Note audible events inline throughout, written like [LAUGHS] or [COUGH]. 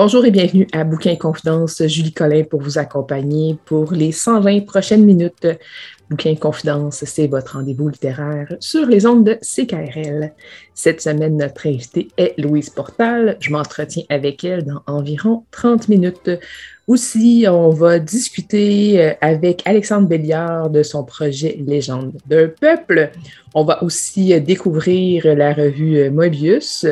Bonjour et bienvenue à Bouquin Confidence. Julie Collin pour vous accompagner pour les 120 prochaines minutes. Bouquin Confidence, c'est votre rendez-vous littéraire sur les ondes de CKRL. Cette semaine, notre invitée est Louise Portal. Je m'entretiens avec elle dans environ 30 minutes. Aussi, on va discuter euh, avec Alexandre Béliard de son projet Légende d'un peuple. On va aussi euh, découvrir la revue euh, Moebius.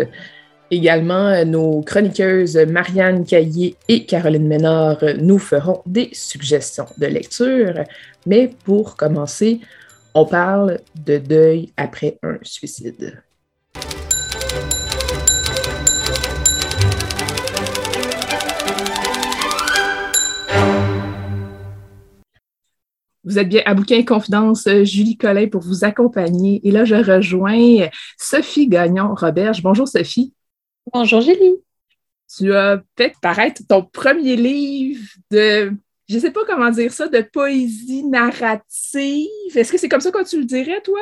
Également, euh, nos chroniqueuses Marianne Caillé et Caroline Ménard nous feront des suggestions de lecture. Mais pour commencer, on parle de deuil après un suicide. Vous êtes bien à Bouquin Confidence, Julie Collin pour vous accompagner. Et là, je rejoins Sophie Gagnon-Roberge. Bonjour Sophie. Bonjour Julie. Tu as fait paraître ton premier livre de, je ne sais pas comment dire ça, de poésie narrative. Est-ce que c'est comme ça que tu le dirais, toi?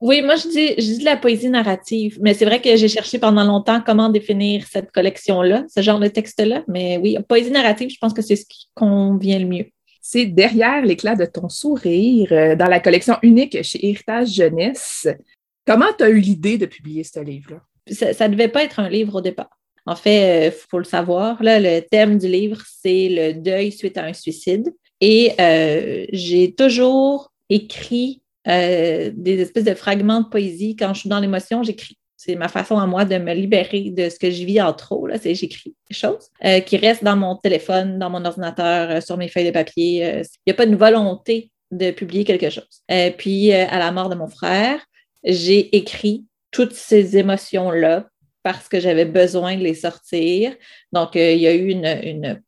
Oui, moi je dis, je dis de la poésie narrative, mais c'est vrai que j'ai cherché pendant longtemps comment définir cette collection-là, ce genre de texte-là. Mais oui, poésie narrative, je pense que c'est ce qui convient le mieux. C'est derrière l'éclat de ton sourire euh, dans la collection unique chez Héritage Jeunesse. Comment tu as eu l'idée de publier ce livre-là? Ça ne devait pas être un livre au départ. En fait, il euh, faut le savoir, là, le thème du livre, c'est le deuil suite à un suicide. Et euh, j'ai toujours écrit euh, des espèces de fragments de poésie. Quand je suis dans l'émotion, j'écris. C'est ma façon à moi de me libérer de ce que je vis en trop. Là, c'est j'écris des choses qui restent dans mon téléphone, dans mon ordinateur, sur mes feuilles de papier. Il n'y a pas de volonté de publier quelque chose. puis, à la mort de mon frère, j'ai écrit toutes ces émotions-là parce que j'avais besoin de les sortir. Donc, euh, il y a eu une,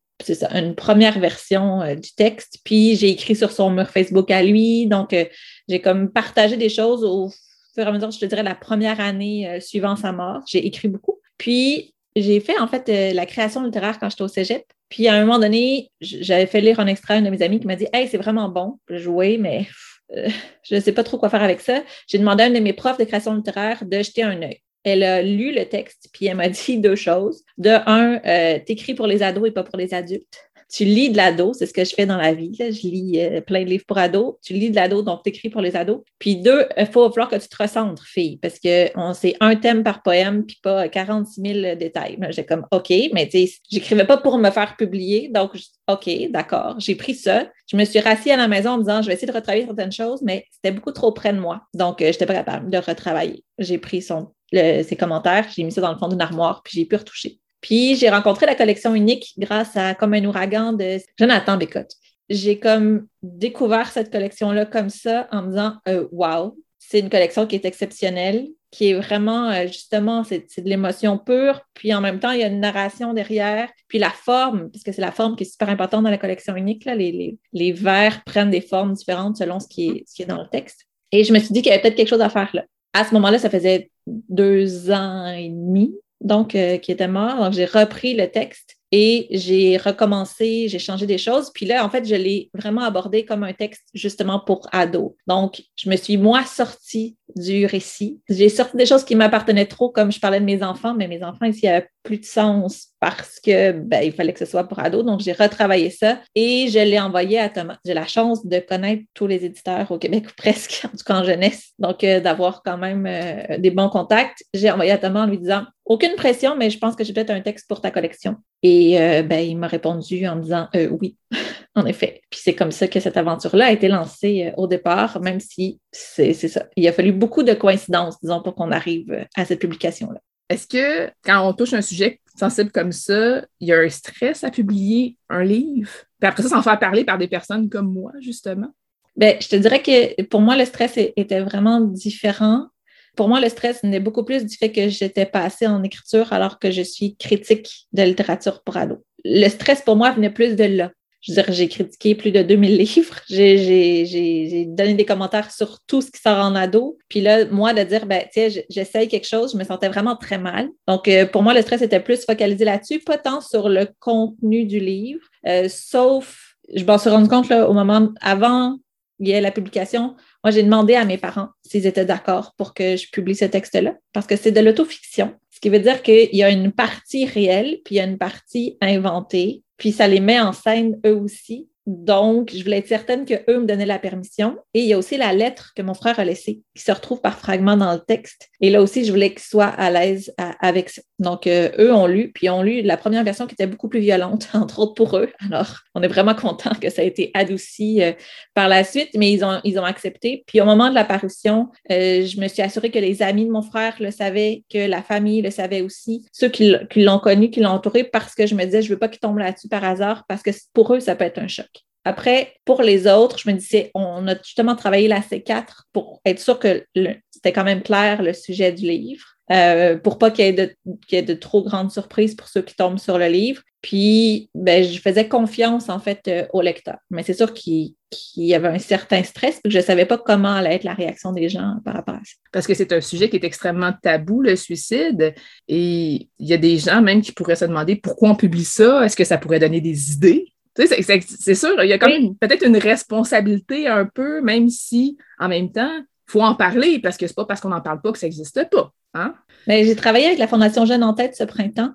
première version euh, du texte, puis j'ai écrit sur son mur Facebook à lui. Donc, euh, j'ai comme partagé des choses au fur et à mesure, je te dirais, la première année suivant sa mort. J'ai écrit beaucoup. Puis, j'ai fait en fait la création littéraire quand j'étais au cégep. Puis, à un moment donné, j'avais fait lire un extrait à une de mes amies qui m'a dit Hey, c'est vraiment bon. Jouer, mais euh, [LAUGHS] je ne sais pas trop quoi faire avec ça. J'ai demandé à un de mes profs de création littéraire de jeter un œil. Elle a lu le texte, puis elle m'a [LAUGHS] dit deux choses. De un, euh, t'écris pour les ados et pas pour les adultes tu lis de l'ado, c'est ce que je fais dans la vie. Je lis euh, plein de livres pour ados. Tu lis de l'ado, donc tu écris pour les ados. Puis deux, il faut falloir que tu te recentres, fille, parce que c'est un thème par poème, puis pas 46 000 détails. J'ai comme, OK, mais tu sais, j'écrivais pas pour me faire publier, donc OK, d'accord, j'ai pris ça. Je me suis rassis à la maison en me disant, je vais essayer de retravailler certaines choses, mais c'était beaucoup trop près de moi. Donc, euh, j'étais pas capable de retravailler. J'ai pris ses commentaires, j'ai mis ça dans le fond d'une armoire, puis j'ai pu retoucher. Puis j'ai rencontré la collection unique grâce à Comme un ouragan de Jonathan Bécotte. J'ai comme découvert cette collection-là comme ça en me disant euh, Wow, c'est une collection qui est exceptionnelle, qui est vraiment euh, justement, c'est de l'émotion pure, puis en même temps, il y a une narration derrière, puis la forme, parce que c'est la forme qui est super importante dans la collection unique. Là, les, les, vers prennent des formes différentes selon ce qui est, ce qui est dans le texte. Et je me suis dit qu'il y avait peut-être quelque chose à faire là. À ce moment-là, ça faisait deux ans et demi donc, euh, qui était mort. Donc, j'ai repris le texte et j'ai recommencé, j'ai changé des choses. Puis là, en fait, je l'ai vraiment abordé comme un texte justement pour ados. Donc, je me suis, moi, sortie du récit. J'ai sorti des choses qui m'appartenaient trop, comme je parlais de mes enfants, mais mes enfants, ici, avait plus de sens parce que ben, il fallait que ce soit pour ados. Donc, j'ai retravaillé ça et je l'ai envoyé à Thomas. J'ai la chance de connaître tous les éditeurs au Québec, presque, [LAUGHS] en tout cas en jeunesse. Donc, euh, d'avoir quand même euh, des bons contacts. J'ai envoyé à Thomas en lui disant aucune pression, mais je pense que j'ai peut-être un texte pour ta collection. Et euh, ben, il m'a répondu en disant euh, oui, [LAUGHS] en effet. Puis c'est comme ça que cette aventure-là a été lancée euh, au départ, même si c'est ça. Il a fallu beaucoup de coïncidences, disons, pour qu'on arrive à cette publication-là. Est-ce que quand on touche un sujet sensible comme ça, il y a un stress à publier un livre? Puis après ça, s'en faire parler par des personnes comme moi, justement? Bien, je te dirais que pour moi, le stress était vraiment différent pour moi, le stress n'est beaucoup plus du fait que j'étais passée en écriture alors que je suis critique de littérature pour ados. Le stress, pour moi, venait plus de là. Je veux dire, j'ai critiqué plus de 2000 livres. [LAUGHS] J'ai donné des commentaires sur tout ce qui sort en ado. Puis là, moi, de dire, ben, tiens, j'essaye quelque chose, je me sentais vraiment très mal. Donc, euh, pour moi, le stress était plus focalisé là-dessus, pas tant sur le contenu du livre, euh, sauf, je m'en suis rendu compte là, au moment avant il y a la publication, moi, j'ai demandé à mes parents s'ils étaient d'accord pour que je publie ce texte-là, parce que c'est de l'autofiction, ce qui veut dire qu'il y a une partie réelle, puis il y a une partie inventée, puis ça les met en scène eux aussi. Donc, je voulais être certaine qu'eux me donnaient la permission. Et il y a aussi la lettre que mon frère a laissée, qui se retrouve par fragments dans le texte. Et là aussi, je voulais qu'ils soient à l'aise avec ça. Donc, euh, eux ont lu, puis ont lu la première version qui était beaucoup plus violente, [LAUGHS] entre autres pour eux. Alors, on est vraiment content que ça ait été adouci euh, par la suite, mais ils ont, ils ont accepté. Puis au moment de la parution, euh, je me suis assurée que les amis de mon frère le savaient, que la famille le savait aussi, ceux qui, l'ont connu, qui l'ont entouré, parce que je me disais, je veux pas qu'ils tombent là-dessus par hasard, parce que pour eux, ça peut être un choc. Après, pour les autres, je me disais, on a justement travaillé la C4 pour être sûr que c'était quand même clair le sujet du livre. Euh, pour pas qu'il y, ait de trop grandes surprises pour ceux qui tombent sur le livre. Puis, ben, je faisais confiance, en fait, euh, au lecteur. Mais c'est sûr qu'il y avait un certain stress, puis que je ne savais pas comment allait être la réaction des gens par rapport à ça. Parce que c'est un sujet qui est extrêmement tabou, le suicide. Et il y a des gens même qui pourraient se demander pourquoi on publie ça? Est-ce que ça pourrait donner des idées? C'est sûr, il y a même peut-être une responsabilité un peu, même si en même temps, il faut en parler parce que c'est pas parce qu'on n'en parle pas que ça n'existe pas. Hein? Ben, j'ai travaillé avec la Fondation Jeune en tête ce printemps.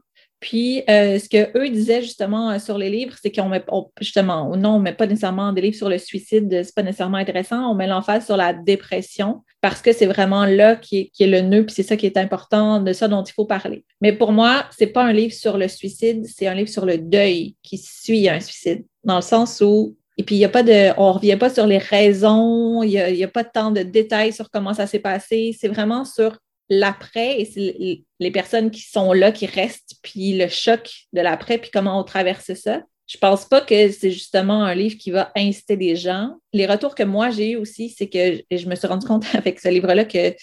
Puis, euh, ce qu'eux disaient justement euh, sur les livres, c'est qu'on met, justement, non, on met pas nécessairement des livres sur le suicide, c'est pas nécessairement intéressant. On met l'emphase sur la dépression parce que c'est vraiment là qui est, le nœud, puis c'est ça qui est important, de ça dont il faut parler. Mais pour moi, ce n'est pas un livre sur le suicide, c'est un livre sur le deuil qui suit un suicide, dans le sens où et puis, il y a pas de, on ne revient pas sur les raisons, il n'y a, a, pas tant de détails sur comment ça s'est passé. C'est vraiment sur l'après et les personnes qui sont là, qui restent, puis le choc de l'après, puis comment on traverse ça. Je pense pas que c'est justement un livre qui va inciter des gens. Les retours que moi j'ai eu aussi, c'est que je me suis rendu compte [LAUGHS] avec ce livre-là que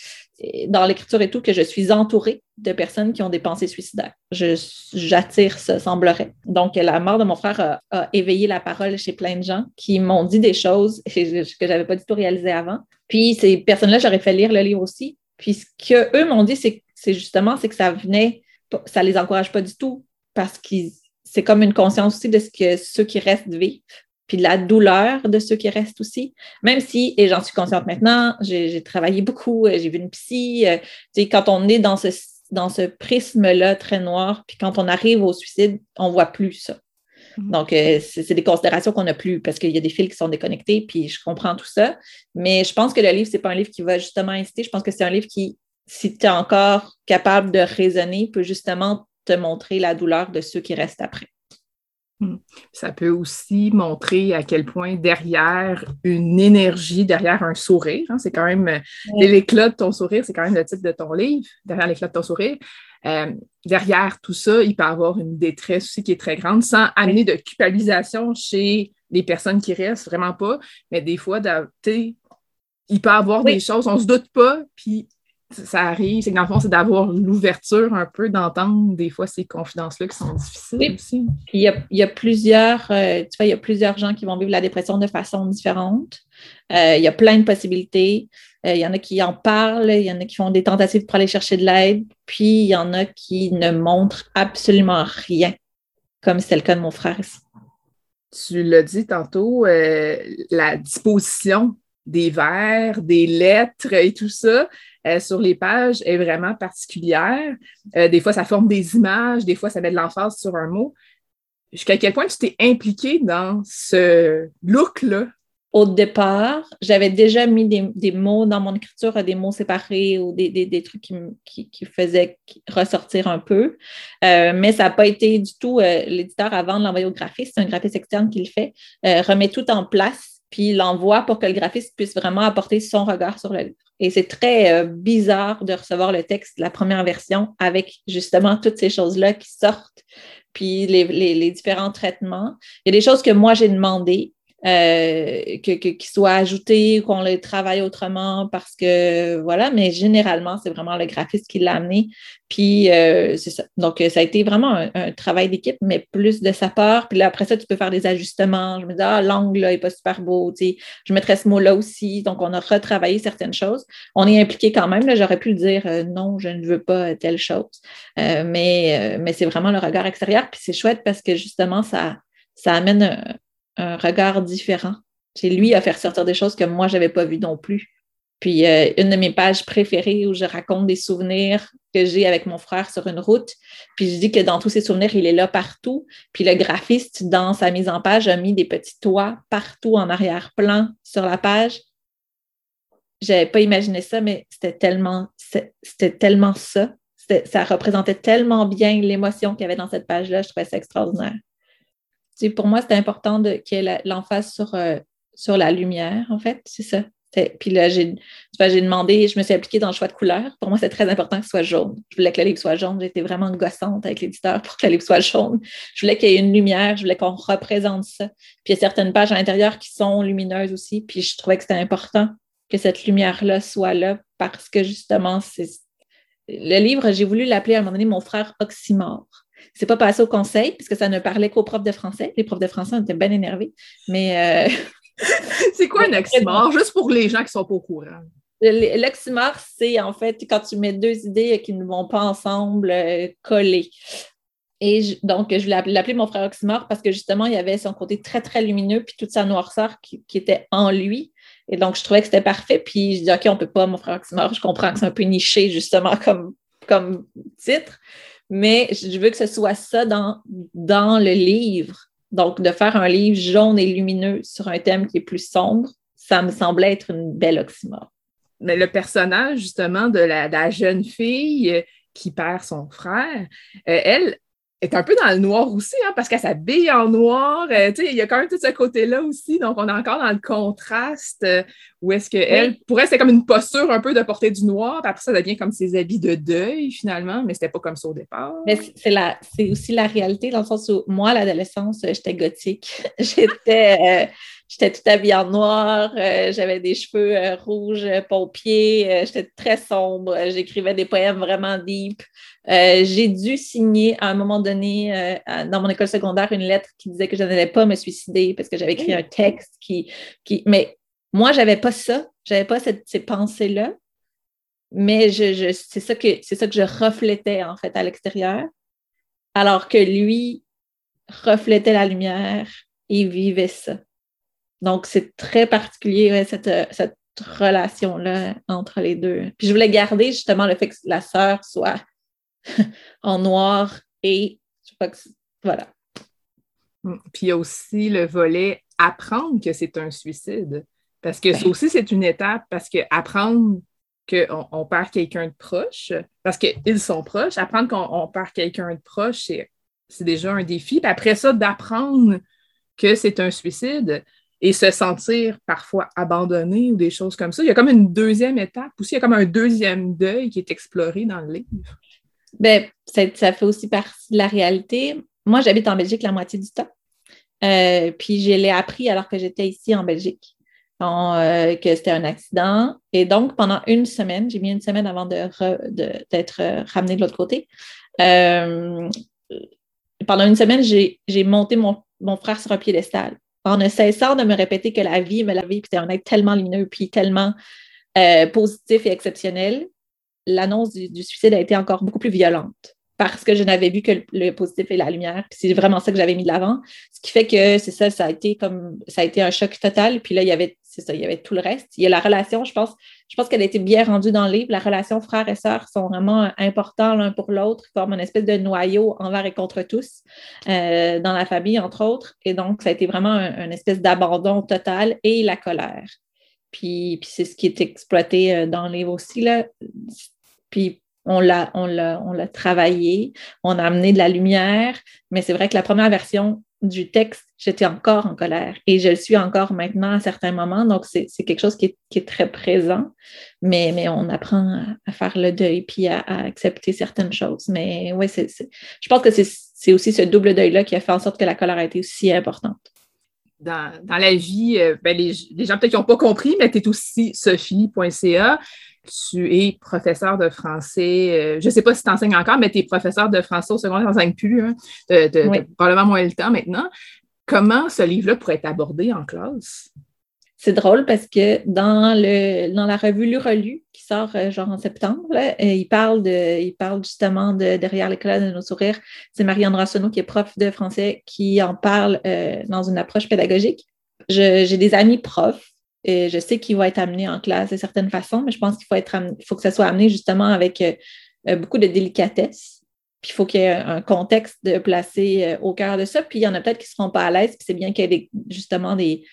dans l'écriture et tout, que je suis entourée de personnes qui ont des pensées suicidaires. J'attire ça, semblerait. Donc, la mort de mon frère a, éveillé la parole chez plein de gens qui m'ont dit des choses [LAUGHS] que je n'avais pas du tout réalisées avant. Puis, ces personnes-là, j'aurais fait lire le livre aussi. Puis ce qu'eux m'ont dit, c'est justement c'est que ça venait, ça les encourage pas du tout parce que c'est comme une conscience aussi de ce que ceux qui restent vivent, puis de la douleur de ceux qui restent aussi. Même si, et j'en suis consciente maintenant, j'ai travaillé beaucoup, euh, j'ai vu une psy, euh, quand on est dans ce, dans ce prisme-là très noir, puis quand on arrive au suicide, on voit plus ça. Mhm. Donc, euh, c'est des considérations qu'on n'a plus parce qu'il y a des fils qui sont déconnectés, puis je comprends tout ça. Mais je pense que le livre, ce n'est pas un livre qui va justement inciter. Je pense que c'est un livre qui, si tu es encore capable de raisonner, peut justement te montrer la douleur de ceux qui restent après. Hmm. Ça peut aussi montrer à quel point derrière une énergie, derrière un sourire, hein, c'est quand même l'éclat de ton sourire, c'est quand même le titre de ton livre, derrière l'éclat de ton sourire, euh, derrière tout ça, il peut y avoir une détresse aussi qui est très grande, sans amener de culpabilisation chez les personnes qui restent, vraiment pas. Mais des fois, il peut y avoir des choses, on ne se doute pas, puis ça arrive. C'est que dans le fond, c'est d'avoir l'ouverture un peu, d'entendre des fois ces confidences-là qui sont difficiles aussi. il y a, plusieurs, euh, tu vois, il y a plusieurs gens qui vont vivre la dépression de façon différente. Euh, il y a plein de possibilités. Euh, il y en a qui en parlent, il y en a qui font des tentatives pour aller chercher de l'aide, puis il y en a qui ne montrent absolument rien comme c'était le cas de mon frère ici. Tu l'as dit tantôt, euh, la disposition des vers, des lettres et tout ça euh, sur les pages est vraiment particulière. Des fois, ça forme des images, des fois, ça met de l'emphase sur un mot. Jusqu'à quel point tu t'es impliqué dans ce look-là? Au départ, j'avais déjà mis des, mots dans mon écriture, des mots séparés ou des, trucs qui, qui, faisaient ressortir un peu. Euh, mais ça n'a pas été du tout euh, l'éditeur avant de l'envoyer au graphiste, c'est un graphiste externe qui le fait, euh, remet tout en place, puis l'envoie pour que le graphiste puisse vraiment apporter son regard sur le livre. Et c'est très bizarre de recevoir le texte, la première version, avec justement toutes ces choses-là qui sortent, puis les, les différents traitements. Il y a des choses que moi j'ai demandées euh, que, qu'il soit ajouté, qu'on le travaille autrement parce que voilà, mais généralement, c'est vraiment le graphiste qui l'a amené. Puis euh, c'est ça. Donc, ça a été vraiment un, travail d'équipe, mais plus de sa part. Puis là, après ça, tu peux faire des ajustements. Je me dis, ah, l'angle là n'est pas super beau. Tu sais, je mettrais ce mot-là aussi. Donc, on a retravaillé certaines choses. On est impliqué quand même. Là, j'aurais pu le dire euh, non, je ne veux pas telle chose. mais, mais c'est vraiment le regard extérieur. Puis c'est chouette parce que justement, ça, ça amène un regard différent. C'est lui à faire sortir des choses que moi, je n'avais pas vues non plus. Puis euh, une de mes pages préférées où je raconte des souvenirs que j'ai avec mon frère sur une route. Puis je dis que dans tous ces souvenirs, il est là partout. Puis le graphiste, dans sa mise en page, a mis des petits toits partout en arrière-plan sur la page. J'avais pas imaginé ça, mais c'était tellement, c'était tellement ça. Ça représentait tellement bien l'émotion qu'il y avait dans cette page-là. Je trouvais ça extraordinaire pour moi, c'était important qu'il y ait l'emphase sur, euh, sur la lumière, en fait, c'est ça. Puis là, j'ai demandé, je me suis appliquée dans le choix de couleur. Pour moi, c'est très important que ce soit jaune. Je voulais que le livre soit jaune. J'étais vraiment gossante avec l'éditeur pour que le livre soit jaune. Je voulais qu'il y ait une lumière. Je voulais qu'on représente ça. Puis il y a certaines pages à l'intérieur qui sont lumineuses aussi. Puis je trouvais que c'était important que cette lumière-là soit là parce que justement, c'est. Le livre, j'ai voulu l'appeler à un moment donné Mon frère Oxymore. C'est pas passé au conseil puisque ça ne parlait qu'aux profs de français. Les profs de français étaient bien énervés. Mais. Euh, [LAUGHS] c'est quoi [LAUGHS] un oxymore? Juste pour les gens qui sont pas au courant? L'oxymore, c'est en fait quand tu mets deux idées qui ne vont pas ensemble euh, coller. Et donc, je voulais l'appeler mon frère Oxymore parce que justement, il y avait son côté très, très lumineux, puis toute sa noirceur qui, était en lui. Et donc, je trouvais que c'était parfait. Puis, je dis, OK, on ne peut pas, mon frère Oxymore. Je comprends que c'est un peu niché, justement, comme, comme titre mais je veux que ce soit ça dans, dans le livre. Donc, de faire un livre jaune et lumineux sur un thème qui est plus sombre, ça me semblait être une belle oxymore. Mais le personnage, justement, de la, jeune fille euh, qui perd son frère, euh, elle, est un peu dans le noir aussi, hein, parce qu'elle s'habille en noir. Euh, il y a quand même tout ce côté-là aussi. Donc, on est encore dans le contraste euh, où est-ce qu'elle, pour elle, c'est comme une posture un peu de porter du noir. Puis après, ça devient comme ses habits de deuil, finalement, mais c'était pas comme ça au départ. Mais c'est, c'est aussi la réalité, dans le sens où moi, à l'adolescence, j'étais gothique. [LAUGHS] j'étais. Euh, J'étais tout habillée en noir, euh, j'avais des cheveux euh, rouges, euh, pompiers, j'étais très sombre, j'écrivais des poèmes vraiment deep. j'ai dû signer à un moment donné dans mon école secondaire une lettre qui disait que je n'allais pas me suicider parce que j'avais écrit un texte qui. qui... Mais moi, je n'avais pas ça, j'avais pas cette, ces pensées-là. Mais je, c'est ça, que, ça que je reflétais en fait à l'extérieur. Alors que lui reflétait la lumière et vivait ça. Donc, c'est très particulier, cette, euh, cette relation-là entre les deux. Puis je voulais garder justement le fait que la sœur soit [LAUGHS] en noir et je sais pas que voilà. Mm. Puis il y a aussi le volet apprendre que c'est un suicide. Parce que ça ben. aussi, c'est une étape, parce que apprendre qu'on on perd quelqu'un de proche, parce qu'ils sont proches, apprendre qu'on perd quelqu'un de proche, c'est déjà un défi. Puis après ça, d'apprendre que c'est un suicide, et se sentir parfois abandonné ou des choses comme ça. Il y a comme une deuxième étape aussi, il y a comme un deuxième deuil qui est exploré dans le livre. Bien, ça, fait aussi partie de la réalité. Moi, j'habite en Belgique la moitié du temps. Euh, puis je l'ai appris alors que j'étais ici en Belgique, euh, que c'était un accident. Et donc, pendant une semaine, j'ai mis une semaine avant d'être de, ramenée de l'autre côté. Euh, pendant une semaine, j'ai monté mon, mon frère sur un piédestal en ne cessant de me répéter que la vie me la vie, puis c'est un être tellement lumineux, puis tellement euh, positif et exceptionnel, l'annonce du, suicide a été encore beaucoup plus violente. Parce que je n'avais vu que le, positif et la lumière. C'est vraiment ça que j'avais mis de l'avant. Ce qui fait que c'est ça, ça a été comme ça a été un choc total. Puis là, il y avait, c'est ça, il y avait tout le reste. Il y a la relation, je pense, je pense qu'elle a été bien rendue dans le livre. La relation frère et sœur sont vraiment importants l'un pour l'autre, comme une espèce de noyau envers et contre tous euh, dans la famille, entre autres. Et donc, ça a été vraiment une espèce d'abandon total et la colère. Puis, puis c'est ce qui est exploité euh, dans le livre aussi. Là. Puis on l'a, travaillé, on a amené de la lumière, mais c'est vrai que la première version du texte, j'étais encore en colère et je le suis encore maintenant à certains moments. Donc, c'est, quelque chose qui est, très présent, mais, on apprend à, faire le deuil puis à, accepter certaines choses. Mais oui, c'est, je pense que c'est, aussi ce double deuil-là qui a fait en sorte que la colère a été aussi importante. Dans, la vie, euh, ben les, les, gens peut-être qui n'ont pas compris, mais tu es aussi sophie.ca tu es professeur de français. Euh, je ne sais pas si tu enseignes encore, mais tu es professeur de français au secondaire, tu n'enseignes plus, hein, de, probablement moins le temps maintenant. Comment ce livre-là pourrait être abordé en classe? C'est drôle parce que dans, le, dans la revue Le Relu, qui sort euh, genre en septembre, euh, il, parle de, il parle justement de Derrière l'éclat de nos sourires. C'est Marianne Rassonneau, qui est prof de français, qui en parle dans une approche pédagogique. j'ai des amis profs je sais qu'il va être amené en classe de certaines façons, mais je pense qu'il faut, que ça soit amené justement avec euh, euh, beaucoup de délicatesse. Puis il faut qu'il y ait un contexte de euh, au cœur de ça. Puis il y en a peut-être qui ne seront pas à l'aise, puis c'est bien qu'il y ait justement des,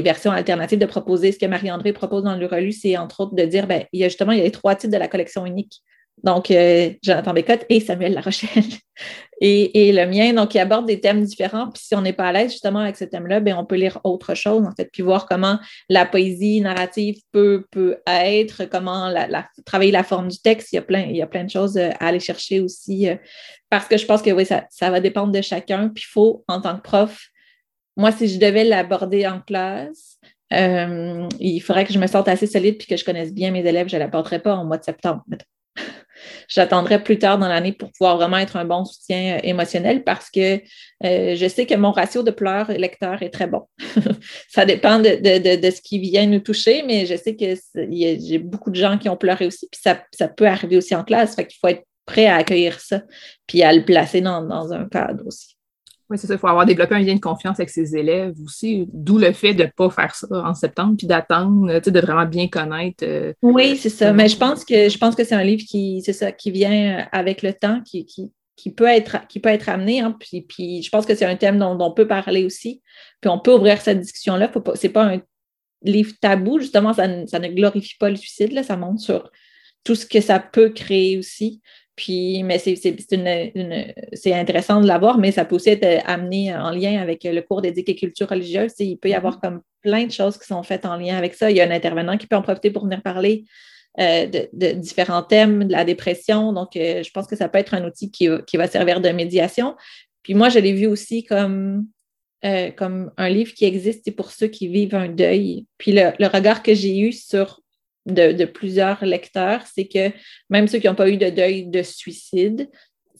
versions alternatives de proposer. Ce que Marie-André propose dans le relu, c'est entre autres de dire, ben, il y a justement il les trois titres de la collection unique. Donc, euh, Jonathan Bécotte et Samuel Larochelle [LAUGHS] et, et, le mien. Donc, il aborde des thèmes différents. Puis, si on n'est pas à l'aise justement avec ce thème-là, ben, on peut lire autre chose, en fait, puis voir comment la poésie narrative peut, être, comment la, travailler la forme du texte. Il y, a plein, de choses euh, à aller chercher aussi. Euh, parce que je pense que oui, ça, va dépendre de chacun. Puis, il faut, en tant que prof, moi, si je devais l'aborder en classe, il faudrait que je me sente assez solide puis que je connaisse bien mes élèves. Je ne l'apporterai pas en mois de septembre. J'attendrai plus tard dans l'année pour pouvoir vraiment être un bon soutien euh, émotionnel parce que euh, je sais que mon ratio de pleurs lecteurs est très bon. [LAUGHS] ça dépend de, ce qui vient nous toucher, mais je sais que j'ai beaucoup de gens qui ont pleuré aussi, puis ça, peut arriver aussi en classe. Fait qu'il faut être prêt à accueillir ça, puis à le placer dans un cadre aussi. Oui, c'est ça. Il faut avoir développé un lien de confiance avec ses élèves aussi, d'où le fait de ne pas faire ça en septembre, puis d'attendre, de vraiment bien connaître. Euh, oui, c'est ça. Mais je pense que je pense que c'est un livre qui, c'est ça, qui vient avec le temps, qui, qui, peut, être, qui peut être amené. Hein. puis, puis je pense que c'est un thème dont, on peut parler aussi. Puis on peut ouvrir cette discussion-là. Ce n'est pas un livre tabou, justement, ça ne, ça ne glorifie pas le suicide, là, ça montre sur tout ce que ça peut créer aussi. Puis, mais c'est intéressant de l'avoir, mais ça peut aussi être amené en lien avec le cours d'éthique et culture religieuse. Il peut y avoir mm-hmm. comme plein de choses qui sont faites en lien avec ça. Il y a un intervenant qui peut en profiter pour venir parler euh, de, différents thèmes, de la dépression. Donc, euh, je pense que ça peut être un outil qui, va servir de médiation. Puis moi, je l'ai vu aussi comme, euh, comme un livre qui existe pour ceux qui vivent un deuil. Puis le regard que j'ai eu sur de, plusieurs lecteurs, c'est que même ceux qui n'ont pas eu de deuil de suicide,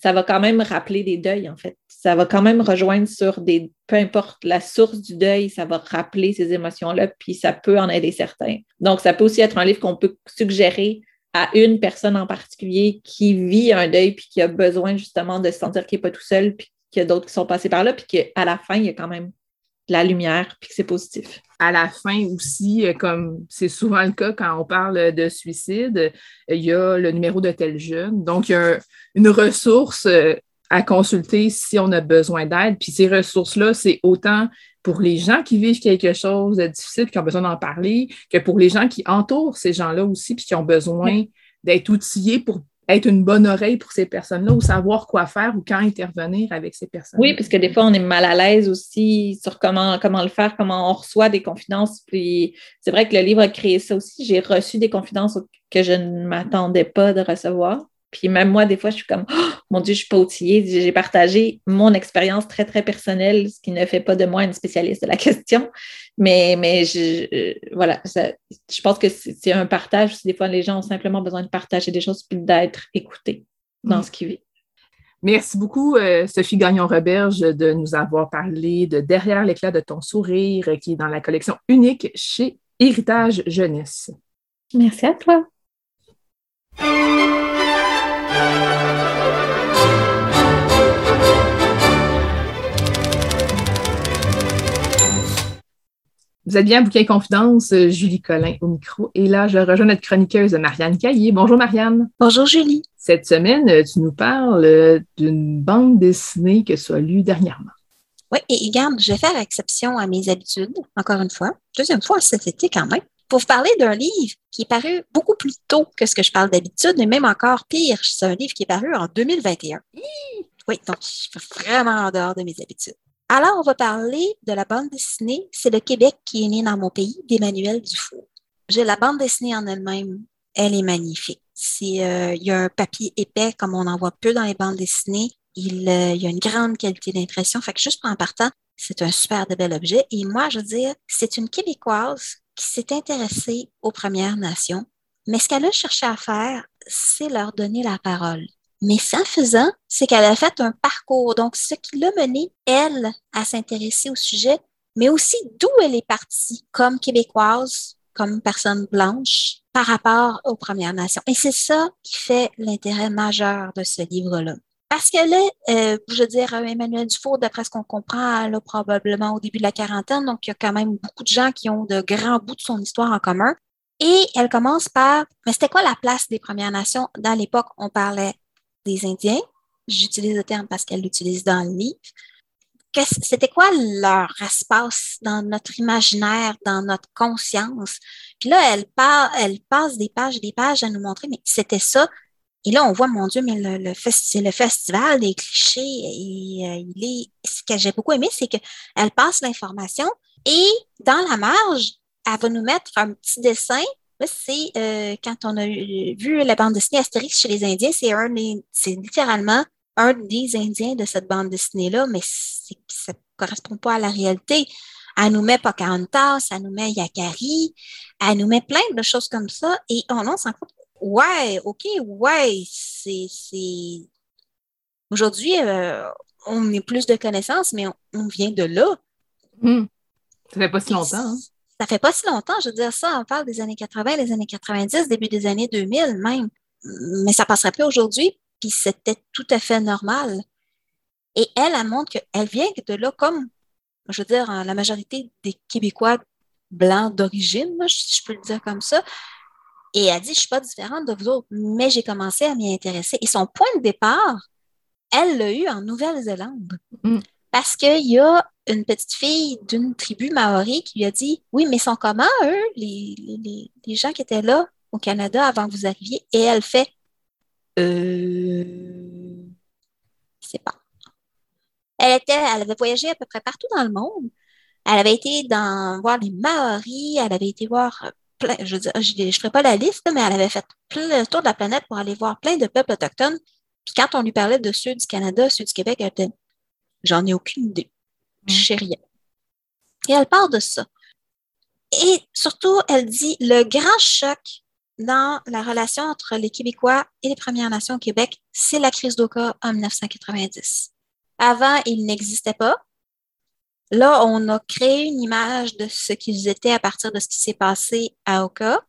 ça va quand même rappeler des deuils, en fait. Ça va quand même rejoindre sur des, peu importe la source du deuil, ça va rappeler ces émotions-là, puis ça peut en aider certains. Donc, ça peut aussi être un livre qu'on peut suggérer à une personne en particulier qui vit un deuil, puis qui a besoin justement de se sentir qu'il n'est pas tout seul, puis qu'il y a d'autres qui sont passés par là, puis qu'à la fin, il y a quand même la lumière, puis que c'est positif. À la fin aussi, euh, comme c'est souvent le cas quand on parle de suicide, euh, il y a le numéro de tel jeune. Donc, il y a une ressource euh, à consulter si on a besoin d'aide. Puis ces ressources-là, c'est autant pour les gens qui vivent quelque chose de difficile, qui ont besoin d'en parler, que pour les gens qui entourent ces gens-là aussi, puis qui ont besoin d'être outillés pour être une bonne oreille pour ces personnes-là ou savoir quoi faire ou quand intervenir avec ces personnes. Oui, parce que des fois, on est mal à l'aise aussi sur comment, comment le faire, comment on reçoit des confidences. Puis c'est vrai que le livre a créé ça aussi. J'ai reçu des confidences que je ne m'attendais pas de recevoir. Puis même moi, des fois, je suis comme, oh, mon Dieu, je suis pas outillée. J'ai partagé mon expérience très, très personnelle, ce qui ne fait pas de moi une spécialiste de la [LAUGHS] question. Mais, mais je, euh, voilà, je pense que c'est un partage. Des fois, les gens ont simplement besoin de partager des choses puis d'être écoutés dans ce qu'ils vivent. Merci beaucoup, euh, Sophie Gagnon-Roberge, de nous avoir parlé de Derrière l'éclat de ton sourire, qui est dans la collection unique chez Héritage Jeunesse. Merci à toi. Vous êtes bien à Bouquet Confidence, euh, Julie Collin au micro. Et là, je rejoins notre chroniqueuse Marianne Caillé. Bonjour Marianne. Bonjour Julie. Cette semaine, euh, tu nous parles euh, d'une bande dessinée que tu as lue dernièrement. Oui, et regarde, je vais faire exception à mes habitudes, encore une fois. Deuxième fois cet été quand même. Pour vous parler d'un livre qui est paru beaucoup plus tôt que ce que je parle d'habitude, et même encore pire, c'est un livre qui est paru en 2021. Oui, donc je suis vraiment en dehors de mes habitudes. Alors, on va parler de la bande dessinée C'est le Québec qui est né dans mon pays d'Emmanuel Dufour. J'ai la bande dessinée en elle-même, elle est magnifique. Euh, il y a un papier épais comme on en voit peu dans les bandes dessinées. Il, euh, y a une grande qualité d'impression. Fait que juste en partant, c'est un super de bel objet. Et moi, je veux dire, c'est une Québécoise qui s'est intéressée aux Premières Nations. Mais ce qu'elle a cherché à faire, c'est leur donner la parole. Mais sans faisant, c'est qu'elle a fait un parcours. Donc, ce qui l'a mené, elle, à s'intéresser au sujet, mais aussi d'où elle est partie comme québécoise, comme personne blanche, par rapport aux Premières Nations. Et c'est ça qui fait l'intérêt majeur de ce livre-là. Parce qu'elle est, euh, je veux dire, Emmanuel Dufour, d'après ce qu'on comprend, là, probablement au début de la quarantaine, donc il y a quand même beaucoup de gens qui ont de grands bouts de son histoire en commun. Et elle commence par, mais c'était quoi la place des Premières Nations? Dans l'époque, on parlait des Indiens. J'utilise le terme parce qu'elle l'utilise dans le livre. C'était quoi leur espace dans notre imaginaire, dans notre conscience? Puis là, elle, elle passe des pages et des pages à nous montrer, mais c'était ça. Et là, on voit, mon Dieu, mais le, le, le festival des clichés. Et euh, il est, ce que j'ai beaucoup aimé, c'est qu'elle passe l'information et dans la marge, elle va nous mettre un petit dessin c'est euh, quand on a vu la bande dessinée Astérix chez les Indiens, c'est un c'est littéralement un des Indiens de cette bande dessinée-là, mais ça ne correspond pas à la réalité. Elle nous met Pocahontas, elle nous met Yakari, elle nous met plein de choses comme ça, et on, on s'en compte. Ouais, OK, ouais, c'est. Aujourd'hui, euh, on a plus de connaissances, mais on, vient de là. Hmm. Ça fait pas si longtemps. Hein? ça fait pas si longtemps, je veux dire ça, on parle des années 80, des années 90, début des années 2000 même, mais ça passerait plus aujourd'hui, puis c'était tout à fait normal. Et elle, elle montre qu'elle vient de là comme, je veux dire, la majorité des Québécois blancs d'origine, si je peux le dire comme ça, et elle dit, je suis pas différente de vous autres, mais j'ai commencé à m'y intéresser. Et son point de départ, elle l'a eu en Nouvelle-Zélande. Mm. Parce qu'il y a une petite fille d'une tribu maori qui lui a dit Oui, mais sont comment, eux, les, les, gens qui étaient là au Canada avant que vous arriviez Et elle fait Euh. Sais pas. Elle, était, elle avait voyagé à peu près partout dans le monde. Elle avait été dans, voir les Maoris, elle avait été voir plein, je ne ferai pas la liste, mais elle avait fait plein le tour de la planète pour aller voir plein de peuples autochtones. Puis quand on lui parlait de ceux du Canada, ceux du Québec, elle était J'en ai aucune idée. Je sais rien. Et elle parle de ça. Et surtout, elle dit le grand choc dans la relation entre les Québécois et les Premières Nations au Québec, c'est la crise d'Oka en 1990. Avant, il n'existait pas. Là, on a créé une image de ce qu'ils étaient à partir de ce qui s'est passé à Oka.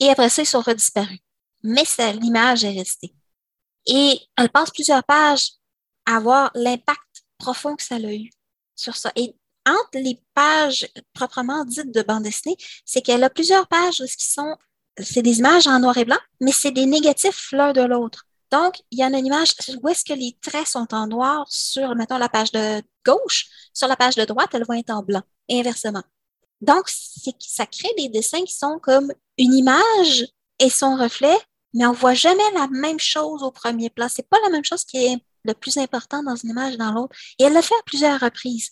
Et après ça, ils sont redisparus. Mais l'image est restée. Et elle passe plusieurs pages à voir l'impact profond que ça a eu sur ça. Et entre les pages proprement dites de bande dessinée, c'est qu'elle a plusieurs pages qui sont, c'est des images en noir et blanc, mais c'est des négatifs l'un de l'autre. Donc, il y a une image où est-ce que les traits sont en noir sur, mettons, la page de gauche. Sur la page de droite, elles vont être en blanc, et inversement. Donc, ça crée des dessins qui sont comme une image et son reflet, mais on voit jamais la même chose au premier plan. C'est pas la même chose qui est le plus important dans une image dans l'autre. Et elle l'a fait à plusieurs reprises,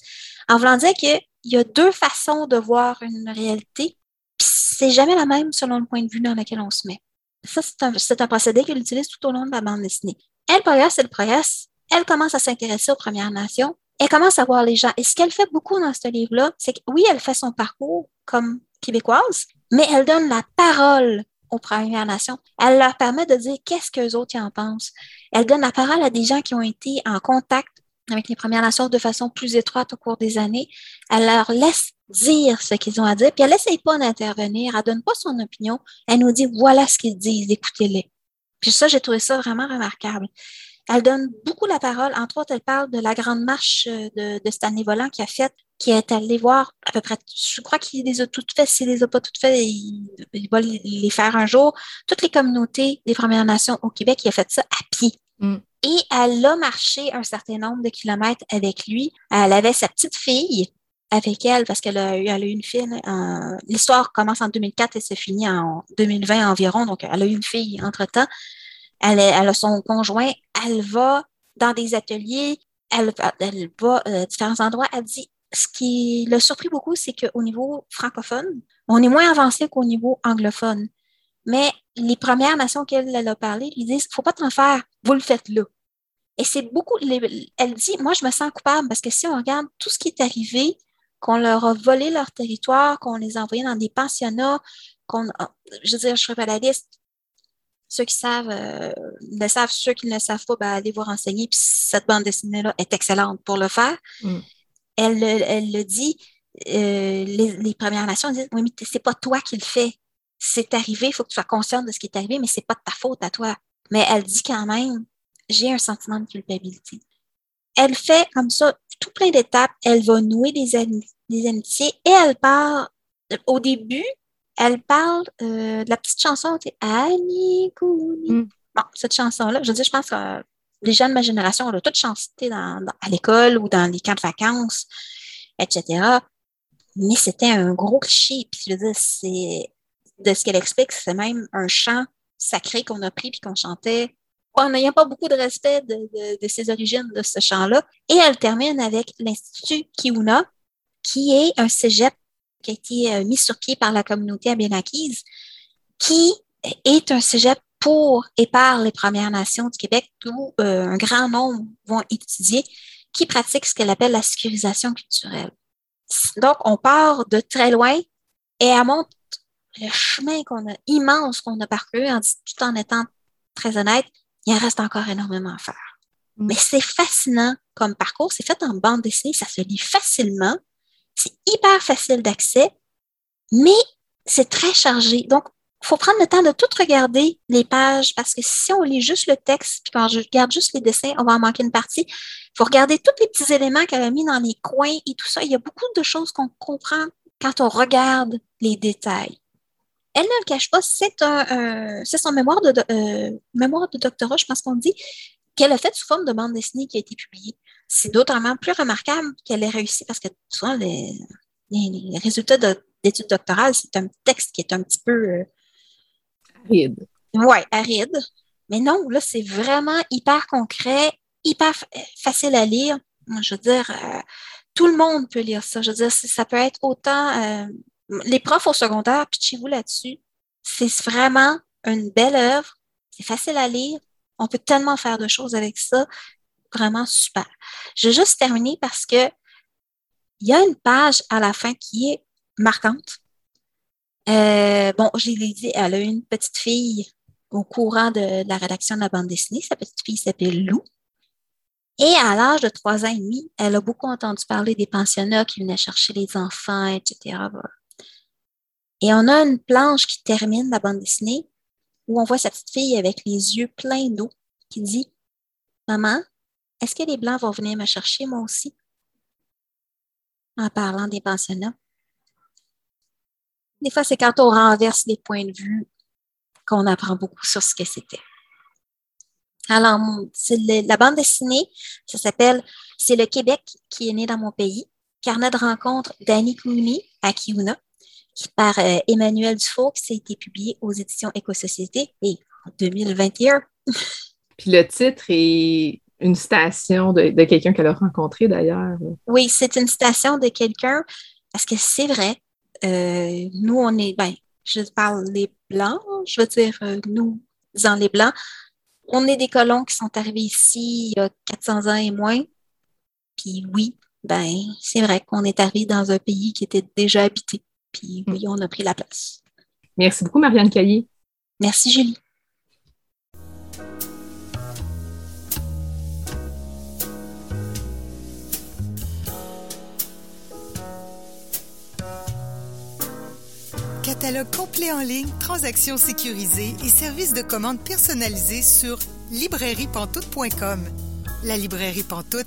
en voulant dire qu'il y a deux façons de voir une réalité, c'est jamais la même selon le point de vue dans lequel on se met. Ça, c'est un, procédé qu'elle utilise tout au long de la bande dessinée. Elle progresse, elle progresse, elle commence à s'intéresser aux Premières Nations, elle commence à voir les gens. Et ce qu'elle fait beaucoup dans ce livre-là, c'est que oui, elle fait son parcours comme québécoise, mais elle donne la parole aux Premières Nations. Elle leur permet de dire qu'est-ce qu'eux autres y en pensent. Elle donne la parole à des gens qui ont été en contact avec les Premières Nations de façon plus étroite au cours des années. Elle leur laisse dire ce qu'ils ont à dire, puis elle n'essaye pas d'intervenir, elle donne pas son opinion, elle nous dit voilà ce qu'ils disent, écoutez-les. Puis ça, j'ai trouvé ça vraiment remarquable. Elle donne beaucoup la parole. Entre autres, elle parle de la grande marche de, de Stanley Volant qui a fait qui est allé voir à peu près, je crois qu'il les a toutes faites. S'il les a pas toutes faites, il, va les faire un jour. Toutes les communautés des Premières Nations au Québec, il a fait ça à pied. Mm. Et elle a marché un certain nombre de kilomètres avec lui. Elle avait sa petite fille avec elle parce qu'elle a, eu, une fille. L'histoire commence en 2004 et se finit en 2020 environ. Donc, elle a eu une fille entre-temps. Elle, elle a son conjoint. Elle va dans des ateliers. Elle, elle va à différents endroits. Elle dit ce qui l'a surpris beaucoup, c'est qu'au niveau francophone, on est moins avancé qu'au niveau anglophone. Mais les Premières Nations qu'elle a parlé lui disent faut pas t'en faire, vous le faites là. Et c'est beaucoup. Elle dit moi, je me sens coupable parce que si on regarde tout ce qui est arrivé, qu'on leur a volé leur territoire, qu'on les a envoyés dans des pensionnats, qu'on. Je veux dire, je ferai pas la liste. Ceux qui savent euh, le savent, ceux qui ne le savent pas, ben, allez vous renseigner. Puis cette bande dessinée-là est excellente pour le faire. Mm elle, elle le dit, euh, les, Premières Nations disent Oui, mais c'est pas toi qui le fais. C'est arrivé, il faut que tu sois consciente de ce qui est arrivé, mais c'est pas de ta faute à toi. Mais elle dit quand même J'ai un sentiment de culpabilité. Elle fait comme ça tout plein d'étapes. Elle va nouer des, des amitiés et elle parle, au début, elle parle euh, de la petite chanson Annie mm. Bon, cette chanson-là, je veux dire, je pense que les gens de ma génération, on a toutes chanté dans, à l'école ou dans les camps de vacances, etc. Mais c'était un gros cliché. Puis je veux dire, c'est de ce qu'elle explique, c'est même un chant sacré qu'on a pris puis qu'on chantait en n'ayant pas beaucoup de respect de, de, ses origines de ce chant-là. Et elle termine avec l'Institut Kiuna, qui est un cégep qui a été euh, mis sur pied par la communauté abénaquise, qui est un cégep pour et par les Premières Nations du Québec, où euh, un grand nombre vont étudier, qui pratiquent ce qu'elle appelle la sécurisation culturelle. Donc, on part de très loin et elle montre le chemin qu'on a immense qu'on a parcouru, tout en étant très honnête, il en reste encore énormément à faire. Mm. Mais c'est fascinant comme parcours, c'est fait en bande dessinée, ça se lit facilement, c'est hyper facile d'accès, mais c'est très chargé. Donc, faut prendre le temps de tout regarder les pages parce que si on lit juste le texte puis quand je regarde juste les dessins, on va en manquer une partie. Il faut regarder tous les petits éléments qu'elle a mis dans les coins et tout ça. Il y a beaucoup de choses qu'on comprend quand on regarde les détails. Elle ne le cache pas, c'est un, c'est son mémoire de, euh, mémoire de doctorat, je pense qu'on dit, qu'elle a fait sous forme de bande dessinée qui a été publiée. C'est d'autant plus remarquable qu'elle ait réussi parce que souvent les, les, résultats d'études doctorales, c'est un texte qui est un petit peu euh, Aride. Oui, aride. Mais non, là, c'est vraiment hyper concret, hyper facile à lire. Je veux dire, euh, tout le monde peut lire ça. Je veux dire, ça peut être autant. Euh, les profs au secondaire, pitchez-vous là-dessus. C'est vraiment une belle œuvre. C'est facile à lire. On peut tellement faire de choses avec ça. Vraiment super. Je vais juste terminer parce que il y a une page à la fin qui est marquante. Euh, bon, je l'ai dit, elle a une petite fille au courant de, la rédaction de la bande dessinée. Sa petite fille s'appelle Lou. Et à l'âge de trois ans et demi, elle a beaucoup entendu parler des pensionnats qui venaient chercher les enfants, etc. Et on a une planche qui termine la bande dessinée où on voit sa petite fille avec les yeux pleins d'eau qui dit Maman, est-ce que les Blancs vont venir me chercher moi aussi? En parlant des pensionnats. Des fois, c'est quand on renverse les points de vue qu'on apprend beaucoup sur ce que c'était. Alors, la bande dessinée, ça s'appelle C'est le Québec qui est né dans mon pays, carnet de rencontre d'Annie Clooney à Kiuna, par euh, Emmanuel Dufault, qui a été publié aux éditions Éco-Société et en 2021. [LAUGHS] Puis le titre est une citation de, de quelqu'un qu'elle a rencontré d'ailleurs. Oui, c'est une citation de quelqu'un parce que c'est vrai, euh, nous, on est, ben, je parle les Blancs, je veux dire, euh, nous, disant les Blancs, on est des colons qui sont arrivés ici il y a 400 ans et moins. Puis oui, ben, c'est vrai qu'on est arrivé dans un pays qui était déjà habité. Puis oui, on a pris la place. Merci beaucoup, Marianne Caillé. Merci, Julie. Catalogue complet en ligne, transactions sécurisées et services de commande personnalisés sur librairiepantoute.com. La librairie Pantoute,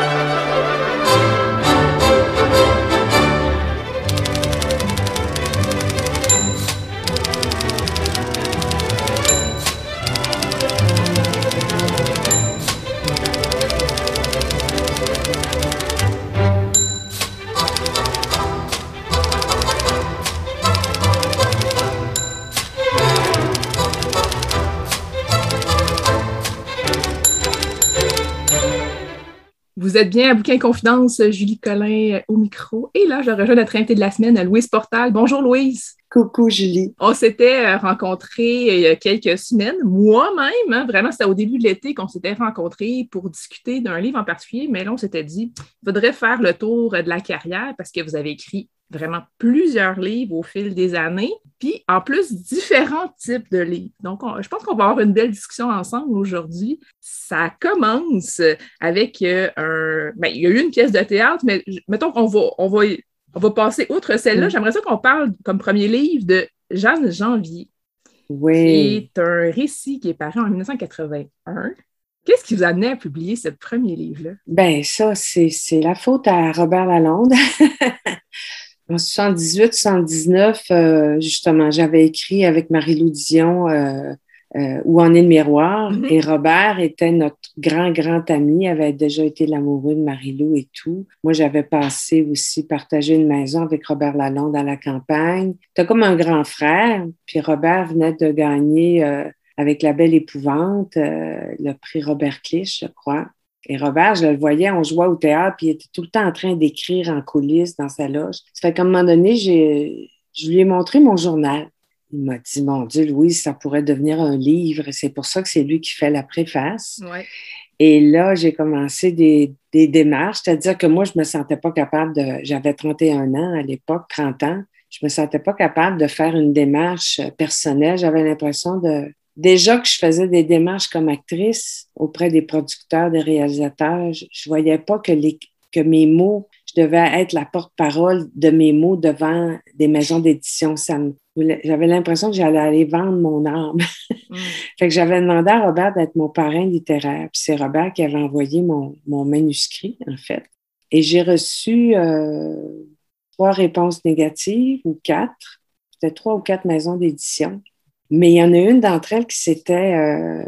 Vous êtes bien à Bouquin Confidence, Julie Collin euh, au micro. Et là, je rejoins notre invité de la semaine, Louise Portal. Bonjour Louise. Coucou Julie. On s'était euh, rencontrés euh, il y a quelques semaines. Moi-même, hein, vraiment, c'était au début de l'été qu'on s'était rencontrés pour discuter d'un livre en particulier, mais là, on s'était dit, il faudrait faire le tour de la carrière parce que vous avez écrit vraiment plusieurs livres au fil des années, puis en plus différents types de livres. Donc, je pense qu'on va avoir une belle discussion ensemble aujourd'hui. Ça commence avec euh, un... Ben, il y a eu une pièce de théâtre, mais mettons qu'on va, on va, on va passer outre celle-là. Mm. J'aimerais ça qu'on parle comme premier livre de Jeanne Janvier. Oui. C'est un récit qui est paru en 1981. Qu'est-ce qui vous a amené à publier ce premier livre-là? Ben ça, c'est la faute à Robert Lalonde. [LAUGHS] En 78-79, euh, justement, j'avais écrit avec Marie-Lou Dion euh, euh, Où en est le miroir? Mm-hmm. Et Robert était notre grand, grand ami, avait déjà été l'amoureux de Marie-Lou et tout. Moi, j'avais passé aussi, partagé une maison avec Robert Lalonde à la campagne. C'était comme un grand frère. Puis Robert venait de gagner avec La Belle Épouvante le prix Robert Clich, je crois. Et Robert, je le voyais, on jouait au théâtre, puis il était tout le temps en train d'écrire en coulisses dans sa loge. Ça fait qu'à un moment donné, je lui ai montré mon journal. Il m'a dit, mon Dieu, Louise, ça pourrait devenir un livre. C'est pour ça que c'est lui qui fait la préface. Et là, j'ai commencé des, des démarches, c'est-à-dire que moi, je me sentais pas capable de... J'avais 31 ans à l'époque, 30 ans. Je me sentais pas capable de faire une démarche personnelle. J'avais l'impression de déjà que je faisais des démarches comme actrice auprès des producteurs, des réalisateurs, je, ne voyais pas que, les, que mes mots, je devais être la porte-parole de mes mots devant des maisons d'édition. J'avais l'impression que j'allais aller vendre mon âme. [LAUGHS] Mm. fait que j'avais demandé à Robert d'être mon parrain littéraire. Puis c'est Robert qui avait envoyé mon, mon manuscrit, en fait. Et j'ai reçu euh, trois réponses négatives ou quatre. C'était trois ou quatre maisons d'édition. Mais il y en a une d'entre elles qui c'était euh,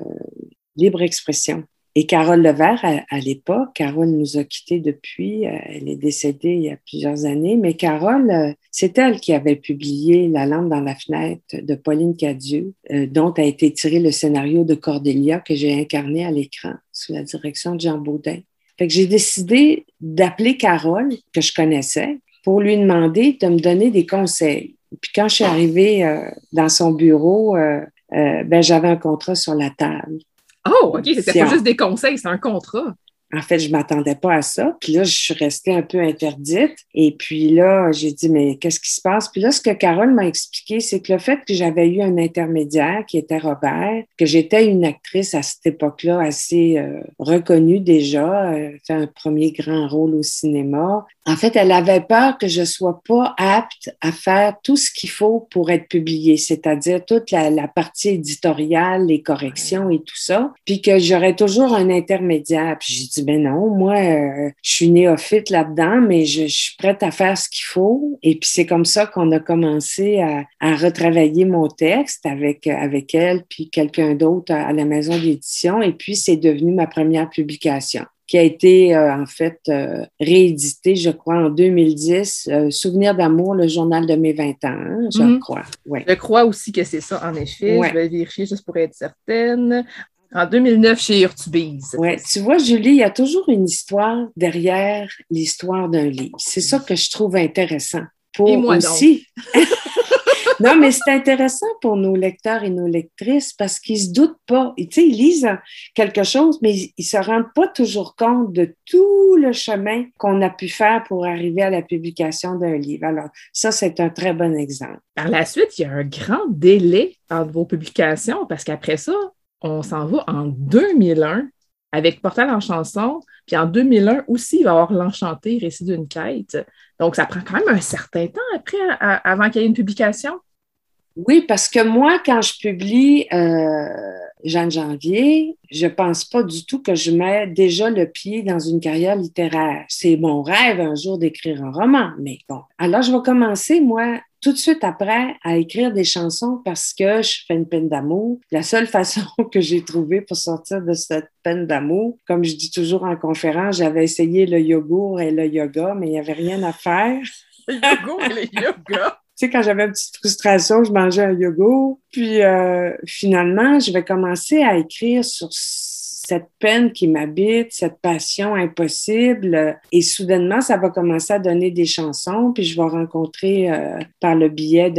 libre expression. Et Carole Levert, à, l'époque, Carole nous a quittés depuis, euh, elle est décédée il y a plusieurs années, mais Carole, euh, c'est elle qui avait publié La lampe dans la fenêtre de Pauline Cadieux, dont a été tiré le scénario de Cordélia que j'ai incarné à l'écran sous la direction de Jean Baudin. Fait que j'ai décidé d'appeler Carole, que je connaissais, pour lui demander de me donner des conseils. Puis quand je suis arrivée euh, dans son bureau, euh, euh, ben, j'avais un contrat sur la table. Oh, OK, c'était pas juste des conseils, c'est un contrat. En fait, je m'attendais pas à ça. Puis là, je suis restée un peu interdite. Et puis là, j'ai dit, mais qu'est-ce qui se passe? Puis là, ce que Carole m'a expliqué, c'est que le fait que j'avais eu un intermédiaire qui était Robert, que j'étais une actrice à cette époque-là assez euh, reconnue déjà, euh, fait un premier grand rôle au cinéma. En fait, elle avait peur que je sois pas apte à faire tout ce qu'il faut pour être publiée, c'est-à-dire toute la, la partie éditoriale, les corrections et tout ça. Puis que j'aurais toujours un intermédiaire. Puis j'ai dit, ben non, moi, euh, je suis néophyte là-dedans, mais je, suis prête à faire ce qu'il faut. Et puis c'est comme ça qu'on a commencé à, retravailler mon texte avec, avec elle, puis quelqu'un d'autre à, la maison d'édition. Et puis c'est devenu ma première publication qui a été euh, en fait euh, réédité, je crois, en 2010. Souvenir d'amour, le journal de mes 20 ans, hein, je mhm. crois. Ouais. Je crois aussi que c'est ça, en effet. Je vais vérifier juste pour être certaine. En 2009, chez Urtubise. Oui, tu vois, Julie, il y a toujours une histoire derrière l'histoire d'un livre. C'est ça que je trouve intéressant. Pour et moi aussi. [LAUGHS] non, mais c'est intéressant pour nos lecteurs et nos lectrices parce qu'ils se doutent pas. Tu sais, ils lisent quelque chose, mais ils se rendent pas toujours compte de tout le chemin qu'on a pu faire pour arriver à la publication d'un livre. Alors, ça, c'est un très bon exemple. Par la suite, il y a un grand délai entre vos publications parce qu'après ça, on s'en va en 2001 avec Portal en chanson. Puis en 2001 aussi, il va y avoir L'Enchanté, Récit d'une quête. Donc, ça prend quand même un certain temps après, avant qu'il y ait une publication. Oui, parce que moi, quand je publie euh, Jeanne Janvier, je pense pas du tout que je mets déjà le pied dans une carrière littéraire. C'est mon rêve un jour d'écrire un roman, mais bon. Alors, je vais commencer, moi, tout de suite après à écrire des chansons parce que je fais une peine d'amour. La seule façon [LAUGHS] que j'ai trouvée pour sortir de cette peine d'amour, comme je dis toujours en conférence, j'avais essayé le yogourt et le yoga, mais il n'y avait rien à faire. [LAUGHS] Le yogourt et le yoga? Tu sais, quand j'avais une petite frustration, je mangeais un yogourt. Puis euh, finalement, je vais commencer à écrire sur cette peine qui m'habite, cette passion impossible. Et soudainement, ça va commencer à donner des chansons. Puis je vais rencontrer euh, par le biais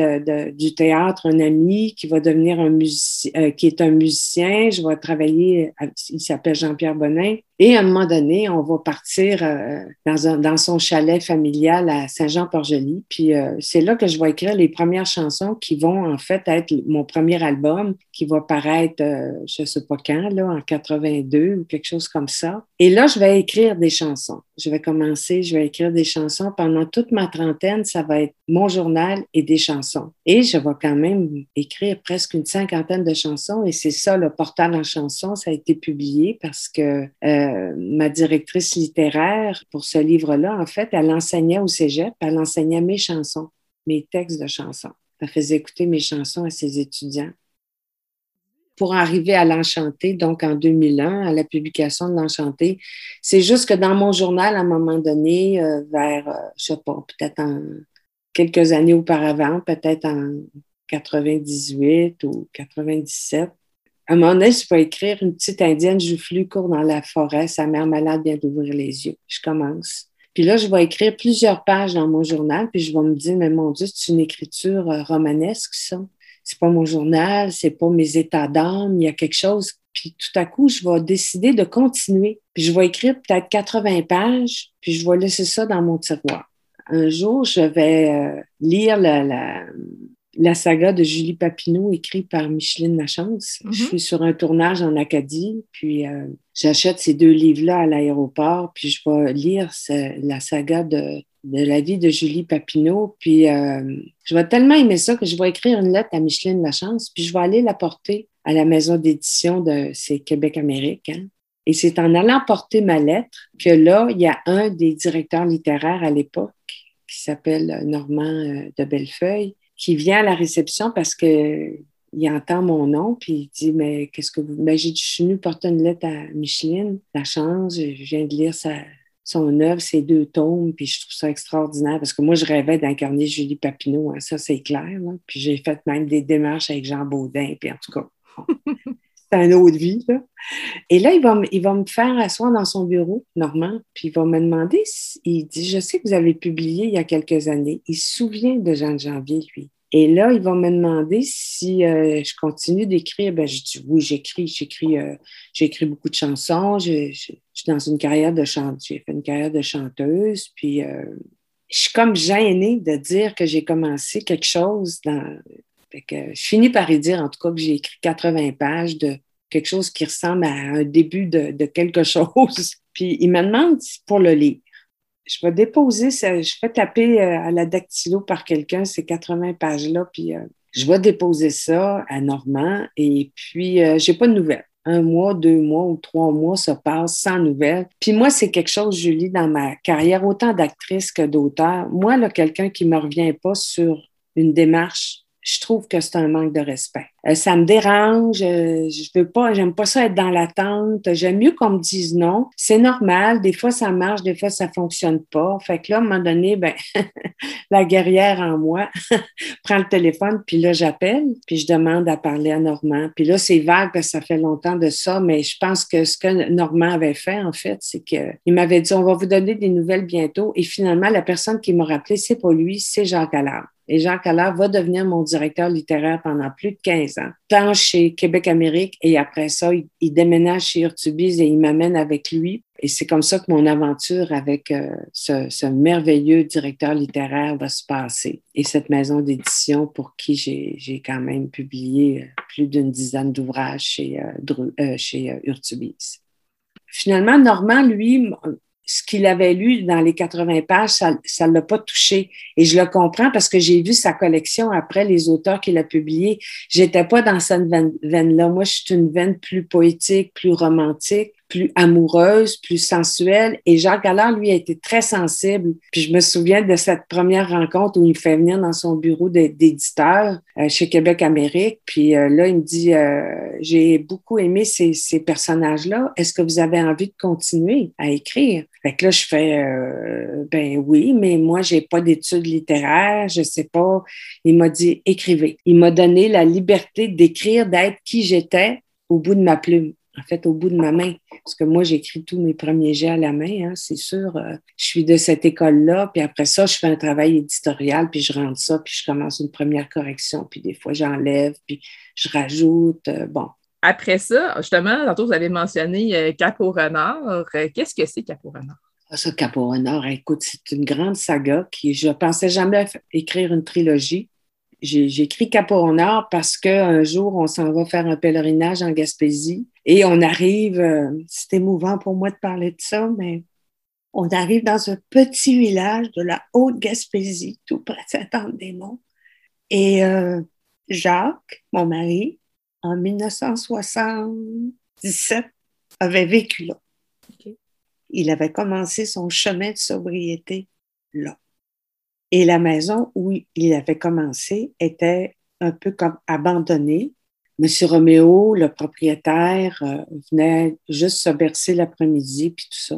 du théâtre un ami qui va devenir un musicien, euh, qui est un musicien. Je vais travailler, il s'appelle Jean-Pierre Bonin. Et à un moment donné, on va partir euh, dans, son chalet familial à Saint-Jean-Port-Joli. Puis euh, c'est là que je vais écrire les premières chansons qui vont en fait être mon premier album qui va paraître, euh, je ne sais pas quand, là, en 82 ou quelque chose comme ça. Et là, je vais écrire des chansons. Je vais commencer, je vais écrire des chansons. Pendant toute ma trentaine, ça va être mon journal et des chansons. Et je vais quand même écrire presque une cinquantaine de chansons. Et c'est ça, le portal en chansons, ça a été publié parce que euh, ma directrice littéraire pour ce livre-là, en fait, elle enseignait au cégep, elle enseignait mes chansons, mes textes de chansons. Elle faisait écouter mes chansons à ses étudiants. Pour arriver à l'Enchanté, donc en 2001, à la publication de l'Enchanté, c'est juste que dans mon journal, à un moment donné, euh, vers, euh, je sais pas, peut-être en quelques années auparavant, peut-être en 98 ou 97, à un moment donné, je peux écrire une petite indienne joufflue court dans la forêt, sa mère malade vient d'ouvrir les yeux. Je commence. Puis là, je vais écrire plusieurs pages dans mon journal, puis je vais me dire, mais mon Dieu, c'est une écriture euh, romanesque, ça. C'est pas mon journal, c'est pas mes états d'âme, il y a quelque chose. Puis tout à coup, je vais décider de continuer. Puis je vais écrire peut-être 80 pages, puis je vais laisser ça dans mon tiroir. Un jour, je vais euh, lire la la saga de Julie Papineau, écrite par Micheline Lachance. Je mhm. suis sur un tournage en Acadie, puis euh, j'achète ces deux livres-là à l'aéroport, puis je vais lire la saga de, la vie de Julie Papineau, puis euh, je vais tellement aimer ça que je vais écrire une lettre à Micheline Lachance, puis je vais aller la porter à la maison d'édition de c'est Québec-Amérique. Hein. Et c'est en allant porter ma lettre que là, il y a un des directeurs littéraires à l'époque qui s'appelle Normand euh, de Bellefeuille, qui vient à la réception parce que il entend mon nom, puis il dit Mais qu'est-ce que vous. Ben, j'ai je suis porter une lettre à Micheline, la chance, je viens de lire sa, son œuvre, ses deux tomes, puis je trouve ça extraordinaire parce que moi, je rêvais d'incarner Julie Papineau, hein, ça c'est clair. Puis j'ai fait même des démarches avec Jean Baudin, puis en tout cas, [LAUGHS] une autre vie. Et là, il va, il va me faire asseoir dans son bureau, Normand, puis il va me demander, il dit, je sais que vous avez publié il y a quelques années, il se souvient de Jean de Janvier, lui. Et là, il va me demander si euh, je continue d'écrire. Ben, je dis oui, j'écris, j'écris, euh, j'écris beaucoup de chansons. Je, suis dans une carrière de chanteuse. J'ai fait une carrière de chanteuse. Puis euh, je suis comme gênée de dire que j'ai commencé quelque chose que je finis par y dire, en tout cas, que j'ai écrit 80 pages de quelque chose qui ressemble à un début de, quelque [LAUGHS] chose. Puis il me demande pour le lire je vais déposer, ça, je fais taper euh, à la dactylo par quelqu'un ces 80 pages-là, puis euh, je vais déposer ça à Normand, et puis euh, j'ai pas de nouvelles. Un mois, deux mois ou trois mois se passent sans nouvelles. Puis moi, c'est quelque chose, Julie, dans ma carrière, autant d'actrice que d'auteur. Moi, là, quelqu'un qui me revient pas sur une démarche je trouve que c'est un manque de respect. Euh, ça me dérange, euh, je veux pas, j'aime pas ça être dans l'attente. J'aime mieux qu'on me dise non. C'est normal, des fois ça marche, des fois ça fonctionne pas. Fait que là, à un moment donné, ben, [LAUGHS] la guerrière en moi [LAUGHS] prend le téléphone, puis là, j'appelle, puis je demande à parler à Normand. Puis là, c'est vague parce que ça fait longtemps de ça, mais je pense que ce que Normand avait fait, en fait, c'est qu'il m'avait dit, on va vous donner des nouvelles bientôt. Et finalement, la personne qui m'a rappelé, c'est pas lui, c'est Jacques Allard. Et Jacques Allard va devenir mon directeur littéraire pendant plus de 15 ans, tant chez Québec-Amérique et après ça, il, déménage chez Urtubise et il m'amène avec lui. Et c'est comme ça que mon aventure avec euh, ce, merveilleux directeur littéraire va se passer. Et cette maison d'édition pour qui j'ai quand même publié euh, plus d'une dizaine d'ouvrages chez, euh, chez Urtubise. finalement, Normand, lui, ce qu'il avait lu dans les 80 pages, ça ne l'a pas touché. Et je le comprends parce que j'ai vu sa collection après les auteurs qu'il a publiés. J'étais pas dans cette veine-là. Moi, je suis une veine plus poétique, plus romantique plus amoureuse, plus sensuelle. Et Jacques Allard, lui, a été très sensible. Puis je me souviens de cette première rencontre où il me fait venir dans son bureau d'éditeur euh, chez Québec Amérique. Puis euh, là, il me dit, euh, j'ai beaucoup aimé ces, ces personnages-là. Est-ce que vous avez envie de continuer à écrire? Fait que là, je fais, ben oui, mais moi, j'ai pas d'études littéraires, je sais pas. Il m'a dit, écrivez. Il m'a donné la liberté d'écrire, d'être qui j'étais au bout de ma plume en fait, au bout de ma main. Parce que moi, j'écris tous mes premiers jets à la main, hein, c'est sûr. Euh, je suis de cette école-là, puis après ça, je fais un travail éditorial, puis je rentre ça, puis je commence une première correction, puis des fois, j'enlève, puis je rajoute. Euh, bon. Après ça, justement, tantôt, vous avez mentionné euh, renard. Qu'est-ce que c'est Cap au renard? Ah, ça, Cap au renard, écoute, c'est une grande saga qui, je pensais jamais écrire une trilogie j'ai écrit Cap au Nord parce qu'un jour, on s'en va faire un pèlerinage en Gaspésie et on arrive, euh, c'est émouvant pour moi de parler de ça, mais on arrive dans un petit village de la Haute-Gaspésie, tout près de Saint-Anne-des-Monts. Et euh, Jacques, mon mari, en 1977, avait vécu là. Il avait commencé son chemin de sobriété là. Et la maison où il avait commencé était un peu comme abandonnée. Monsieur Roméo, le propriétaire, euh, venait juste se bercer l'après-midi, puis tout ça.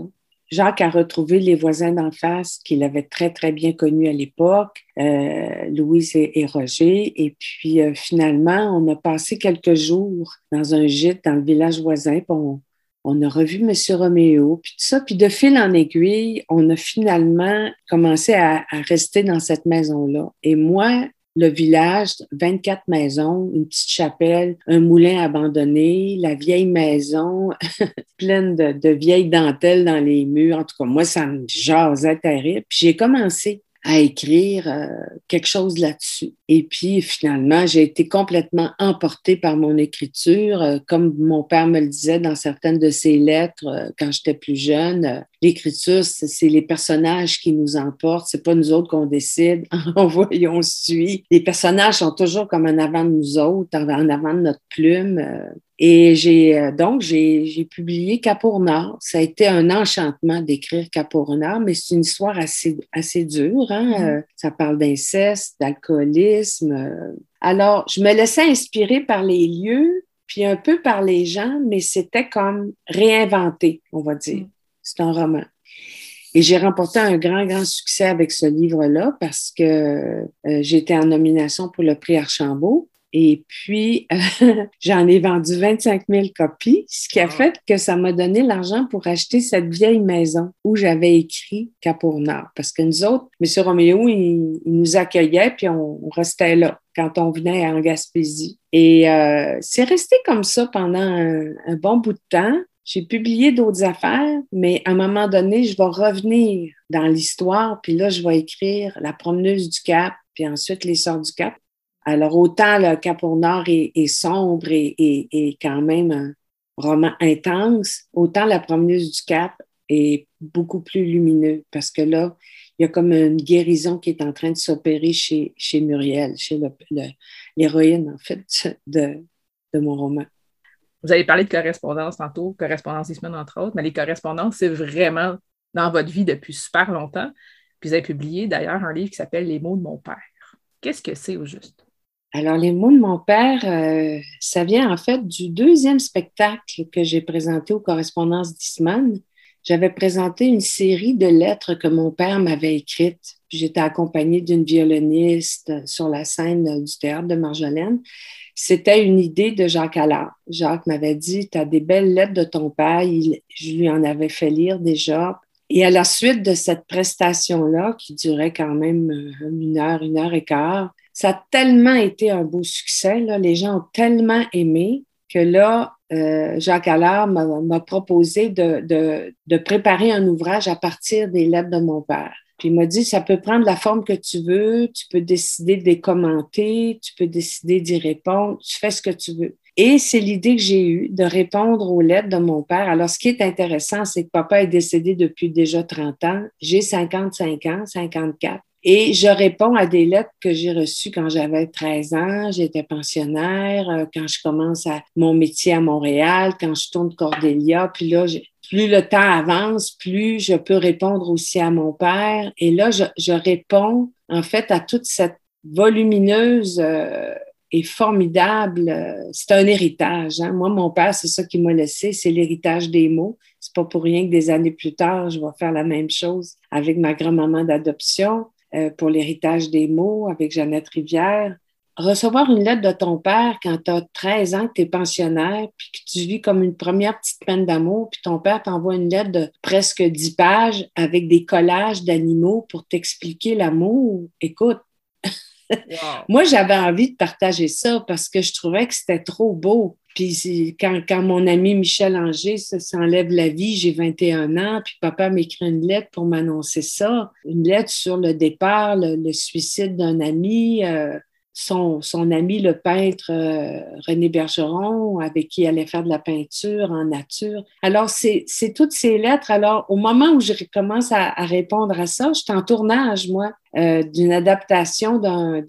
Jacques a retrouvé les voisins d'en face qu'il avait très, très bien connus à l'époque, euh, Louise et, Roger. Et puis, euh, finalement, on a passé quelques jours dans un gîte dans le village voisin. On, on a revu M. Roméo, puis tout ça. Puis de fil en aiguille, on a finalement commencé à, rester dans cette maison-là. Et moi, le village, 24 maisons, une petite chapelle, un moulin abandonné, la vieille maison [LAUGHS] pleine de, vieilles dentelles dans les murs. En tout cas, moi, ça me jasait terrible. Puis j'ai commencé à écrire euh, quelque chose là-dessus. Et puis finalement, j'ai été complètement emportée par mon écriture. Euh, comme mon père me le disait dans certaines de ses lettres euh, quand j'étais plus jeune, l'écriture, c'est les personnages qui nous emportent. C'est pas nous autres qu'on décide. [LAUGHS] en voyons, on suit. Les personnages sont toujours comme en avant de nous autres, en avant de notre plume. Et j'ai euh, donc j'ai publié Capour Nord. Ça a été un enchantement d'écrire Capour Nord, mais c'est une histoire assez assez dure. Hein? Mm-hmm. Euh, ça parle d'inceste, d'alcoolisme. Euh. Alors, je me laissais inspirer par les lieux, puis un peu par les gens, mais c'était comme réinventé, on va dire. Mm. C'est un roman. Et j'ai remporté un grand, grand succès avec ce livre-là parce que j'étais en nomination pour le prix Archambault. Et puis, [LAUGHS] j'en ai vendu 25 000 copies, ce qui a fait que ça m'a donné l'argent pour acheter cette vieille maison où j'avais écrit Capour Nord. Parce que nous autres, M. Roméo, il, nous accueillait, puis on, restait là quand on venait en Gaspésie. Et euh, c'est resté comme ça pendant un, un bon bout de temps. J'ai publié d'autres affaires, mais à un moment donné, je vais revenir dans l'histoire, puis là, je vais écrire La promeneuse du Cap, puis ensuite Les Sœurs du Cap. Alors, autant le Cap au Nord est, sombre et, quand même un roman intense, autant La promeneuse du Cap est beaucoup plus lumineux parce que là, il y a comme une guérison qui est en train de s'opérer chez, chez Muriel, chez l'héroïne, en fait, de, de mon roman. Vous avez parlé de correspondance tantôt, correspondance des semaines, entre autres, mais les correspondances, c'est vraiment dans votre vie depuis super longtemps. Puis vous avez publié d'ailleurs un livre qui s'appelle Les mots de mon père. Qu'est-ce que c'est au juste? Alors, les mots de mon père, euh, ça vient en fait du deuxième spectacle que j'ai présenté aux correspondances d'Isman. J'avais présenté une série de lettres que mon père m'avait écrites. J'étais accompagnée d'une violoniste sur la scène du théâtre de Marjolaine. C'était une idée de Jacques Allard. Jacques m'avait dit, tu des belles lettres de ton père. je lui en avais fait lire déjà. Et à la suite de cette prestation-là, qui durait quand même euh, une heure, une heure et quart, ça a tellement été un beau succès. Les gens ont tellement aimé que là, euh, Jacques Allard m'a proposé de, préparer un ouvrage à partir des lettres de mon père. Puis il m'a dit, ça peut prendre la forme que tu veux, tu peux décider de les commenter, tu peux décider d'y répondre, tu fais ce que tu veux. Et c'est l'idée que j'ai eue de répondre aux lettres de mon père. Alors, ce qui est intéressant, c'est que papa est décédé depuis déjà 30 ans. J'ai 55 ans, 54. Et je réponds à des lettres que j'ai reçues quand j'avais 13 ans, j'étais pensionnaire, euh, quand je commence à mon métier à Montréal, quand je tourne Cordélia, puis là, plus le temps avance, plus je peux répondre aussi à mon père. Et là, je, réponds en fait à toute cette volumineuse euh, et formidable. Euh, c'est un héritage. Hein. Moi, mon père, c'est ça qui m'a laissé, c'est l'héritage des mots. C'est pas pour rien que des années plus tard, je vais faire la même chose avec ma grand-maman d'adoption. Euh, pour l'héritage des mots avec Jeannette Rivière. Recevoir une lettre de ton père quand tu as 13 ans, que tu es pensionnaire, puis que tu vis comme une première petite peine d'amour, puis ton père t'envoie une lettre de presque 10 pages avec des collages d'animaux pour t'expliquer l'amour. Écoute, [LAUGHS] moi, j'avais envie de partager ça parce que je trouvais que c'était trop beau. Puis quand, quand, mon ami Michel Anger s'enlève la vie, j'ai 21 ans, puis papa m'écrit une lettre pour m'annoncer ça, une lettre sur le départ, le, suicide d'un ami. Euh, son, son, ami, le peintre euh, René Bergeron, avec qui il allait faire de la peinture en nature. Alors, c'est toutes ces lettres. Alors, au moment où je commence à, à répondre à ça, je suis en tournage, moi. Euh, d'une adaptation d'un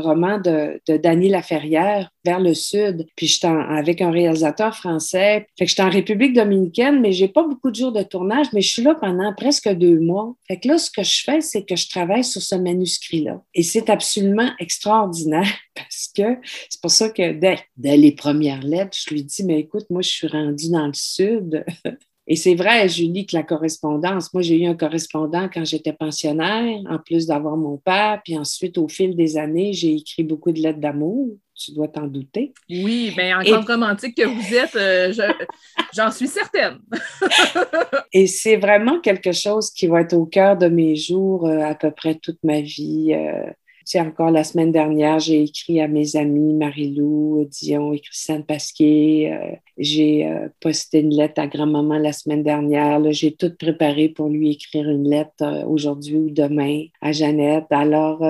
roman de, de Dany Laferrière vers le sud. Puis je avec un réalisateur français. Fait que j'étais en République dominicaine, mais j'ai pas beaucoup de jours de tournage, mais je suis là pendant presque deux mois. Fait que là, ce que je fais, c'est que je travaille sur ce manuscrit-là. Et c'est absolument extraordinaire [LAUGHS] parce que c'est pour ça que dès, dès les premières lettres, je lui dis, mais écoute, moi, je suis rendue dans le sud. [LAUGHS] Et c'est vrai, Julie, que la correspondance, moi, j'ai eu un correspondant quand j'étais pensionnaire, en plus d'avoir mon père. Puis ensuite, au fil des années, j'ai écrit beaucoup de lettres d'amour. Tu dois t'en douter. Oui, bien, en tant que romantique que vous êtes, euh, j'en suis certaine. [LAUGHS] Et c'est vraiment quelque chose qui va être au cœur de mes jours euh, à peu près toute ma vie. Euh, sais, encore la semaine dernière, j'ai écrit à mes amis Marie-Lou Dion et Christiane Pasquier. Euh, j'ai euh, posté une lettre à grand-maman la semaine dernière. J'ai tout préparé pour lui écrire une lettre euh, aujourd'hui ou demain à Jeannette. Alors,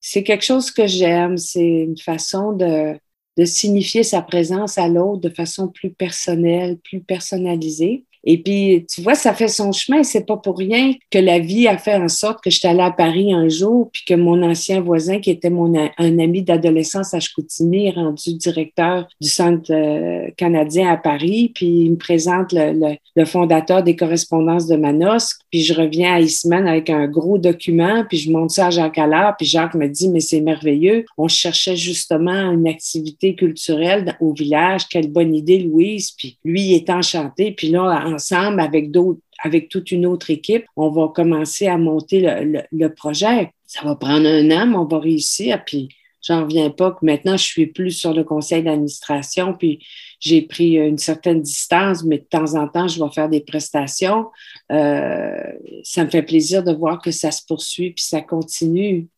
c'est quelque chose que j'aime. C'est une façon de, de signifier sa présence à l'autre de façon plus personnelle, plus personnalisée. Et puis, tu vois, ça fait son chemin. C'est pas pour rien que la vie a fait en sorte que j'étais allée à Paris un jour, puis que mon ancien voisin, qui était mon un ami d'adolescence à Chicoutimi, est rendu directeur du Centre euh, canadien à Paris, puis il me présente le, fondateur des correspondances de Manosque, puis je reviens à Eastman avec un gros document, puis je monte ça à Jacques Allard, puis Jacques me dit, mais c'est merveilleux. On cherchait justement une activité culturelle au village. Quelle bonne idée, Louise. Puis lui, il est enchanté. Puis là, ensemble avec d'autres, avec toute une autre équipe, on va commencer à monter le, projet. Ça va prendre un an, mais on va réussir. Puis j'en reviens pas que maintenant je suis plus sur le conseil d'administration, puis j'ai pris une certaine distance, mais de temps en temps, je vais faire des prestations. Euh, ça me fait plaisir de voir que ça se poursuit puis ça continue.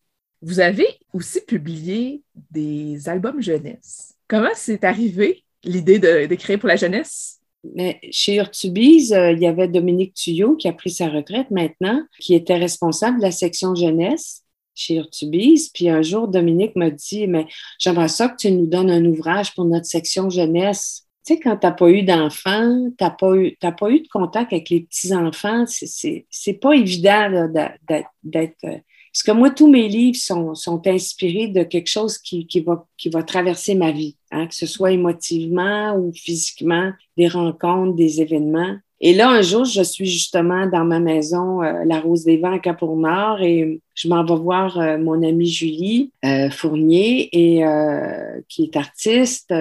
Vous avez aussi publié des albums jeunesse. Comment c'est arrivé l'idée d'écrire pour la jeunesse? Mais chez Urtubise, euh, il y avait Dominique Tuyau qui a pris sa retraite maintenant, qui était responsable de la section jeunesse chez Urtubise. Puis un jour, Dominique m'a dit, mais j'aimerais ça que tu nous donnes un ouvrage pour notre section jeunesse. Tu sais, quand tu n'as pas eu d'enfants, tu n'as pas, eu, pas eu de contact avec les petits-enfants, c'est pas évident d'être euh, parce que moi, tous mes livres sont, sont inspirés de quelque chose qui, qui, va, qui va traverser ma vie, hein, que ce soit émotivement ou physiquement, des rencontres, des événements. Et là, un jour, je suis justement dans ma maison, euh, La Rose des Vents à Cap-au-Nord, et je m'en vais voir euh, mon amie Julie euh, Fournier, et, qui est artiste.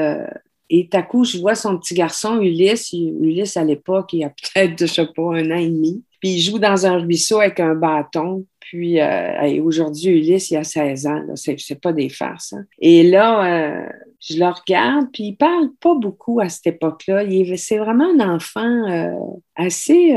et à coup, je vois son petit garçon, Ulysse. Ulysse, à l'époque, il a peut-être, je sais pas, un an et demi. Puis il joue dans un ruisseau avec un bâton. Puis euh, aujourd'hui, Ulysse, il a 16 ans. C'est pas des farces. Hein. Et là, euh, je le regarde, puis il parle pas beaucoup à cette époque-là. C'est vraiment un enfant euh, assez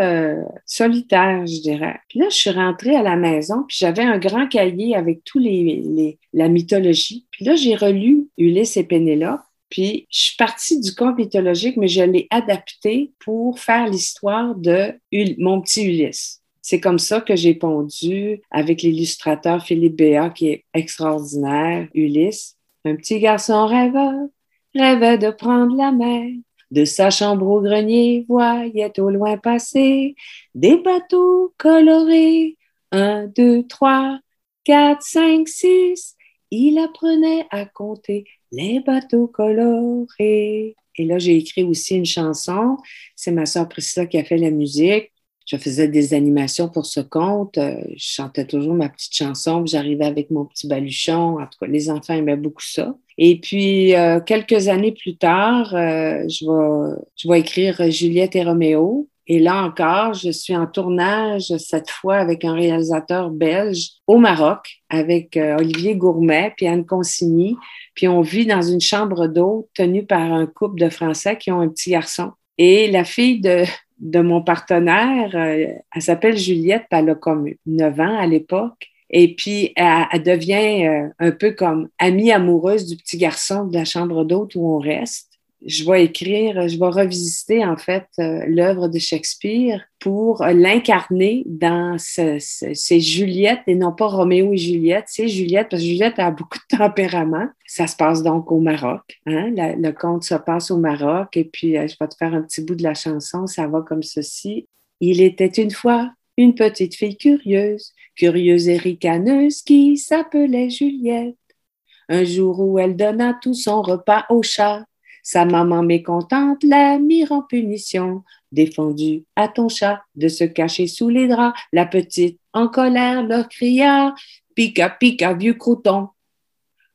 solitaire, je dirais. Puis là, je suis rentrée à la maison, puis j'avais un grand cahier avec tous les la mythologie. Puis là, j'ai relu Ulysse et Pénélope. Puis je suis partie du conte mythologique, mais je l'ai adapté pour faire l'histoire de mon petit Ulysse. C'est comme ça que j'ai pondu avec l'illustrateur Philippe Béat, qui est extraordinaire, Ulysse. Un petit garçon rêveur rêvait de prendre la mer. De sa chambre au grenier, voyait au loin passer des bateaux colorés. Un, deux, trois, quatre, cinq, six. Il apprenait à compter les bateaux colorés. Et là, j'ai écrit aussi une chanson. C'est ma soeur Priscilla qui a fait la musique. Je faisais des animations pour ce conte. Euh, je chantais toujours ma petite chanson. J'arrivais avec mon petit baluchon. En tout cas, les enfants aimaient beaucoup ça. Et puis, euh, quelques années plus tard, euh, je, vais, je vais écrire Juliette et Roméo. Et là encore, je suis en tournage cette fois avec un réalisateur belge au Maroc, avec Olivier Gourmet puis Anne Consigny. Puis on vit dans une chambre d'eau tenue par un couple de Français qui ont un petit garçon. Et la fille de, de mon partenaire, euh, elle s'appelle Juliette, elle a comme 9 ans à l'époque. Et puis, elle, devient euh, un peu comme amie amoureuse du petit garçon de la chambre d'hôte où on reste je vais écrire, je vais revisiter en fait euh, l'œuvre de Shakespeare pour l'incarner dans ces Juliette et non pas Roméo et Juliette. C'est Juliette parce que Juliette a beaucoup de tempérament. Ça se passe donc au Maroc. Hein? le conte se passe au Maroc et puis euh, je vais te faire un petit bout de la chanson. Ça va comme ceci. Il était une fois une petite fille curieuse, curieuse et ricaneuse qui s'appelait Juliette. Un jour où elle donna tout son repas au chat, sa maman mécontente l'a mis en punition. Défendu à ton chat de se cacher sous les draps, la petite en colère leur cria Pica, pica, vieux crouton.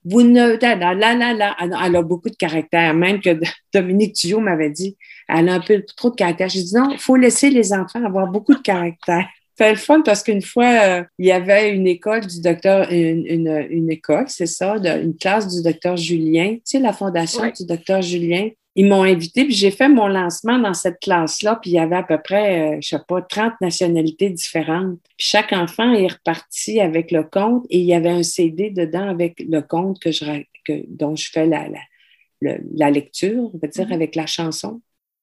Vous ne. La, la, la, la. Elle a beaucoup de caractère, même que Dominique Tuyau m'avait dit elle a un peu trop de caractère. Je dis non, il faut laisser les enfants avoir beaucoup de caractère. C'était le fun parce qu'une fois, euh, il y avait une école du docteur, une, une, école, c'est ça, une classe du docteur Julien, tu sais, la fondation du docteur Julien. Ils m'ont invité, puis j'ai fait mon lancement dans cette classe-là, puis il y avait à peu près, je euh, je sais pas, 30 nationalités différentes. Puis chaque enfant est reparti avec le conte et il y avait un CD dedans avec le conte que je, que, dont je fais la, la, la lecture, on va dire, mm-hmm. avec la chanson.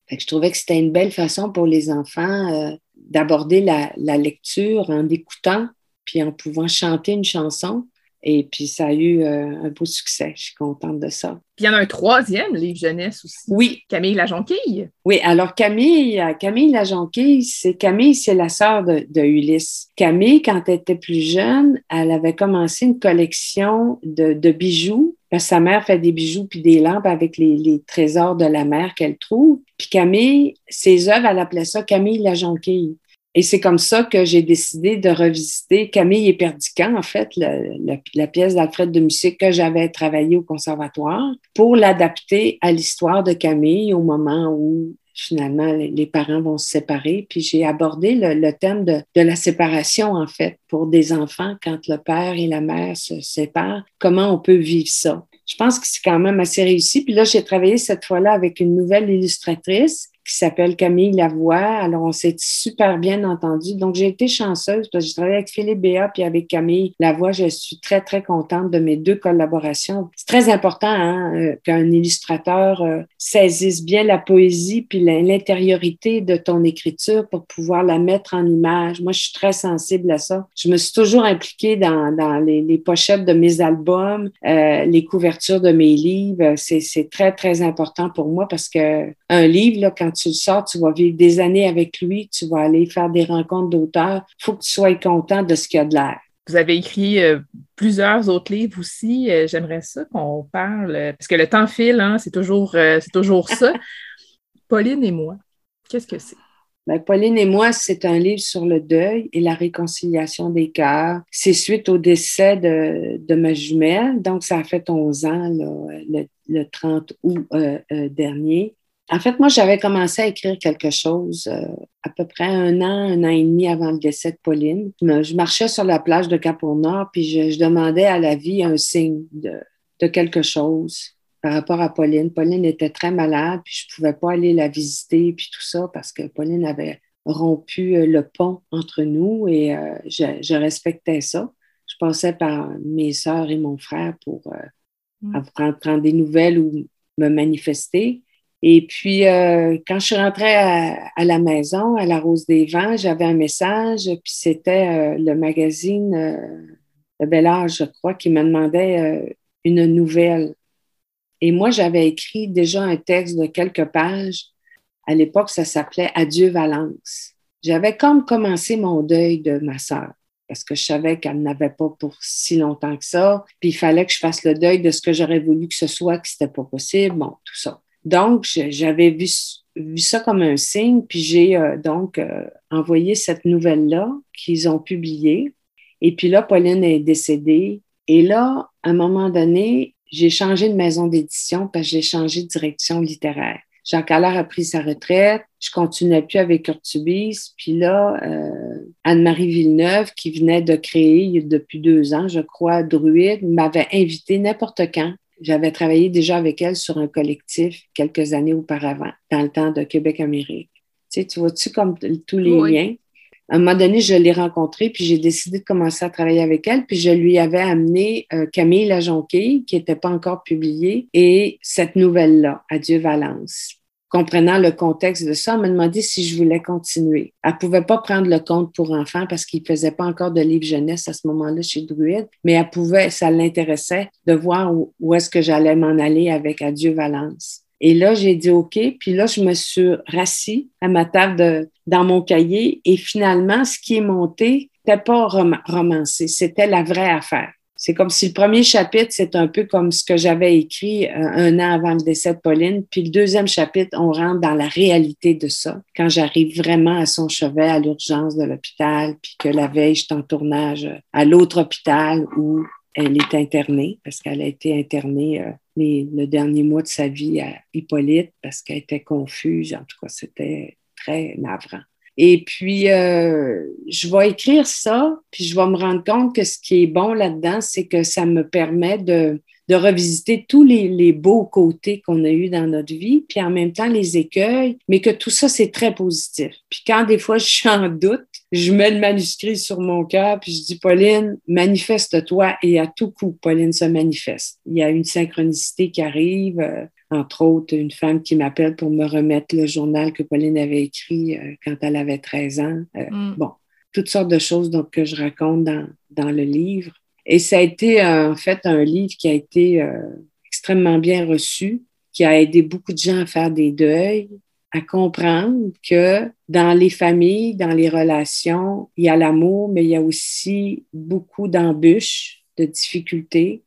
Fait que je trouvais que c'était une belle façon pour les enfants euh, d'aborder la, lecture en écoutant, puis en pouvant chanter une chanson. Et puis, ça a eu euh, un beau succès. Je suis contente de ça. Puis, il y en a un troisième livre jeunesse aussi. Oui. Camille la Jonquille. Oui, alors Camille, euh, Camille la Jonquille, c'est Camille, c'est la sœur de, de, Ulysse. Camille, quand elle était plus jeune, elle avait commencé une collection de, de bijoux sa mère fait des bijoux puis des lampes avec les, trésors de la mer qu'elle trouve. Puis Camille, ses œuvres, elle appelait ça Camille la jonquille. Et c'est comme ça que j'ai décidé de revisiter Camille et Perdican, en fait, la pièce d'Alfred de Musset que j'avais travaillé au conservatoire, pour l'adapter à l'histoire de Camille au moment où finalement les parents vont se séparer. Puis j'ai abordé le, thème de, la séparation, en fait, pour des enfants quand le père et la mère se séparent. Comment on peut vivre ça? Je pense que c'est quand même assez réussi. Puis là, j'ai travaillé cette fois-là avec une nouvelle illustratrice qui s'appelle Camille Lavoie. Alors, on s'est super bien entendu. Donc, j'ai été chanceuse parce que j'ai travaillé avec Philippe Béat puis avec Camille Lavoie. Je suis très, très contente de mes deux collaborations. C'est très important hein, euh, qu'un illustrateur euh, saisisse bien la poésie puis l'intériorité de ton écriture pour pouvoir la mettre en image. Moi, je suis très sensible à ça. Je me suis toujours impliquée dans, les, pochettes de mes albums, euh, les couvertures de mes livres. C'est très, très important pour moi parce que un livre, là, quand tu le sors, tu vas vivre des années avec lui, tu vas aller faire des rencontres d'auteurs. Il faut que tu sois content de ce qu'il y a de l'air. Vous avez écrit euh, plusieurs autres livres aussi. Euh, j'aimerais ça qu'on parle, euh, parce que le temps file, hein, c'est toujours, toujours ça. [LAUGHS] Pauline et moi, qu'est-ce que c'est? Ben, Pauline et moi, c'est un livre sur le deuil et la réconciliation des cœurs. C'est suite au décès de, ma jumelle, donc ça a fait 11 ans, le, le, 30 août dernier. En fait, moi, j'avais commencé à écrire quelque chose euh, à peu près un an, un an et demi avant le décès de Pauline. Je marchais sur la plage de Cap-au-Nord, puis je, demandais à la vie un signe de, quelque chose par rapport à Pauline. Pauline était très malade, puis je ne pouvais pas aller la visiter, puis tout ça, parce que Pauline avait rompu euh, le pont entre nous et euh, je, respectais ça. Je passais par mes sœurs et mon frère pour mm. prendre des nouvelles ou me manifester. Et puis, euh, quand je suis rentrée à, la maison, à la Rose des Vents, j'avais un message, puis c'était euh, le magazine euh, Le Bel Âge, je crois, qui me demandait une nouvelle. Et moi, j'avais écrit déjà un texte de quelques pages. À l'époque, ça s'appelait Adieu Valence. J'avais comme commencé mon deuil de ma sœur parce que je savais qu'elle n'avait pas pour si longtemps que ça. Puis il fallait que je fasse le deuil de ce que j'aurais voulu que ce soit, que c'était pas possible, bon, tout ça. Donc, j'avais vu, vu ça comme un signe, puis j'ai euh, donc euh, envoyé cette nouvelle-là qu'ils ont publiée. Et puis là, Pauline est décédée. Et là, à un moment donné, j'ai changé de maison d'édition parce que j'ai changé de direction littéraire. Jacques Allard a pris sa retraite. Je continuais plus avec Urtubis. Puis là, euh, Anne-Marie Villeneuve, qui venait de créer depuis deux ans, je crois, Druide, m'avait invité n'importe quand. J'avais travaillé déjà avec elle sur un collectif quelques années auparavant, dans le temps de Québec-Amérique. Tu sais, tu vois-tu comme tous les liens? À un moment donné, je l'ai rencontrée, puis j'ai décidé de commencer à travailler avec elle, puis je lui avais amené euh, Camille Lajonquille, qui n'était pas encore publiée, et cette nouvelle-là, Adieu Valence. Comprenant le contexte de ça, m'a demandé si je voulais continuer. Elle pouvait pas prendre le compte pour enfants parce qu'il faisait pas encore de livre jeunesse à ce moment-là chez Druide, mais elle pouvait, ça l'intéressait de voir où, est-ce que j'allais m'en aller avec Adieu Valence. Et là, j'ai dit OK. Puis là, je me suis rassis à ma table de, dans mon cahier. Et finalement, ce qui est monté, c'était pas romancé, c'était la vraie affaire. C'est comme si le premier chapitre, c'est un peu comme ce que j'avais écrit euh, un an avant le décès de Pauline. Puis le deuxième chapitre, on rentre dans la réalité de ça. Quand j'arrive vraiment à son chevet, à l'urgence de l'hôpital, puis que la veille, je en tournage à l'autre hôpital où elle est internée, parce qu'elle a été internée euh, le dernier mois de sa vie à Hippolyte, parce qu'elle était confuse. En tout cas, c'était très navrant. Et puis, euh, je vais écrire ça, puis je vais me rendre compte que ce qui est bon là-dedans, c'est que ça me permet de, de revisiter tous les, les beaux côtés qu'on a eus dans notre vie, puis en même temps les écueils, mais que tout ça, c'est très positif. Puis quand des fois [LAUGHS] je suis en doute, je mets le manuscrit sur mon cœur, puis je dis, Pauline, manifeste-toi, et à tout coup, Pauline se manifeste. Il y a une synchronicité qui arrive, euh, entre autres, une femme qui m'appelle pour me remettre le journal que Pauline avait écrit euh, quand elle avait 13 ans. Euh, mm. Bon, toutes sortes de choses donc, que je raconte dans, dans le livre. Et ça a été en fait un livre qui a été extrêmement bien reçu, qui a aidé beaucoup de gens à faire des deuils, à comprendre que dans les familles, dans les relations, il y a l'amour, mais il y a aussi beaucoup d'embûches, de difficultés.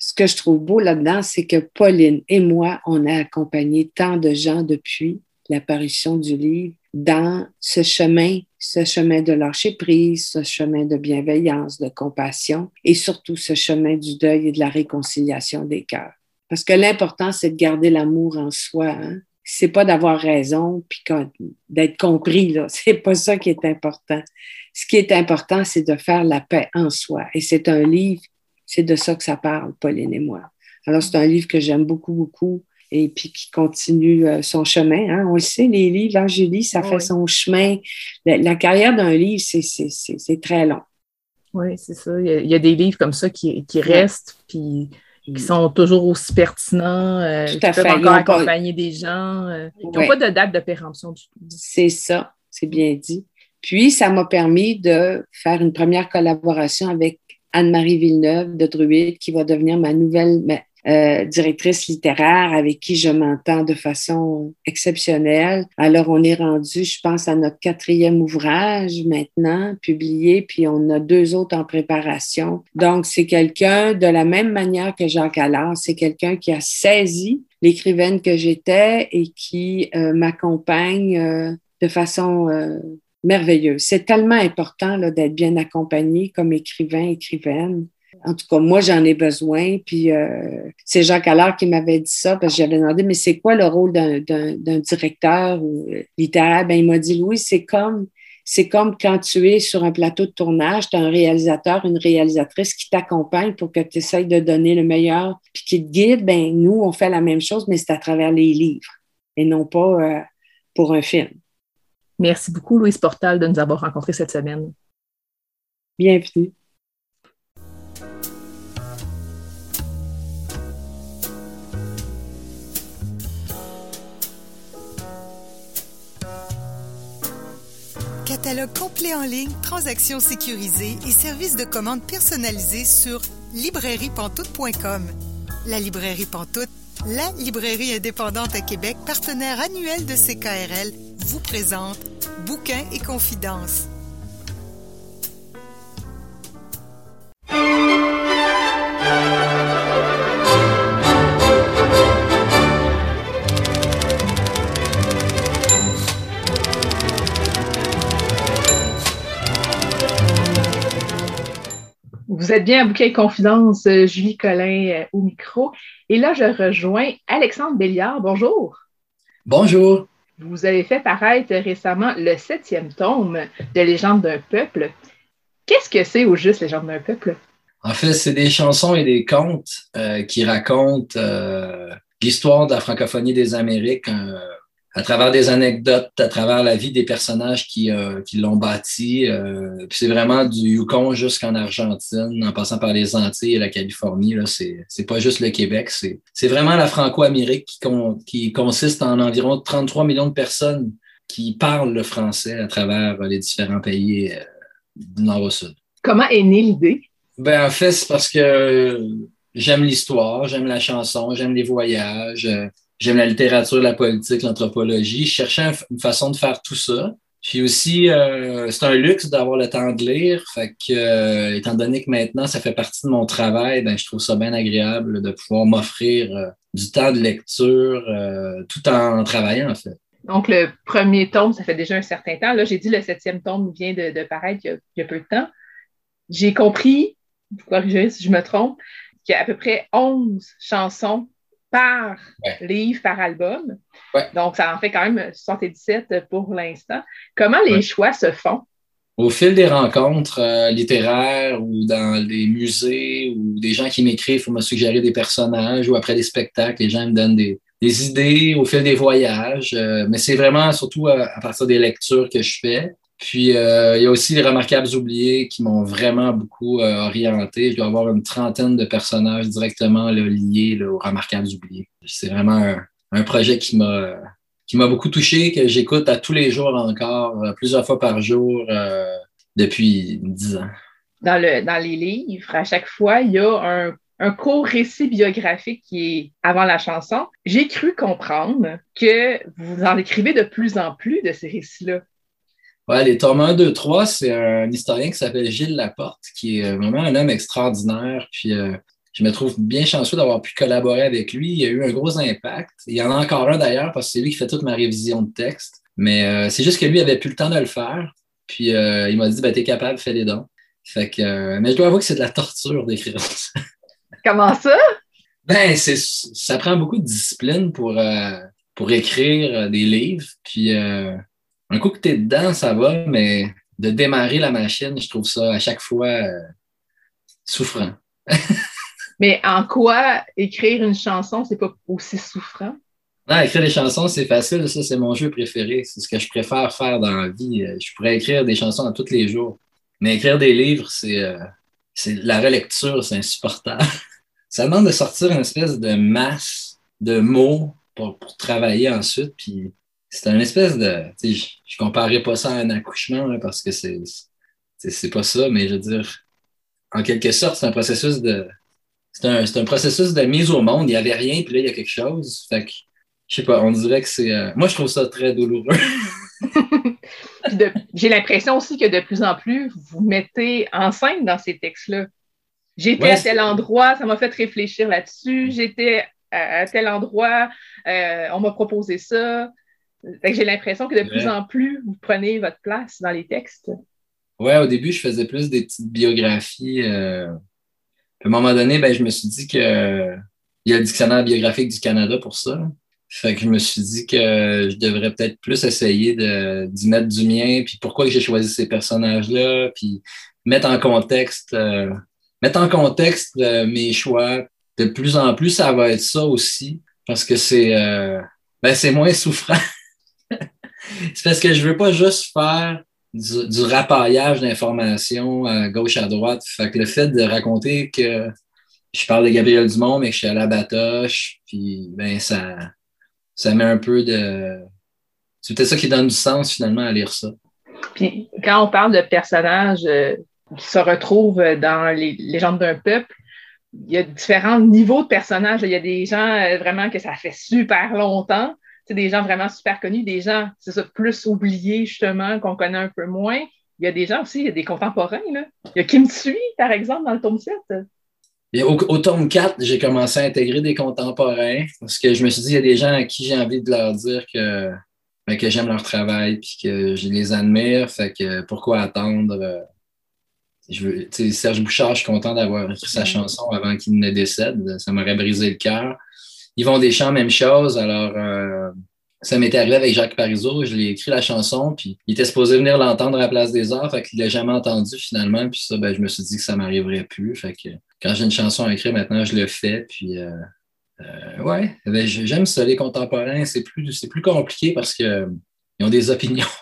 Ce que je trouve beau là-dedans, c'est que Pauline et moi, on a accompagné tant de gens depuis l'apparition du livre dans ce chemin, ce chemin de lâcher prise, ce chemin de bienveillance, de compassion et surtout ce chemin du deuil et de la réconciliation des cœurs. Parce que l'important, c'est de garder l'amour en soi. Hein? c'est pas d'avoir raison puis d'être compris là, [LAUGHS] c'est pas ça qui est important. Ce qui est important, c'est de faire la paix en soi. Et c'est un livre, c'est de ça que ça parle, Pauline et moi. Alors c'est un livre que j'aime beaucoup beaucoup et puis qui continue euh, son chemin. Hein. On le sait, les livres, là, Julie, ça fait son chemin. La, carrière d'un livre, c'est très long. Oui, c'est ça. Il y, a, des livres comme ça qui, qui restent, puis qui sont toujours aussi pertinents, euh, qui peuvent encore accompagner des gens, euh, qui n'ont pas de date de péremption du tout. C'est ça, c'est bien dit. Puis, ça m'a permis de faire une première collaboration avec Anne-Marie Villeneuve de Druide, qui va devenir ma nouvelle euh, directrice littéraire avec qui je m'entends de façon exceptionnelle. Alors, on est rendu, je pense, à notre quatrième ouvrage maintenant, publié, puis on a deux autres en préparation. Donc, c'est quelqu'un, de la même manière que Jacques Allard, c'est quelqu'un qui a saisi l'écrivaine que j'étais et qui euh, m'accompagne euh, de façon merveilleuse. C'est tellement important d'être bien accompagné comme écrivain, écrivaine. En tout cas, moi, j'en ai besoin. Puis euh, c'est Jacques Allard qui m'avait dit ça parce que j'avais demandé, mais c'est quoi le rôle d'un directeur ou euh, littéraire? Ben, il m'a dit, Louis, c'est comme c'est comme quand tu es sur un plateau de tournage, tu as un réalisateur, une réalisatrice qui t'accompagne pour que tu essayes de donner le meilleur, puis qui te guide. Ben, nous, on fait la même chose, mais c'est à travers les livres et non pas euh, pour un film. Merci beaucoup, Louise Portal, de nous avoir rencontrés cette semaine. Bienvenue. Catalogue complet en ligne, transactions sécurisées et services de commande personnalisés sur librairiepantoute.com. La librairie Pantoute, la librairie indépendante à Québec, partenaire annuel de CKRL, vous présente Bouquins et confidences. Vous êtes bien à Bouquet Confidence, euh, Julie Collin euh, au micro. Et là, je rejoins Alexandre Béliard. Bonjour. Bonjour. Vous avez fait paraître récemment le septième tome de Légende d'un peuple. Qu'est-ce que c'est au juste Légende d'un peuple? En fait, c'est des chansons et des contes euh, qui racontent l'histoire de la francophonie des Amériques à travers des anecdotes, à travers la vie des personnages qui, euh, qui l'ont bâti. Euh, c'est vraiment du Yukon jusqu'en Argentine, en passant par les Antilles et la Californie. Là, c'est, c'est pas juste le Québec, c'est, c'est vraiment la Franco-Amérique qui, qui consiste en environ 33 millions de personnes qui parlent le français à travers les différents pays euh, du nord au sud. Comment est née l'idée? Ben, en fait, c'est parce que j'aime l'histoire, j'aime la chanson, j'aime les voyages. J'aime la littérature, la politique, l'anthropologie. Je cherchais une façon de faire tout ça. Puis aussi, euh, c'est un luxe d'avoir le temps de lire. Fait que, euh, étant donné que maintenant, ça fait partie de mon travail, ben, je trouve ça bien agréable de pouvoir m'offrir euh, du temps de lecture tout en travaillant, en fait. Donc, le premier tome, ça fait déjà un certain temps. Là, j'ai dit le septième tome vient de, paraître il y, a, peu de temps. J'ai compris, vous corrigez si je me trompe, qu'il y a à peu près 11 chansons par livre, par album. Donc, ça en fait quand même 77 pour l'instant. Comment les choix se font? Au fil des rencontres euh, littéraires ou dans des musées ou des gens qui m'écrivent pour me suggérer des personnages ou après des spectacles, les gens me donnent des, idées au fil des voyages. Euh, mais c'est vraiment surtout à, partir des lectures que je fais. Puis, euh, il y a aussi les Remarquables oubliés qui m'ont vraiment beaucoup euh, orienté. Je dois avoir une trentaine de personnages directement liés aux Remarquables oubliés. C'est vraiment un, projet qui m'a qui m'a beaucoup touché, que j'écoute à tous les jours encore, euh, plusieurs fois par jour, depuis dix ans. Dans, le, dans les livres, à chaque fois, il y a un, un court récit biographique qui est avant la chanson. J'ai cru comprendre que vous en écrivez de plus en plus de ces récits-là. Ouais, les tomes 1, 2, 3, c'est un historien qui s'appelle Gilles Laporte, qui est vraiment un homme extraordinaire. Puis euh, je me trouve bien chanceux d'avoir pu collaborer avec lui. Il a eu un gros impact. Il y en a encore un d'ailleurs, parce que c'est lui qui fait toute ma révision de texte. Mais euh, c'est juste que lui avait plus le temps de le faire. Puis euh, il m'a dit ben, T'es capable, fais les dons. Fait que, mais je dois avouer que c'est de la torture d'écrire ça. [LAUGHS] Comment ça? Ben, c'est, ça prend beaucoup de discipline pour, pour écrire des livres. Puis un coup que tu es dedans, ça va, mais de démarrer la machine, je trouve ça à chaque fois euh, souffrant. [LAUGHS] mais en quoi écrire une chanson, c'est pas aussi souffrant? Non, écrire des chansons, c'est facile. Ça, c'est mon jeu préféré. C'est ce que je préfère faire dans la vie. Euh, je pourrais écrire des chansons à tous les jours. Mais écrire des livres, c'est euh, la relecture, c'est insupportable. [LAUGHS] ça demande de sortir une espèce de masse de mots pour, pour travailler ensuite. Puis c'est un espèce de. Je, je comparais pas ça à un accouchement parce que c'est, c'est pas ça, mais je veux dire, en quelque sorte, c'est un processus de. C'est un, un, processus de mise au monde. Il n'y avait rien, puis là, il y a quelque chose. Fait que, je sais pas, on dirait que c'est. Euh, moi, je trouve ça très douloureux. [LAUGHS] J'ai l'impression aussi que de plus en plus, vous mettez en scène dans ces textes-là. J'étais à tel endroit, ça m'a fait réfléchir là-dessus. J'étais à, tel endroit, euh, on m'a proposé ça j'ai l'impression que de plus en plus, vous prenez votre place dans les textes. Ouais, au début, je faisais plus des petites biographies. Euh, à un moment donné, ben, je me suis dit que il y a le dictionnaire biographique du Canada pour ça. Fait que je me suis dit que je devrais peut-être plus essayer d'y mettre du mien, puis pourquoi j'ai choisi ces personnages-là, puis mettre en contexte, euh, mettre en contexte euh, mes choix. De plus en plus, ça va être ça aussi, parce que c'est ben, c'est moins souffrant. C'est parce que je veux pas juste faire du, du rapaillage d'informations à gauche à droite. Fait que le fait de raconter que je parle de Gabriel Dumont, mais que je suis à la batoche, puis ben ça, ça met un peu de. C'est peut-être ça qui donne du sens finalement à lire ça. Puis quand on parle de personnages euh, qui se retrouvent dans les légendes d'un peuple, il y a différents niveaux de personnages. Il y a des gens euh, vraiment que ça fait super longtemps. C'est des gens vraiment super connus, des gens, c'est ça, plus oubliés, justement, qu'on connaît un peu moins. Il y a des gens aussi, il y a des contemporains. Là. Il y a Kim Tsui, par exemple, dans le tome 7. Et au, au, tome 4, j'ai commencé à intégrer des contemporains parce que je me suis dit, il y a des gens à qui j'ai envie de leur dire que, ben, que j'aime leur travail puis que je les admire. Fait que pourquoi attendre? euh, Je veux, Serge Bouchard, je suis content d'avoir écrit sa chanson avant qu'il ne décède. Ça m'aurait brisé le cœur. Yvon Deschamps, même chose. Alors, euh, ça m'était arrivé avec Jacques Parizeau. Je lui ai écrit la chanson, puis il était supposé venir l'entendre à la place des arts, fait qu'il l'a jamais entendu finalement. Puis ça, ben, je me suis dit que ça m'arriverait plus. Fait que quand j'ai une chanson à écrire, maintenant, je le fais. Puis, euh, euh, ouais, ben, j'aime ça, les contemporains. C'est plus, c'est plus compliqué parce qu'ils ont des opinions. [LAUGHS]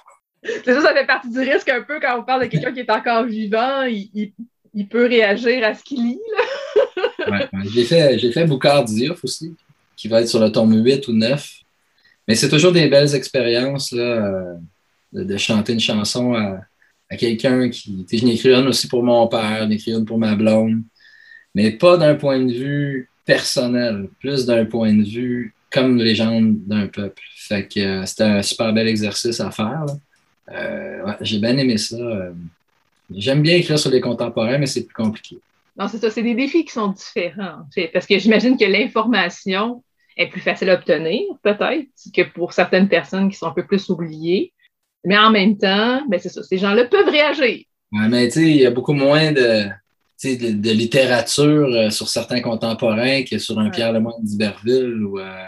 C'est ça, ça fait partie du risque un peu quand on parle de quelqu'un qui est encore vivant. Il, il, il peut réagir à ce qu'il lit. Là. ouais. J'ai fait, j'ai fait Boucard Diouf aussi, qui va être sur le tome 8 ou 9. Mais c'est toujours des belles expériences là, euh, de, chanter une chanson à, quelqu'un qui. Je n'ai écrit une aussi pour mon père, écrit une pour ma blonde, mais pas d'un point de vue personnel, plus d'un point de vue comme légende d'un peuple. Fait que euh, c'était un super bel exercice à faire. Euh, J'ai bien aimé ça. J'aime bien écrire sur les contemporains, mais c'est plus compliqué. Non, c'est ça. C'est des défis qui sont différents. Parce que j'imagine que l'information est plus facile à obtenir, peut-être, que pour certaines personnes qui sont un peu plus oubliées. Mais en même temps, ben c'est ça, ces gens-là peuvent réagir. Ouais, mais tu sais, il y a beaucoup moins de, de, de littérature euh, sur certains contemporains que sur un ouais. Pierre Lemoyne d'Iberville. Ou, euh,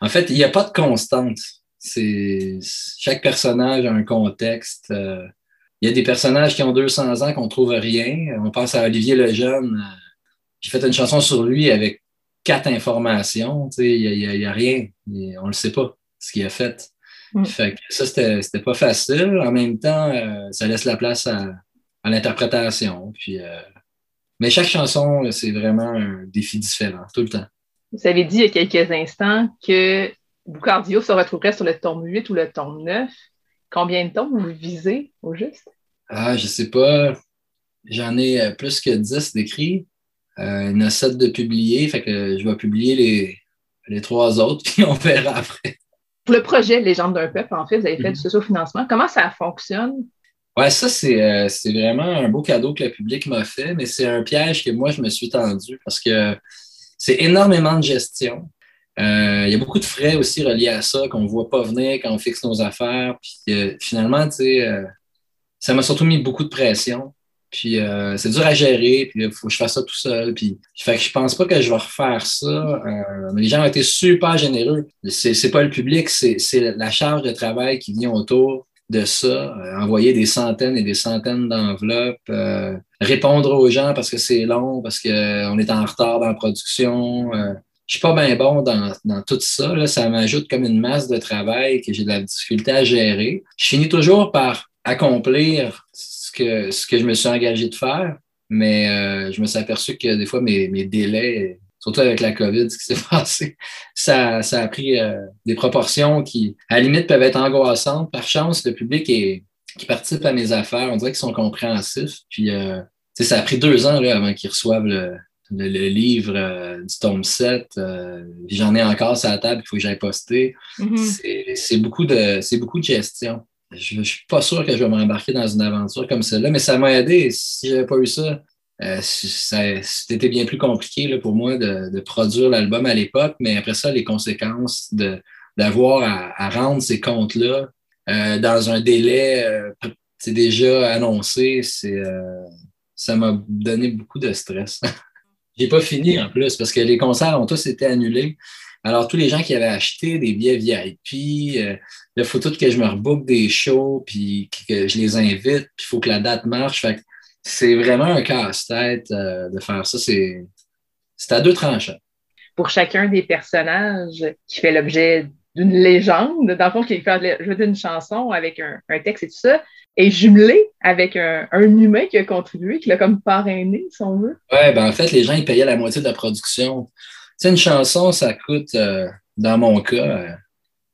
en fait, il n'y a pas de constante. C'est chaque personnage a un contexte. Euh, il y a des personnages qui ont 200 ans qu'on trouve rien. On pense à Olivier Lejeune. J'ai fait une chanson sur lui avec quatre informations. Il n'y a, a, a, rien. On ne le sait pas, ce qu'il a fait. Mm. Fait que ça, c'était pas facile. En même temps, euh, ça laisse la place à, à l'interprétation. Puis, euh... Mais chaque chanson, c'est vraiment un défi différent, tout le temps. Vous avez dit il y a quelques instants que Boucardio se retrouverait sur le tome 8 ou le tome 9. Combien de tomes vous visez au juste? Ah, je sais pas. J'en ai euh, plus que 10 d'écrits. Euh, il y en a 7 de publiés. Fait que je vais publier les, les trois autres, [LAUGHS] puis on verra après. Pour le projet Légende d'un peuple, en fait, vous avez fait -hmm. du socio-financement. Comment ça fonctionne? Ouais, ça, c'est euh, vraiment un beau cadeau que le public m'a fait, mais c'est un piège que moi, je me suis tendu parce que c'est énormément de gestion. Euh, il y a beaucoup de frais aussi reliés à ça qu'on ne voit pas venir quand on fixe nos affaires. Puis euh, finalement, tu sais, euh, ça m'a surtout mis beaucoup de pression. Puis euh, c'est dur à gérer, puis il faut que je fasse ça tout seul. Puis fait que je pense pas que je vais refaire ça. mais les gens ont été super généreux. C'est pas le public, c'est la charge de travail qui vient autour de ça, envoyer des centaines et des centaines d'enveloppes, répondre aux gens parce que c'est long, parce qu'on est en retard dans la production je suis pas bien bon dans, dans, tout ça. Là. Ça m'ajoute comme une masse de travail que j'ai de la difficulté à gérer. Je finis toujours par accomplir que, ce que je me suis engagé de faire, mais euh, je me suis aperçu que des fois, mes, mes délais, surtout avec la COVID, [LAUGHS] ce qui s'est passé, ça, ça a pris euh, des proportions qui, à la limite, peuvent être angoissantes. Par chance, le public est, qui participe à mes affaires, on dirait qu'ils sont compréhensifs. Puis, euh, ça a pris deux ans là, avant qu'ils reçoivent le, le, le, livre du tome 7. Euh, J'en ai encore sur la table, il faut que j'aille poster. Mm -hmm. C'est beaucoup, de, beaucoup de gestion. Je ne suis pas sûr que je vais m'embarquer dans une aventure comme celle-là, mais ça m'a aidé. Si je n'avais pas eu ça, euh, c'était bien plus compliqué pour moi de, produire l'album à l'époque, mais après ça, les conséquences d'avoir à, rendre ces comptes-là euh, dans un délai c'est déjà annoncé, ça m'a donné beaucoup de stress. [LAUGHS] J'ai pas fini en plus parce que les concerts ont tous été annulés. Alors, tous les gens qui avaient acheté des billets VIP, euh, il faut tout que je me rebook des shows, puis que je les invite, puis il faut que la date marche. Fait c'est vraiment un casse-tête euh, de faire ça. C'est à deux tranchants. Pour chacun des personnages qui fait l'objet d'une légende, dans le fond, qui fait jouer une chanson avec un, un, texte et tout ça, est jumelé avec un, un humain qui a contribué, qui l'a comme parrainé, si on veut. Ouais, ben en fait, les gens, ils payaient la moitié de la production. Tu sais, une chanson, ça coûte, euh, dans mon cas, euh,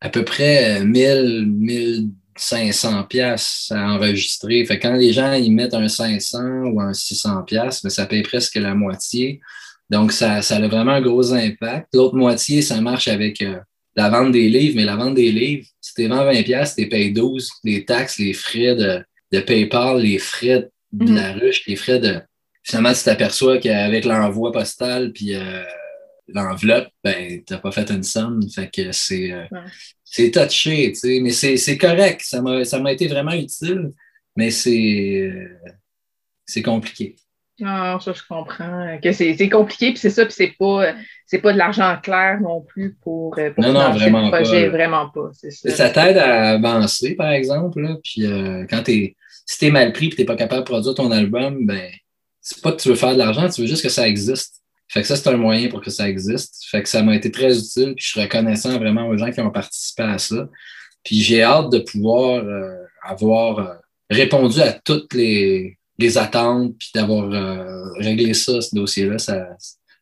à peu près 1000, 500 pièces à enregistrer. Fait quand les gens ils mettent un 500 ou un 600 pièces, ben, ça paye presque la moitié. Donc, ça, ça a vraiment un gros impact. L'autre moitié, ça marche avec euh, la vente des livres, mais la vente des livres, si tu vends 20 pièces, tu payes 12, les taxes, les frais de, de PayPal, les frais de Mhm. la ruche, les frais de... Finalement, tu t'aperçois qu'avec l'envoi postal puis euh, l'enveloppe, ben, t'as pas fait une somme. Fait que c'est... euh, Ouais. touché, tu sais, mais c'est correct. Ça m'a été vraiment utile, mais c'est euh, compliqué. Non, ça, je comprends. Que c'est compliqué, puis c'est ça, puis c'est pas, pas de l'argent clair non plus pour, euh, pour Non, non, vraiment le projet. pas. Vraiment pas, ça. Ça t'aide à avancer, par exemple, là, puis euh, quand t'es si t'es mal pris et t'es pas capable de produire ton album, ben c'est pas que tu veux faire de l'argent, tu veux juste que ça existe. Fait que ça, c'est un moyen pour que ça existe. Fait que ça m'a été très utile, puis je suis reconnaissant vraiment aux gens qui ont participé à ça. Puis j'ai hâte de pouvoir euh, avoir euh, répondu à toutes les, les attentes, puis d'avoir euh, réglé ça, ce dossier-là. Ça,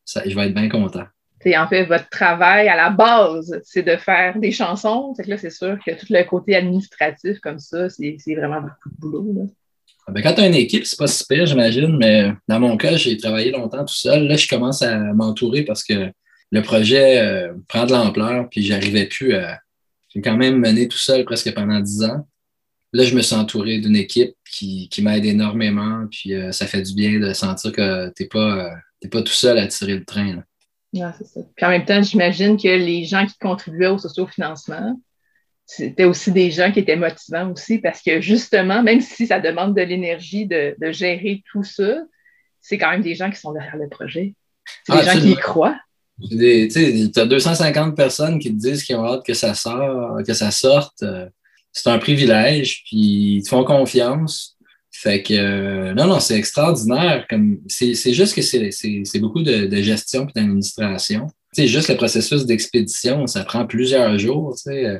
ça, je vais être bien content. C'est en fait votre travail à la base, c'est de faire des chansons. Fait que là, c'est sûr que tout le côté administratif comme ça, c'est c'est vraiment beaucoup de boulot. Ben, quand tu as une équipe, c'est pas si pire, j'imagine, mais dans mon cas, j'ai travaillé longtemps tout seul. Là, je commence à m'entourer parce que le projet euh, prend de l'ampleur, puis j'arrivais plus à. J'ai quand même mené tout seul presque pendant dix ans. Là, je me suis entouré d'une équipe qui, qui m'aide énormément, puis euh, ça fait du bien de sentir que tu n'es pas, euh, pas tout seul à tirer le train. là. Ça. Puis en même temps, j'imagine que les gens qui contribuaient au sociofinancement, c'était aussi des gens qui étaient motivants aussi parce que justement, même si ça demande de l'énergie de, de gérer tout ça, c'est quand même des gens qui sont derrière le projet. C'est Ah, des gens qui y croient. Tu as 250 personnes qui te disent qu'ils ont hâte que ça, sort, que ça sorte. Euh, C'est un privilège, puis ils te font confiance. Fait que, euh, non, non, c'est extraordinaire. Comme, c'est, c'est juste que c'est, c'est, c'est beaucoup de, de gestion et d'administration. Sais, juste le processus d'expédition, ça prend plusieurs jours, tu sais. euh.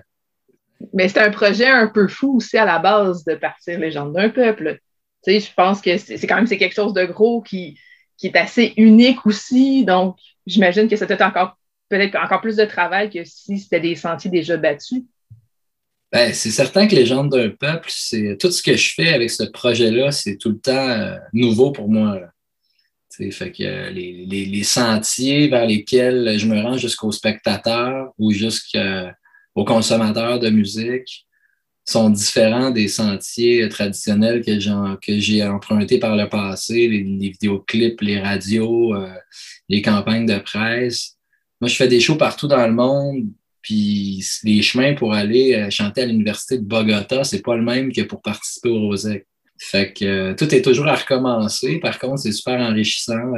Mais c'est un projet un peu fou aussi à la base de partir légende d'un peuple. Tu sais, je pense que c'est quand même c'est quelque chose de gros qui, qui est assez unique aussi. Donc, j'imagine que c'était encore peut-être encore plus de travail que si c'était des sentiers déjà battus. Ben, c'est certain que les gens d'un peuple, c'est tout ce que je fais avec ce projet-là, c'est tout le temps euh, nouveau pour moi. là. Fait que euh, les, les, les sentiers vers lesquels je me rends jusqu'aux spectateurs ou jusqu'aux consommateurs de musique sont différents des sentiers traditionnels que j'ai, empruntés par le passé, les, les vidéoclips, les radios, euh, les campagnes de presse. Moi, je fais des shows partout dans le monde, puis les chemins pour aller euh, chanter à l'université de Bogota, c'est pas le même que pour participer au Rosec. Fait que euh, tout est toujours à recommencer. Par contre, c'est super enrichissant.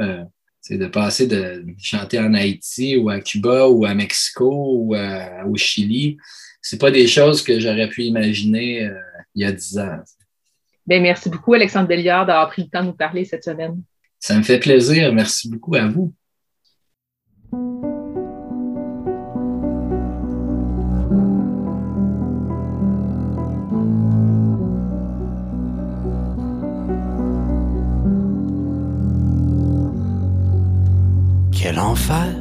C'est de passer de chanter en Haïti ou à Cuba ou à Mexico ou à- au Chili. C'est pas des choses que j'aurais pu imaginer euh, il y a dix ans. Ben, merci beaucoup, Alexandre Deliard, d'avoir pris le temps de nous parler cette semaine. Ça me fait plaisir. Merci beaucoup à vous. Quel enfer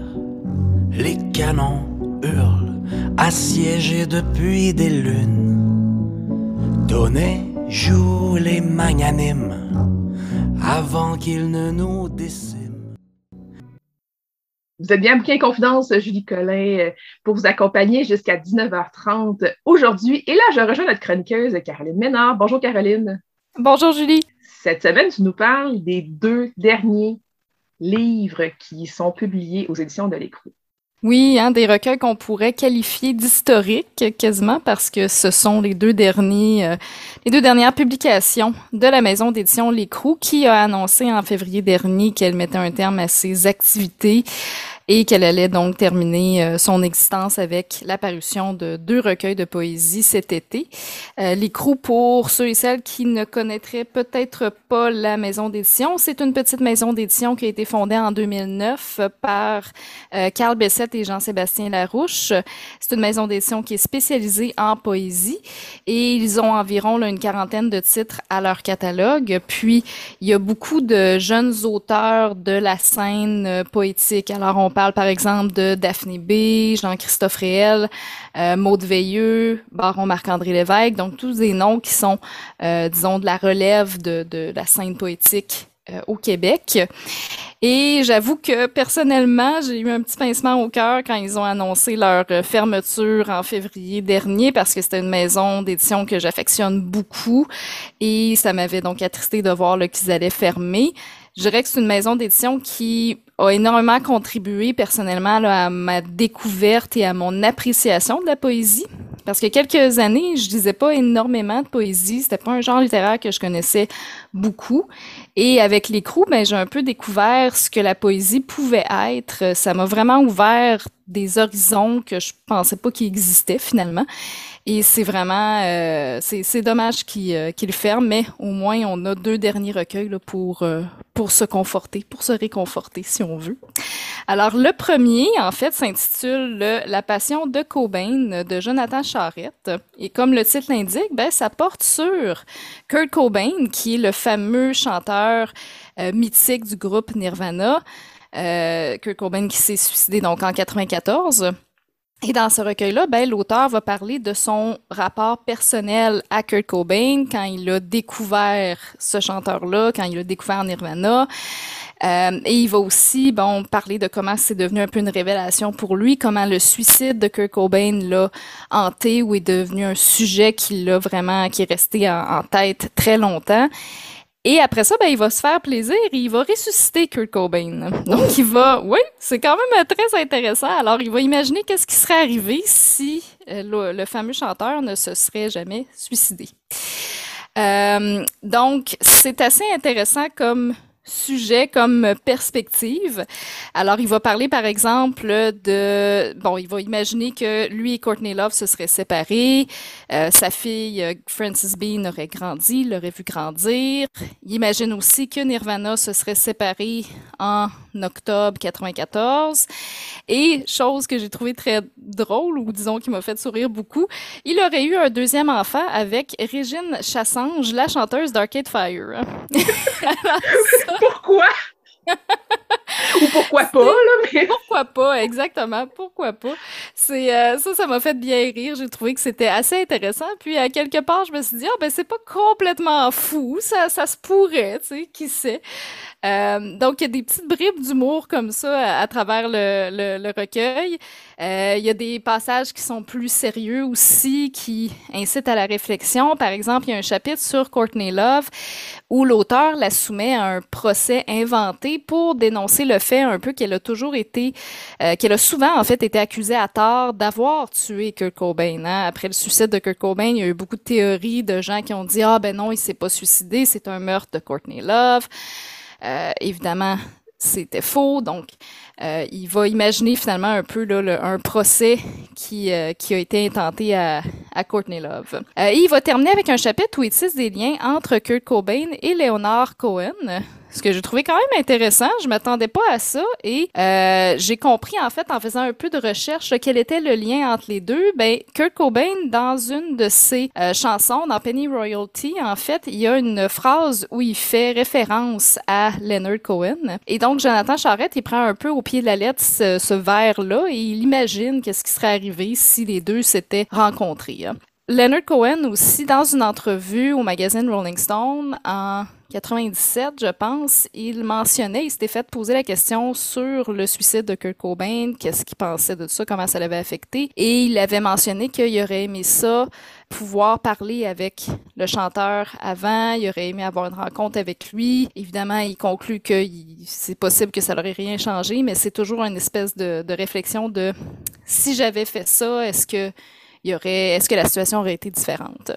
Les canons hurlent, assiégés depuis des lunes. Donnez, joue les magnanimes, avant qu'ils ne nous déciment. Vous êtes bien Bouquin Confidence, Julie Collin, euh, pour vous accompagner jusqu'à 19h30 aujourd'hui. Et là, je rejoins notre chroniqueuse Caroline Ménard. Bonjour Caroline. Bonjour Julie. Cette semaine, tu nous parles des deux derniers livres qui sont publiés aux éditions de l'Écrou. Oui, hein, des recueils qu'on pourrait qualifier d'historiques quasiment parce que ce sont les deux derniers, euh, les deux dernières publications de la maison d'édition L'Écrou qui a annoncé en février dernier qu'elle mettait un terme à ses activités et qu'elle allait donc terminer euh, son existence avec l'apparition de deux recueils de poésie cet été. Euh, L'Écrou, pour ceux et celles qui ne connaîtraient peut-être pas la maison d'édition, c'est une petite maison d'édition qui a été fondée en 2009 par euh, Carl Bessette et Jean-Sébastien Larouche. C'est une maison d'édition qui est spécialisée en poésie et ils ont environ là, une quarantaine de titres à leur catalogue. Puis, il y a beaucoup de jeunes auteurs de la scène poétique. Alors, on parle par exemple de Daphné B, Jean-Christophe Réel, euh, Maude Veilleux, Baron Marc-André Lévesque, donc tous des noms qui sont, euh, disons, de la relève de, de la scène poétique euh, au Québec. Et j'avoue que personnellement, j'ai eu un petit pincement au cœur quand ils ont annoncé leur euh, fermeture en février dernier parce que c'était une maison d'édition que j'affectionne beaucoup et ça m'avait donc attristé de voir qu'ils allaient fermer. Je dirais que c'est une maison d'édition qui a énormément contribué personnellement à ma découverte et à mon appréciation de la poésie. Parce que quelques années, je disais pas énormément de poésie. C'était pas un genre littéraire que je connaissais beaucoup. Et avec l'écrou, ben, j'ai un peu découvert ce que la poésie pouvait être. Ça m'a vraiment ouvert des horizons que je pensais pas qu'ils existaient finalement. Et c'est vraiment, euh, c'est dommage qu'il euh, qu ferme, mais au moins on a deux derniers recueils là, pour euh, pour se conforter, pour se réconforter si on veut. Alors le premier, en fait, s'intitule La Passion de Cobain de Jonathan Charette. Et comme le titre l'indique, ben ça porte sur Kurt Cobain, qui est le fameux chanteur euh, mythique du groupe Nirvana. Euh, Kurt Cobain qui s'est suicidé donc en 94. Et dans ce recueil-là, ben, l'auteur va parler de son rapport personnel à Kurt Cobain quand il a découvert ce chanteur-là, quand il a découvert Nirvana. Euh, et il va aussi, bon, parler de comment c'est devenu un peu une révélation pour lui, comment le suicide de Kurt Cobain l'a hanté ou est devenu un sujet qui l'a vraiment, qui est resté en tête très longtemps. Et après ça, ben, il va se faire plaisir et il va ressusciter Kurt Cobain. Donc, il va, oui, c'est quand même très intéressant. Alors, il va imaginer qu'est-ce qui serait arrivé si euh, le, fameux chanteur ne se serait jamais suicidé. Euh, donc, c'est assez intéressant comme sujet comme perspective. Alors, il va parler, par exemple, de... Bon, il va imaginer que lui et Courtney Love se seraient séparés. Euh, sa fille, euh, Frances Bean, aurait grandi, l'aurait vu grandir. Il imagine aussi que Nirvana se serait séparé en octobre 94. Et, chose que j'ai trouvé très drôle, ou disons qui m'a fait sourire beaucoup, il aurait eu un deuxième enfant avec Régine Chassange, la chanteuse d'Arcade Fire. [LAUGHS] Pourquoi? Ou pourquoi pas, là, mais... Pourquoi pas, exactement, pourquoi pas. C'est euh, ça, ça m'a fait bien rire. J'ai trouvé que c'était assez intéressant. Puis, à quelque part, je me suis dit, ah, ben, c'est pas complètement fou. Ça, ça se pourrait, tu sais, qui sait. Euh, donc, il y a des petites bribes d'humour comme ça à, travers le, le, le recueil. Euh, il y a des passages qui sont plus sérieux aussi, qui incitent à la réflexion. Par exemple, il y a un chapitre sur Courtney Love où l'auteur la soumet à un procès inventé pour dénoncer le fait un peu qu'elle a toujours été, euh, qu'elle a souvent en fait été accusée à tort d'avoir tué Kurt Cobain. Hein. Après le suicide de Kurt Cobain, il y a eu beaucoup de théories de gens qui ont dit ah ben non, il s'est pas suicidé, c'est un meurtre de Courtney Love. Euh, évidemment, c'était faux. Donc, euh, il va imaginer finalement un peu là, un procès qui, euh, qui a été intenté à, à Courtney Love. et il va terminer avec un chapitre où il tisse des liens entre Kurt Cobain et Leonard Cohen, ce que j'ai trouvé quand même intéressant. Je m'attendais pas à ça et euh, j'ai compris en fait en faisant un peu de recherche quel était le lien entre les deux. Ben Kurt Cobain dans une de ses euh, chansons dans Penny Royalty en fait il y a une phrase où il fait référence à Leonard Cohen et donc Jonathan Charette il prend un peu au pied de la lettre ce, ce vers là et il imagine qu'est-ce qui serait arrivé si les deux s'étaient rencontrés. Leonard Cohen aussi dans une entrevue au magazine Rolling Stone en 97, je pense, il mentionnait, il s'était fait poser la question sur le suicide de Kurt Cobain, qu'est-ce qu'il pensait de ça, comment ça l'avait affecté, et il avait mentionné qu'il aurait aimé ça, pouvoir parler avec le chanteur avant, il aurait aimé avoir une rencontre avec lui. Évidemment, il conclut que c'est possible que ça n'aurait rien changé, mais c'est toujours une espèce de, de réflexion de si j'avais fait ça, est-ce que y aurait, est-ce que la situation aurait été différente?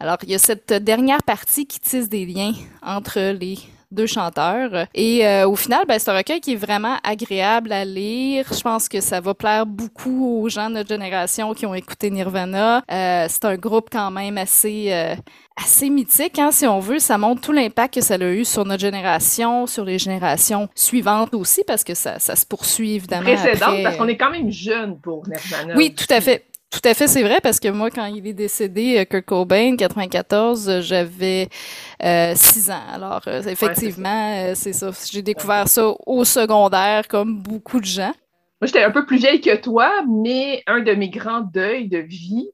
Alors, il y a cette dernière partie qui tisse des liens entre les deux chanteurs. Et euh, au final, ben, c'est un recueil qui est vraiment agréable à lire. Je pense que ça va plaire beaucoup aux gens de notre génération qui ont écouté Nirvana. Euh, c'est un groupe quand même assez... Euh, assez mythique, hein, si on veut. Ça montre tout l'impact que ça a eu sur notre génération, sur les générations suivantes aussi, parce que ça, ça se poursuit évidemment. Précédente, parce qu'on est quand même jeune pour Nirvana. Oui, tout à fait. Tout à fait, c'est vrai, parce que moi, quand il est décédé, euh, Kurt Cobain, 94, euh, j'avais euh, 6 ans. Alors, euh, effectivement, c'est ça. J'ai découvert ça au secondaire, comme beaucoup de gens. Moi, j'étais un peu plus vieille que toi, mais un de mes grands deuils de vie,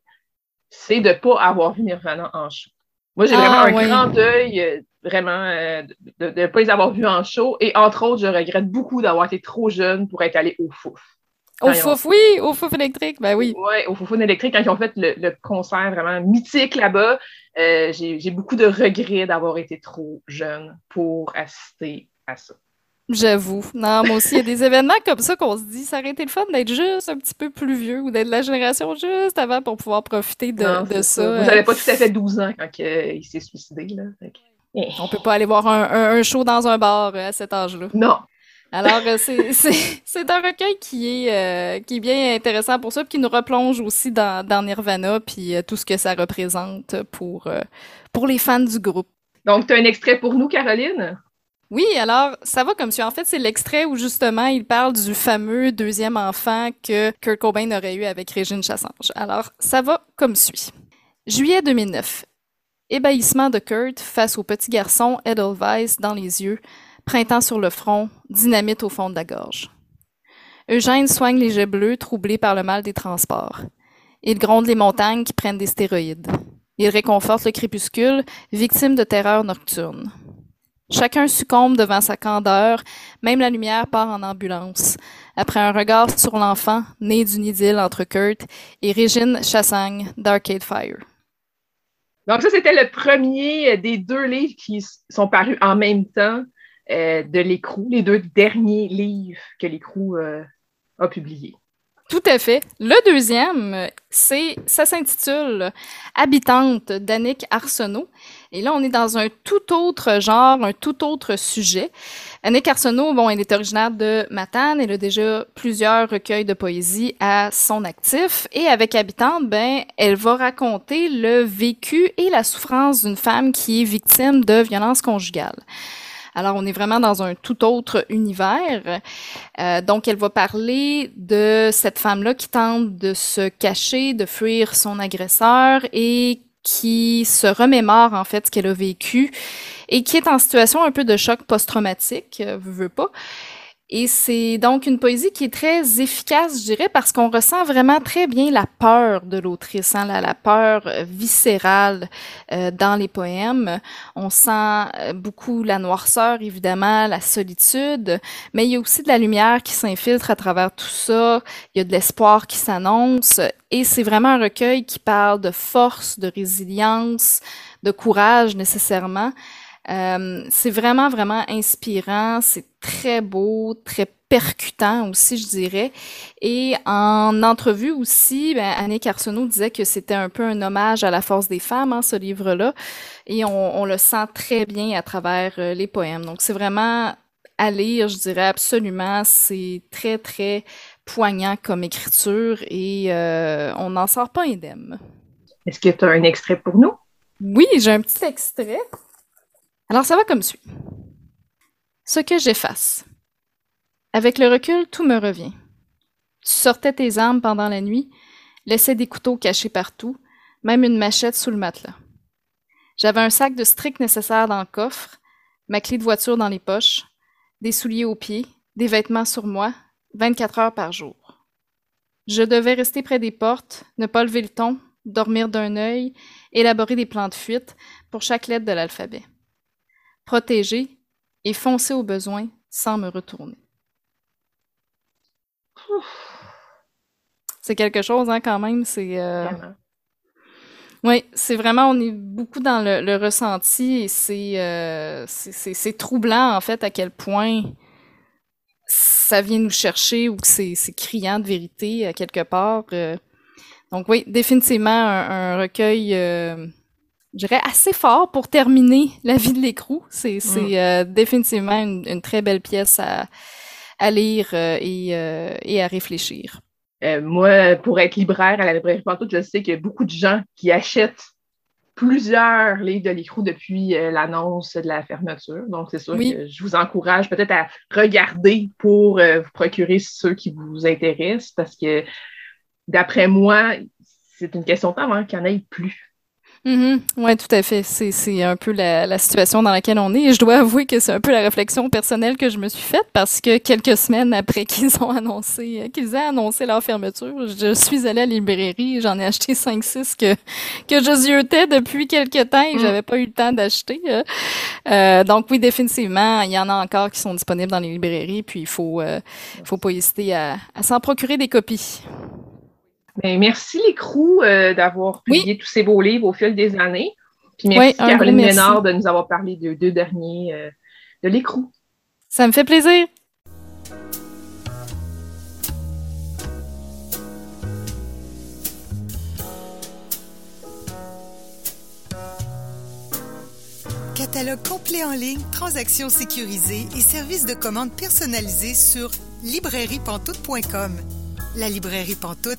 c'est de ne pas avoir vu Nirvana en show. Moi, j'ai vraiment Ah, un grand deuil, vraiment, de ne pas les avoir vus en show. Et entre autres, je regrette beaucoup d'avoir été trop jeune pour être allée au Fouf. Au ont- fouf, oui, au fouf électrique, ben oui. Ouais, au Foufoune électrique, quand ils ont fait le, le concert vraiment mythique là-bas, euh, j'ai beaucoup de regrets d'avoir été trop jeune pour assister à ça. J'avoue. Non, moi aussi, il y a des événements comme ça qu'on se dit, ça aurait été le fun d'être juste un petit peu plus vieux ou d'être de la génération juste avant pour pouvoir profiter de, Non, de c'est ça. Euh, j'avais pas tout à fait 12 ans quand que, il s'est suicidé. Là. Que- Eh. On peut pas aller voir un, un- un show dans un bar euh, à cet âge-là. Non. Alors, euh, [LAUGHS] c'est- un recueil qui est, euh, qui est bien intéressant pour ça, puis qui nous replonge aussi dans, dans Nirvana, puis euh, tout ce que ça représente pour, euh, pour les fans du groupe. Donc, tu as un extrait pour nous, Caroline? Oui, alors, ça va comme suit. En fait, c'est l'extrait où, justement, il parle du fameux deuxième enfant que Kurt Cobain aurait eu avec Régine Chassange. Alors, ça va comme suit. Juillet 2009. Ébahissement de Kurt face au petit garçon Edelweiss dans les yeux, printemps sur le front, dynamite au fond de la gorge. Eugène soigne les jets bleus troublés par le mal des transports. Il gronde les montagnes qui prennent des stéroïdes. Il réconforte le crépuscule, victime de terreur nocturne. Chacun succombe devant sa candeur, même la lumière part en ambulance. Après un regard sur l'enfant, né d'une idylle entre Kurt et Régine Chassagne d'Arcade Fire. Donc, ça, c'était le premier des deux livres qui sont parus en même temps euh, de l'écrou, les deux derniers livres que l'écrou euh, a publiés. Tout à fait. Le deuxième, c'est, ça s'intitule Habitante d'Annick Arsenault. Et là, on est dans un tout autre genre, un tout autre sujet. Annick Arsenault, bon, elle est originaire de Matane. Elle a déjà plusieurs recueils de poésie à son actif. Et avec Habitante, ben, elle va raconter le vécu et la souffrance d'une femme qui est victime de violences conjugales. Alors, on est vraiment dans un tout autre univers. Euh, donc, elle va parler de cette femme-là qui tente de se cacher, de fuir son agresseur et qui se remémore en fait ce qu'elle a vécu et qui est en situation un peu de choc post-traumatique, euh, veut, pas. Et c'est donc une poésie qui est très efficace, je dirais, parce qu'on ressent vraiment très bien la peur de l'autrice, hein, la, la peur euh, viscérale euh, dans les poèmes. On sent euh, beaucoup la noirceur, évidemment, la solitude, mais il y a aussi de la lumière qui s'infiltre à travers tout ça. Il y a de l'espoir qui s'annonce. Et c'est vraiment un recueil qui parle de force, de résilience, de courage nécessairement. Euh, c'est vraiment, vraiment inspirant. C'est très beau, très percutant aussi, je dirais. Et en entrevue aussi, ben, Annick Arsenault disait que c'était un peu un hommage à la force des femmes, hein, ce livre-là. Et on, on le sent très bien à travers euh, les poèmes. Donc, c'est vraiment à lire, je dirais absolument. C'est très, très poignant comme écriture et euh, on n'en sort pas indemne. Est-ce que tu as un extrait pour nous? Oui, j'ai un petit extrait. Alors, ça va comme suit. Ce que j'efface. Avec le recul, tout me revient. Tu sortais tes armes pendant la nuit, laissais des couteaux cachés partout, même une machette sous le matelas. J'avais un sac de strict nécessaire dans le coffre, ma clé de voiture dans les poches, des souliers aux pieds, des vêtements sur moi, 24 heures par jour. Je devais rester près des portes, ne pas lever le ton, dormir d'un œil, élaborer des plans de fuite pour chaque lettre de l'alphabet. Protéger et foncer au besoin sans me retourner. C'est quelque chose, hein, quand même. C'est. euh. Oui, c'est vraiment, on est beaucoup dans le, le ressenti et c'est, euh, c'est, troublant, en fait, à quel point ça vient nous chercher ou que c'est, c'est criant de vérité, à quelque part. euh. Donc oui, définitivement un, un recueil, euh, je dirais, assez fort pour terminer la vie de l'écrou. C'est, c'est euh, définitivement une, une très belle pièce à, à lire euh, et, euh, et à réfléchir. Moi, pour être libraire à la librairie Pantoute, je sais qu'il y a beaucoup de gens qui achètent plusieurs livres de l'écrou depuis l'annonce de la fermeture. Donc, c'est sûr Oui. que je vous encourage peut-être à regarder pour vous procurer ceux qui vous intéressent parce que, d'après moi, c'est une question de temps avant qu'il n'y en ait plus. Mm-hmm. Oui, tout à fait. C'est un peu la, situation dans laquelle on est. Et je dois avouer que c'est un peu la réflexion personnelle que je me suis faite parce que quelques semaines après [LAUGHS] qu'ils ont annoncé, qu'ils aient annoncé leur fermeture, je suis allée à la librairie j'en ai acheté 5-6 que, que je ziotais depuis quelques temps et que mm. j'avais pas eu le temps d'acheter. Euh, donc oui, définitivement, il y en a encore qui sont disponibles dans les librairies puis il faut, euh, faut pas hésiter à, à s'en procurer des copies. Ben, merci l'écrou euh, d'avoir publié tous ces beaux livres au fil des années. Puis merci Caroline Ménard de nous avoir parlé de deux derniers euh, de l'écrou. Ça me fait plaisir. Catalogue complet en ligne, transactions sécurisées et services de commande personnalisés sur librairiepantoute.com. La librairie Pantoute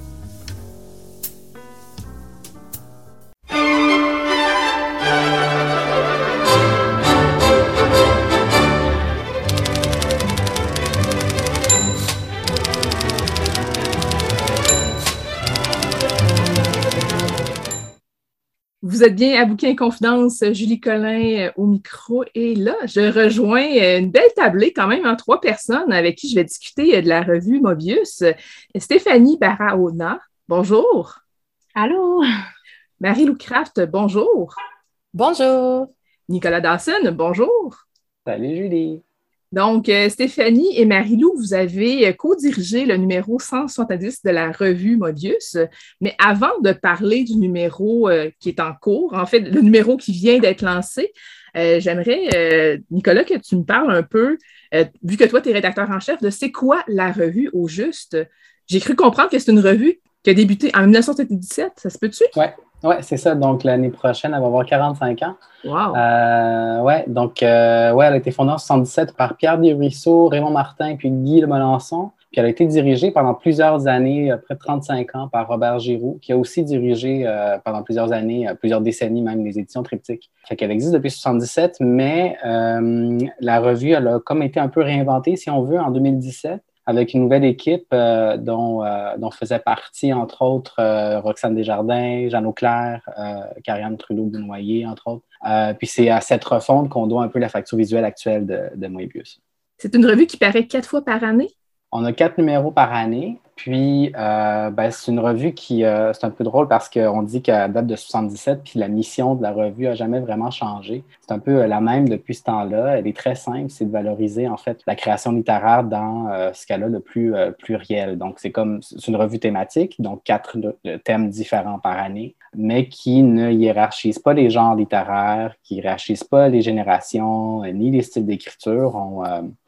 Vous êtes bien à Bouquin Confidence, Julie Collin euh, au micro. Et là, je rejoins euh, une belle tablée quand même en trois personnes avec qui je vais discuter euh, de la revue Mobius. Stéphanie Barahona, bonjour. Allô? Marie-Lou Craft, bonjour. Bonjour. Nicolas Dawson, bonjour. Salut Julie. Donc, euh, Stéphanie et Marie-Lou, vous avez euh, co-dirigé le numéro 170 de la revue Modius. Mais avant de parler du numéro euh, qui est en cours, en fait, le numéro qui vient d'être lancé, j'aimerais, Nicolas, que tu me parles un peu, vu que toi, tu es rédacteur en chef, de c'est quoi la revue au juste? J'ai cru comprendre que c'est une revue qui a débuté en 1977, ça se peut-tu? Oui, oui, c'est ça. Donc, l'année prochaine, elle va avoir 45 ans. Wow! Euh, ouais, donc, euh, ouais, elle a été fondée en 77 par Pierre Desruisseaux, Raymond Martin puis Guy de Melançon. Puis elle a été dirigée pendant plusieurs années, près de 35 ans, par Robert Giroux, qui a aussi dirigé euh, pendant plusieurs années, plusieurs décennies même, les éditions Triptyque. Fait qu'elle existe depuis 77, mais la revue, elle a comme été un peu réinventée, si on veut, en 2017 avec une nouvelle équipe euh, dont, euh, dont faisait partie, entre autres, euh, Roxane Desjardins, Jeanne Auclair, Karianne Trudeau-Bounoyer, entre autres. puis c'est à cette refonte qu'on doit un peu la facture visuelle actuelle de, de Moebius. C'est une revue qui paraît quatre fois par année? On a quatre numéros par année. Puis, euh, ben, c'est une revue qui, euh, c'est un peu drôle parce qu'on dit qu'elle date de 77, puis la mission de la revue a jamais vraiment changé. C'est un peu euh, la même depuis ce temps-là. Elle est très simple, c'est de valoriser en fait la création littéraire dans ce qu'elle a de plus pluriel. Donc, c'est comme, c'est une revue thématique, donc quatre thèmes différents par année, mais qui ne hiérarchise pas les genres littéraires, qui hiérarchise pas les générations, ni les styles d'écriture.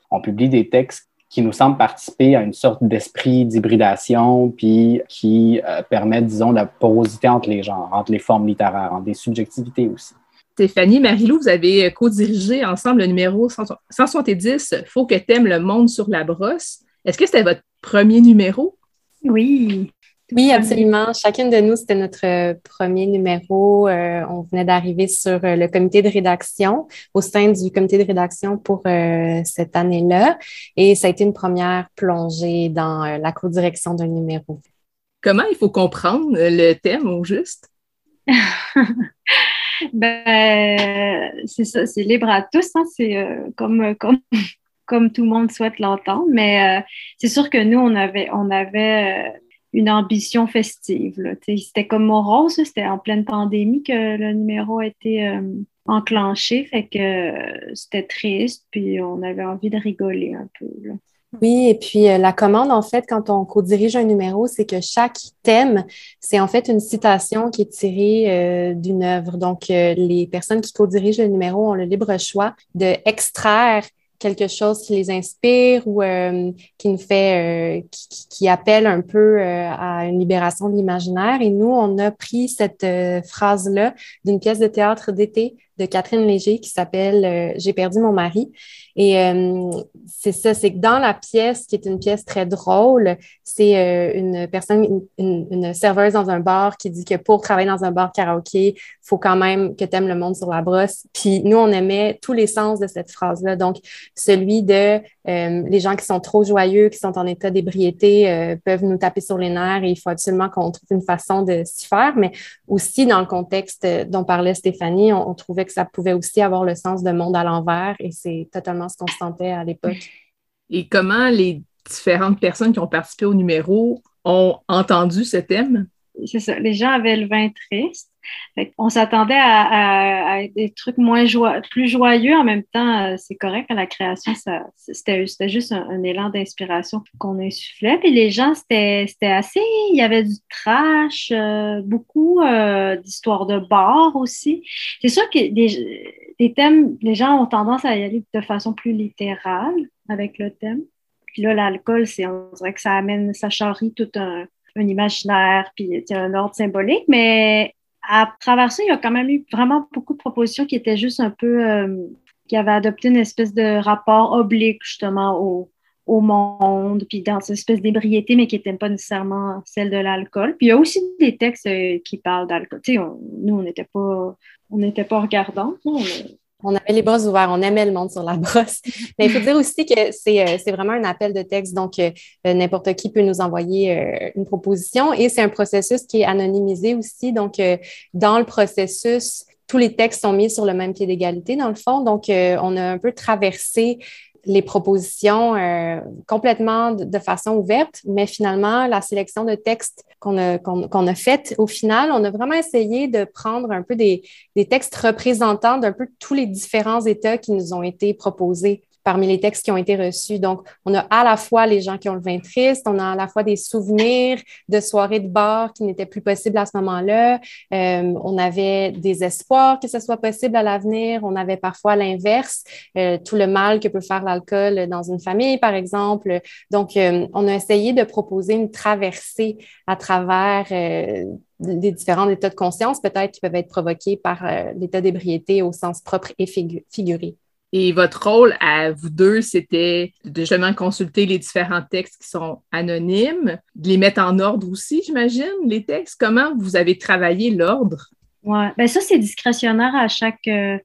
On publie des textes qui nous semble participer à une sorte d'esprit d'hybridation, puis qui euh, permet, disons, la porosité entre les genres, entre les formes littéraires, entre des subjectivités aussi. Stéphanie, Marilou, vous avez co-dirigé ensemble le numéro 170, Faut que t'aimes le monde sur la brosse. Est-ce que c'était votre premier numéro? Oui. Oui, absolument. Chacune de nous, c'était notre euh, premier numéro. Euh, on venait d'arriver sur euh, le comité de rédaction, au sein du comité de rédaction pour cette année-là. Et ça a été une première plongée dans la co-direction d'un numéro. Comment il faut comprendre le thème au juste? [LAUGHS] ben, c'est ça, c'est libre à tous. Hein? C'est comme, comme, [LAUGHS] comme tout le monde souhaite l'entendre. Mais c'est sûr que nous, on avait, on avait une ambition festive. C'était comme morose, c'était en pleine pandémie que le numéro a été euh, enclenché, fait que euh, c'était triste, puis on avait envie de rigoler un peu. Oui, et puis euh, la commande, en fait, quand on co-dirige un numéro, c'est que chaque thème, c'est en fait une citation qui est tirée d'une œuvre. Donc, les personnes qui co-dirigent le numéro ont le libre choix de extraire quelque chose qui les inspire ou euh, qui nous fait, euh, qui, appelle un peu euh, à une libération de l'imaginaire. Et nous, on a pris cette phrase-là d'une pièce de théâtre d'été de Catherine Léger qui s'appelle J'ai perdu mon mari. Et euh, c'est ça, c'est dans la pièce, qui est une pièce très drôle, c'est euh, une personne, une, serveuse dans un bar qui dit que pour travailler dans un bar karaoké, il faut quand même que tu aimes le monde sur la brosse. Puis nous, on aimait tous les sens de cette phrase-là. Donc, celui de euh, les gens qui sont trop joyeux, qui sont en état d'ébriété, euh, peuvent nous taper sur les nerfs et il faut absolument qu'on trouve une façon de s'y faire. Mais aussi, dans le contexte dont parlait Stéphanie, on, trouvait que ça pouvait aussi avoir le sens de monde à l'envers et c'est totalement ce qu'on sentait à l'époque. Et comment les différentes personnes qui ont participé au numéro ont entendu ce thème? C'est ça. Les gens avaient le vin triste. On s'attendait à, des trucs moins plus joyeux. En même temps, euh, c'est correct la création, c'était juste un, élan d'inspiration qu'on insufflait. Puis les gens, c'était assez. Il y avait du trash, euh, beaucoup euh, d'histoires de bar aussi. C'est sûr que des, thèmes, les gens ont tendance à y aller de façon plus littérale avec le thème. Puis là, l'alcool, c'est on dirait que ça amène, ça charrie tout un, un imaginaire, puis un ordre symbolique, mais à travers ça, il y a quand même eu vraiment beaucoup de propositions qui étaient juste un peu, euh, qui avaient adopté une espèce de rapport oblique justement au, au monde, puis dans cette espèce d'ébriété, mais qui n'était pas nécessairement celle de l'alcool. Puis il y a aussi des textes euh, qui parlent d'alcool. Tu sais, nous, on n'était pas, on pas regardants on avait les bras ouverts, on aimait le monde sur la brosse. [LAUGHS] Mais il faut dire aussi que c'est euh, vraiment un appel de texte, donc euh, euh, n'importe qui peut nous envoyer une proposition et c'est un processus qui est anonymisé aussi. Donc, dans le processus, tous les textes sont mis sur le même pied d'égalité, dans le fond. Donc, on a un peu traversé les propositions euh, complètement de, façon ouverte, mais finalement, la sélection de textes qu'on a, qu'on, a faite, au final, on a vraiment essayé de prendre un peu des, des textes représentants d'un peu tous les différents États qui nous ont été proposés parmi les textes qui ont été reçus. Donc, on a à la fois les gens qui ont le vin triste, on a à la fois des souvenirs de soirées de bar qui n'étaient plus possibles à ce moment-là. Euh, on avait des espoirs que ce soit possible à l'avenir. On avait parfois l'inverse, euh, tout le mal que peut faire l'alcool dans une famille, par exemple. Donc, euh, on a essayé de proposer une traversée à travers des différents états de conscience, peut-être qui peuvent être provoqués par l'état d'ébriété au sens propre et figuré. Et votre rôle à vous deux, c'était de justement consulter les différents textes qui sont anonymes, de les mettre en ordre aussi, j'imagine, les textes. Comment vous avez travaillé l'ordre? Oui, bien ça, c'est discrétionnaire à chaque euh,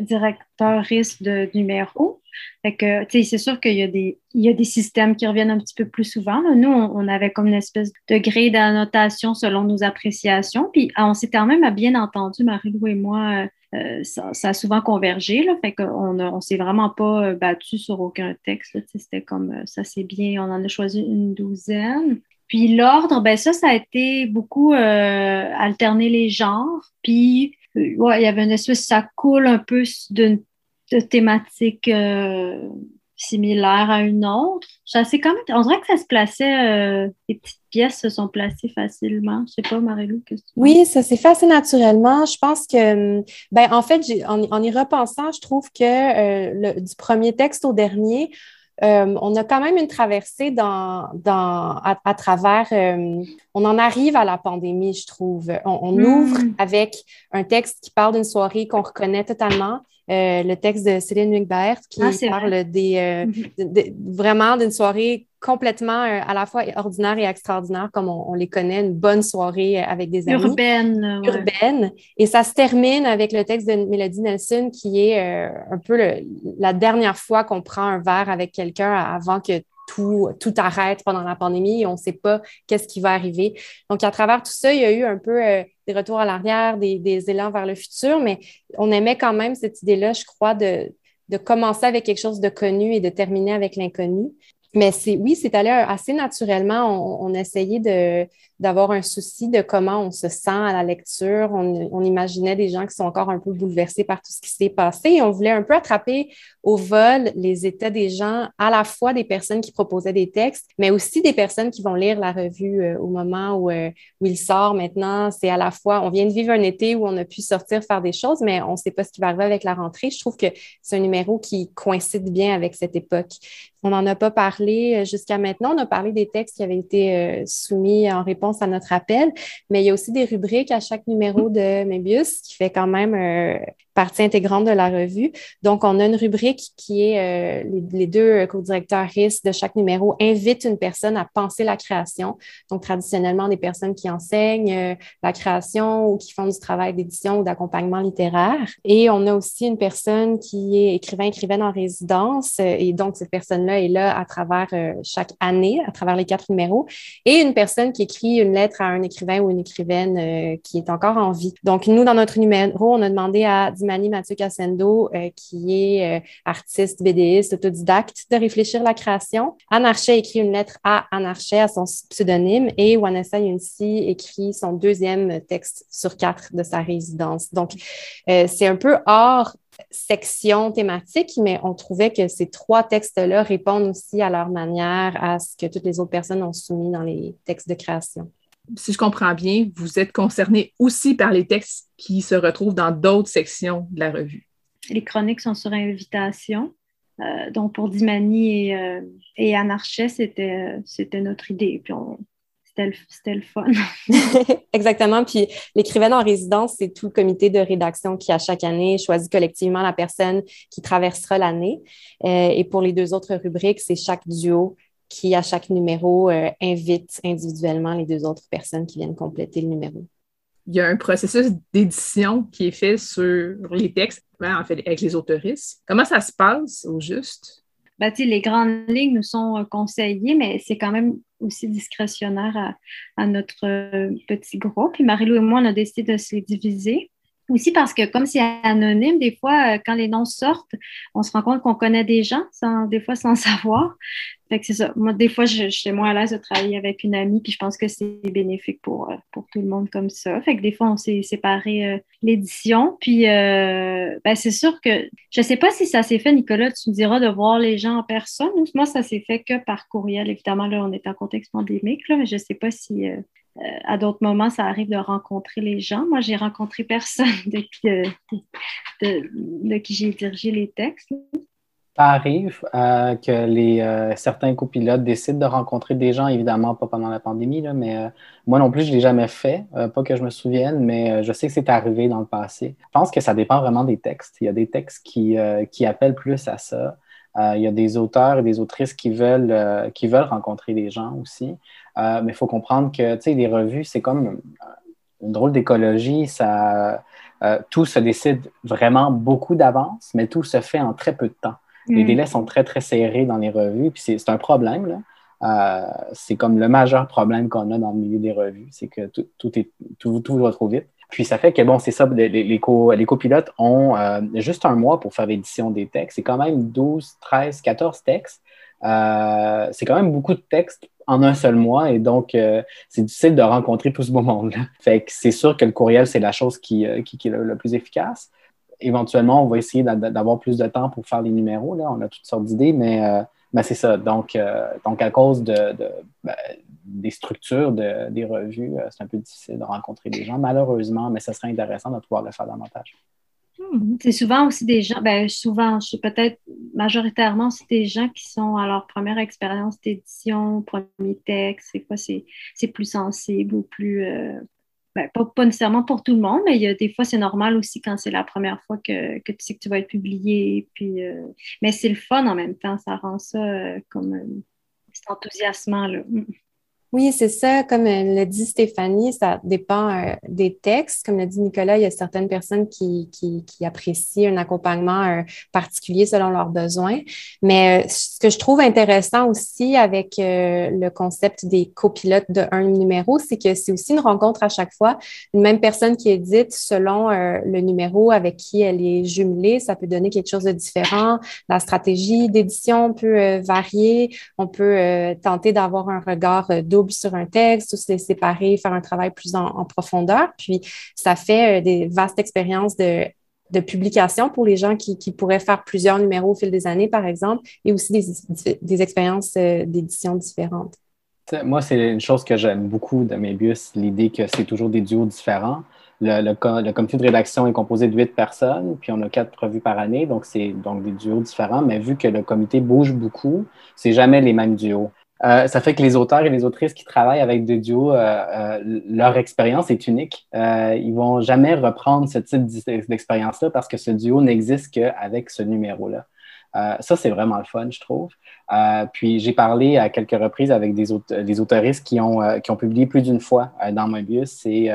directeur de numéro. Fait que, c'est sûr qu'il y, a des, y a des systèmes qui reviennent un petit peu plus souvent. Nous, on, avait comme une espèce de grille d'annotation selon nos appréciations. Puis, on s'est quand même bien entendu, Marie-Lou et moi, euh, euh, ça, a souvent convergé. Là, fait qu'on ne s'est vraiment pas euh, battu sur aucun texte. C'était comme euh, ça, c'est bien. On en a choisi une douzaine. Puis l'ordre, ben ça, ça a été beaucoup alterner les genres. Puis ouais, il y avait une espèce, ça coule un peu d'une thématique similaire à une autre. Ça, quand même, on dirait que ça se plaçait, les petites pièces se sont placées facilement. Je sais pas, Marie-Lou, qu'est-ce que tu Oui, ça s'est fait assez naturellement. Je pense que, ben, en fait, en, en, y repensant, je trouve que euh, du premier texte au dernier, euh, on a quand même une traversée dans, dans, à, travers, euh, on en arrive à la pandémie, je trouve. On, hmm. ouvre avec un texte qui parle d'une soirée qu'on reconnaît totalement. Euh, le texte de Céline Wigbert qui ah, parle des, mhm. vraiment d'une soirée complètement à la fois ordinaire et extraordinaire, comme on, les connaît, une bonne soirée avec des amis. Urbaine. Urbaine. Et ça se termine avec le texte de Mélodie Nelson, qui est un peu la dernière fois qu'on prend un verre avec quelqu'un avant que tout, tout arrête pendant la pandémie et on ne sait pas qu'est-ce qui va arriver. Donc, à travers tout ça, il y a eu un peu euh, des retours à l'arrière, des, des, élans vers le futur, mais on aimait quand même cette idée-là, je crois, de, de commencer avec quelque chose de connu et de terminer avec l'inconnu. Mais c'est oui, c'est allé assez naturellement. On, on essayait de, d'avoir un souci de comment on se sent à la lecture. On, imaginait des gens qui sont encore un peu bouleversés par tout ce qui s'est passé on voulait un peu attraper au vol les états des gens, à la fois des personnes qui proposaient des textes, mais aussi des personnes qui vont lire la revue euh, au moment où, euh, où il sort maintenant. C'est à la fois, on vient de vivre un été où on a pu sortir faire des choses, mais on ne sait pas ce qui va arriver avec la rentrée. Je trouve que c'est un numéro qui coïncide bien avec cette époque. On n'en a pas parlé euh, jusqu'à maintenant. On a parlé des textes qui avaient été soumis en réponse à notre appel. Mais il y a aussi des rubriques à chaque numéro de Mébius, qui fait quand même euh, partie intégrante de la revue. Donc, on a une rubrique qui est euh, les, deux co-directeurs de chaque numéro invitent une personne à penser la création. Donc, traditionnellement, des personnes qui enseignent euh, la création ou qui font du travail d'édition ou d'accompagnement littéraire. Et on a aussi une personne qui est écrivain, écrivaine en résidence. Euh, et donc, cette personne-là est là à travers chaque année, à travers les quatre numéros. Et une personne qui écrit une lettre à un écrivain ou une écrivaine qui est encore en vie. Donc, nous, dans notre numéro, on a demandé à Dimani Mathieu Cassendo, qui est artiste, BDiste, autodidacte, de réfléchir la création. Anne Archet écrit une lettre à Anne Archet, à son pseudonyme, et Wanessa Yunsi écrit son deuxième texte sur quatre de sa résidence. Donc, euh, c'est un peu hors section thématique, mais on trouvait que ces trois textes-là répondent aussi à leur manière à ce que toutes les autres personnes ont soumis dans les textes de création. Si je comprends bien, vous êtes concerné aussi par les textes qui se retrouvent dans d'autres sections de la revue. Les chroniques sont sur invitation. Euh, donc, pour Dimani et, euh, et Anarchet, c'était, c'était notre idée. Puis, c'était, le, c'était le fun. [LAUGHS] Exactement. Puis, l'écrivaine en résidence, c'est tout le comité de rédaction qui, à chaque année, choisit collectivement la personne qui traversera l'année. Euh, et pour les deux autres rubriques, c'est chaque duo qui, à chaque numéro, invite individuellement les deux autres personnes qui viennent compléter le numéro il y a un processus d'édition qui est fait sur les textes, ben, en fait, avec les autoristes. Comment ça se passe au juste? Ben, les grandes lignes nous sont euh, conseillées, mais c'est quand même aussi discrétionnaire à, notre euh, petit groupe. Puis Marie-Lou et moi, on a décidé de se les diviser. Aussi parce que comme c'est anonyme, des fois, euh, quand les noms sortent, on se rend compte qu'on connaît des gens, sans, des fois sans [LAUGHS] savoir. Fait que c'est ça. Moi, des fois, je, suis moins à l'aise de travailler avec une amie, puis je pense que c'est bénéfique pour, euh, pour tout le monde comme ça. Fait que des fois, on s'est séparé euh, l'édition. Puis, ben, c'est sûr que je sais pas si ça s'est fait, Nicolas, tu me diras de voir les gens en personne. Moi, ça s'est fait que par courriel. Évidemment, là, on est en contexte pandémique, là, mais je sais pas si euh, à d'autres moments, ça arrive de rencontrer les gens. Moi, j'ai rencontré personne [LAUGHS] euh, de, qui j'ai dirigé les textes. Ça arrive euh, que les, certains copilotes décident de rencontrer des gens, évidemment pas pendant la pandémie, là, mais moi non plus, je ne l'ai jamais fait, pas que je me souvienne, mais je sais que c'est arrivé dans le passé. Je pense que ça dépend vraiment des textes. Il y a des textes qui, qui appellent plus à ça. Il y a des auteurs et des autrices qui veulent, qui veulent rencontrer des gens aussi. Euh, mais il faut comprendre que les revues, c'est comme une drôle d'écologie. Ça, euh, tout se décide vraiment beaucoup d'avance, mais tout se fait en très peu de temps. Les mm. délais sont très, très serrés dans les revues, puis c'est un problème. Là. Euh, c'est comme le majeur problème qu'on a dans le milieu des revues, c'est que tout, tout, est, tout, tout, va trop vite. Puis ça fait que, bon, c'est ça, les, co, copilotes ont juste un mois pour faire l'édition des textes. C'est quand même 12, 13, 14 textes. c'est quand même beaucoup de textes en un seul mois et donc euh, c'est difficile de rencontrer tout ce beau monde-là. [LAUGHS] Fait que c'est sûr que le courriel, c'est la chose qui, euh, qui, est le, plus efficace. Éventuellement, on va essayer d'avoir plus de temps pour faire les numéros. Là. On a toutes sortes d'idées, mais, euh, c'est ça. Donc, donc, à cause de, ben, des structures des revues, c'est un peu difficile de rencontrer des gens, malheureusement, mais ce serait intéressant de pouvoir le faire davantage. Hmm. C'est souvent aussi des gens, ben souvent, peut-être majoritairement, c'est des gens qui sont à leur première expérience d'édition, premier texte, c'est quoi, c'est plus sensible ou plus, euh, ben, pas, nécessairement pour tout le monde, mais il y a, des fois, c'est normal aussi quand c'est la première fois que, que, tu sais que tu vas être publié. Puis, euh, mais c'est le fun en même temps, ça rend ça euh, comme cet enthousiasme-là. Hmm. Oui, c'est ça. Comme euh, le dit Stéphanie, ça dépend euh, des textes. Comme le dit Nicolas, il y a certaines personnes qui, apprécient un accompagnement euh, particulier selon leurs besoins. Mais ce que je trouve intéressant aussi avec le concept des copilotes de un numéro, c'est que c'est aussi une rencontre à chaque fois. Une même personne qui édite selon le numéro avec qui elle est jumelée, ça peut donner quelque chose de différent. La stratégie d'édition peut varier. On peut tenter d'avoir un regard double sur un texte, ou se séparer, faire un travail plus en, profondeur. Puis, ça fait euh, des vastes expériences de, de publication pour les gens qui, pourraient faire plusieurs numéros au fil des années, par exemple, et aussi des, des expériences euh, d'édition différentes. Moi, c'est une chose que j'aime beaucoup de mes bus, l'idée que c'est toujours des duos différents. Le, le, comité de rédaction est composé de huit personnes, puis on a quatre revues par année, donc c'est donc des duos différents. Mais vu que le comité bouge beaucoup, c'est jamais les mêmes duos. Euh, ça fait que les auteurs et les autrices qui travaillent avec des duos, euh, euh, leur expérience est unique. ils vont jamais reprendre ce type d'expérience-là parce que ce duo n'existe qu'avec ce numéro-là. Ça, c'est vraiment le fun, je trouve. puis j'ai parlé à quelques reprises avec des, autoristes qui ont, qui ont publié plus d'une fois dans Mobius et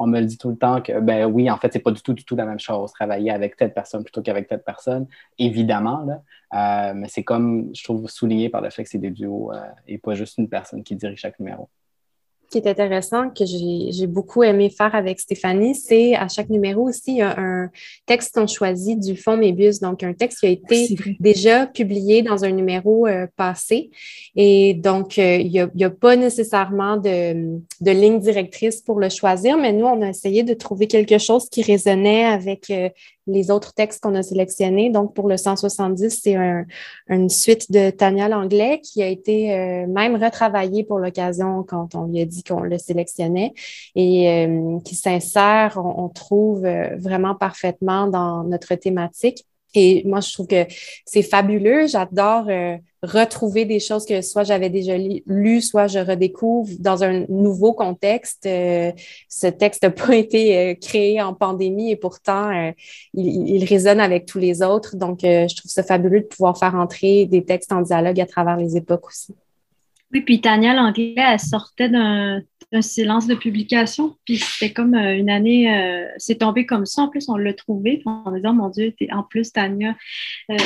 on me le dit tout le temps que, ben oui, en fait, c'est pas du tout, du tout la même chose, travailler avec telle personne plutôt qu'avec telle personne, évidemment, là. Euh, mais c'est comme, je trouve, souligné par le fait que c'est des duos euh, et pas juste une personne qui dirige chaque numéro qui est intéressant, que j'ai beaucoup aimé faire avec Stéphanie, c'est à chaque numéro aussi, il y a un texte qu'on choisit du fond Mébius, donc un texte qui a été déjà publié dans un numéro euh, passé. Et donc, euh, il n'y a, a, pas nécessairement de, de, ligne directrice pour le choisir, mais nous, on a essayé de trouver quelque chose qui résonnait avec euh, les autres textes qu'on a sélectionnés. Donc, pour le 170, c'est une suite de Tania Langlais qui a été euh, même retravaillée pour l'occasion quand on lui a dit qu'on le sélectionnait et euh, qui s'insère, on, trouve, euh, vraiment parfaitement dans notre thématique. Et moi, je trouve que c'est fabuleux. J'adore euh, retrouver des choses que soit j'avais déjà lues, soit je redécouvre dans un nouveau contexte. Euh, ce texte n'a [LAUGHS] pas été euh, créé en pandémie et pourtant, il, résonne avec tous les autres. Donc, je trouve ça fabuleux de pouvoir faire entrer des textes en dialogue à travers les époques aussi. Oui, puis Tania Langlais, elle sortait d'un silence de publication, puis c'était comme euh, une année, euh, c'est tombé comme ça. En plus, on l'a trouvé, en disant, mon Dieu, en plus, Tania, euh,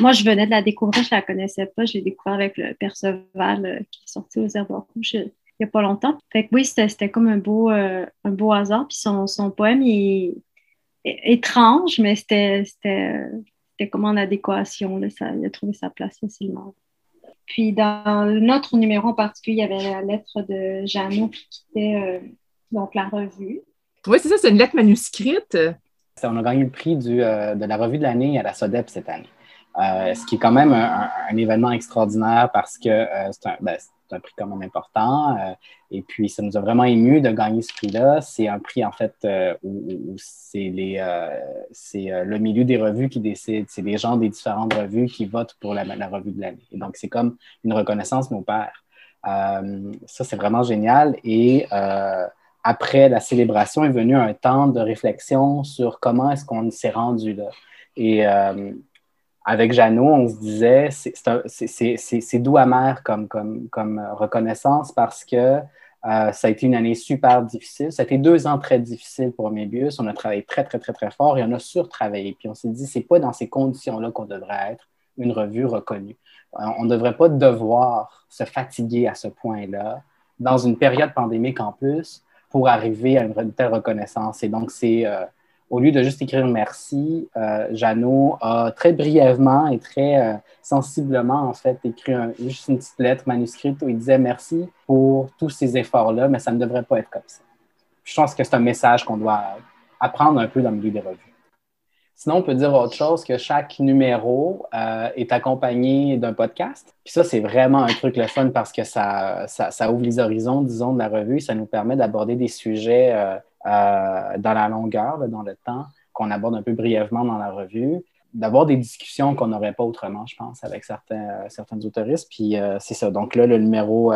moi, je venais de la découvrir, je la connaissais pas, je l'ai découvert avec le Perceval qui est sorti aux herbes rouges il n'y a pas longtemps. Fait que oui, c'était comme un beau, un beau hasard, puis son, son poème, est étrange, mais c'était comme en adéquation, là, ça, il a trouvé sa place facilement. Puis dans notre numéro en particulier, il y avait la lettre de Jeannot qui quittait euh, donc la revue. Oui, c'est ça, c'est une lettre manuscrite. On a gagné le prix du, euh, de la revue de l'année à la SODEP cette année. Euh, ce qui est quand même un, événement extraordinaire parce que c'est un, ben, un prix quand même important. Euh, et puis, ça nous a vraiment ému de gagner ce prix-là. C'est un prix, en fait, euh, où, c'est les, euh, c'est le milieu des revues qui décide. C'est les gens des différentes revues qui votent pour la, revue de l'année. Et donc, c'est comme une reconnaissance, nos pères. ça, c'est vraiment génial. Et après la célébration est venu un temps de réflexion sur comment est-ce qu'on s'est rendu là. Et avec Jeannot, on se disait, c'est doux amer comme, comme reconnaissance parce que euh, ça a été une année super difficile. Ça a été deux ans très difficiles pour Mébius. On a travaillé très, très, très, très fort et on a surtravaillé. Puis on s'est dit, c'est pas dans ces conditions-là qu'on devrait être une revue reconnue. Euh, on ne devrait pas devoir se fatiguer à ce point-là dans une période pandémique en plus pour arriver à une telle reconnaissance. Et donc, c'est euh, au lieu de juste écrire merci, euh, Jeannot a très brièvement et très euh, sensiblement, en fait, écrit juste une petite lettre manuscrite où il disait merci pour tous ces efforts-là, mais ça ne devrait pas être comme ça. Je pense que c'est un message qu'on doit apprendre un peu dans le milieu des revues. Sinon, on peut dire autre chose que chaque numéro euh, est accompagné d'un podcast. Puis ça, c'est vraiment un truc le fun parce que ça, ça, ouvre les horizons, disons, de la revue. Ça nous permet d'aborder des sujets euh, euh, dans la longueur, dans le temps, qu'on aborde un peu brièvement dans la revue, d'avoir des discussions qu'on n'aurait pas autrement, je pense, avec certains, euh, certains autoristes. Puis euh, c'est ça. Donc là, le numéro,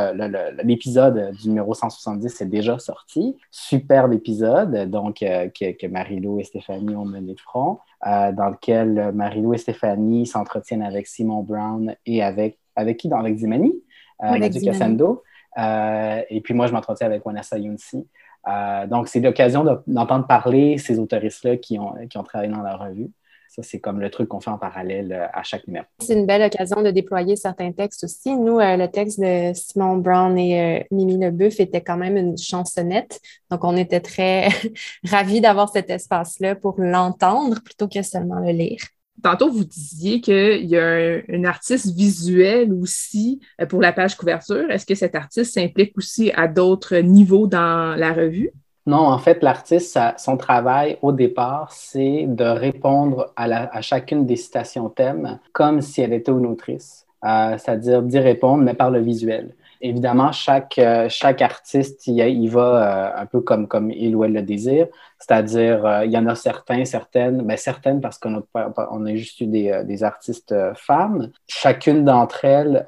l'épisode du numéro 170 est déjà sorti. Superbe épisode, donc que, que Marie-Lou et Stéphanie ont mené de front, dans lequel Marie-Lou et Stéphanie s'entretiennent avec Simon Brown et avec, avec qui? Avec Zimani, avec Cassando. et puis moi, je m'entretiens avec Vanessa Yunsi. Euh, donc, c'est l'occasion d'entendre parler ces autoristes-là qui ont, qui ont travaillé dans la revue. Ça, c'est comme le truc qu'on fait en parallèle euh, à chaque numéro. C'est une belle occasion de déployer certains textes aussi. Nous, euh, le texte de Simon Brown et Mimi Leboeuf était quand même une chansonnette. Donc, on était très [LAUGHS] ravis d'avoir cet espace-là pour l'entendre plutôt que seulement le lire. Tantôt, vous disiez qu'il y a un, artiste visuel aussi euh, pour la page couverture. Est-ce que cet artiste s'implique aussi à d'autres niveaux dans la revue? Non, en fait, l'artiste, son travail au départ, c'est de répondre à, chacune des citations thèmes comme si elle était une autrice, euh, c'est-à-dire d'y répondre, mais par le visuel. Évidemment, chaque, euh, chaque artiste, il va un peu comme, comme il ou elle le désire, C'est-à-dire, euh, il y en a certains, certaines, mais certaines parce qu'on a, on a juste eu des, euh, des artistes euh, femmes. Chacune d'entre elles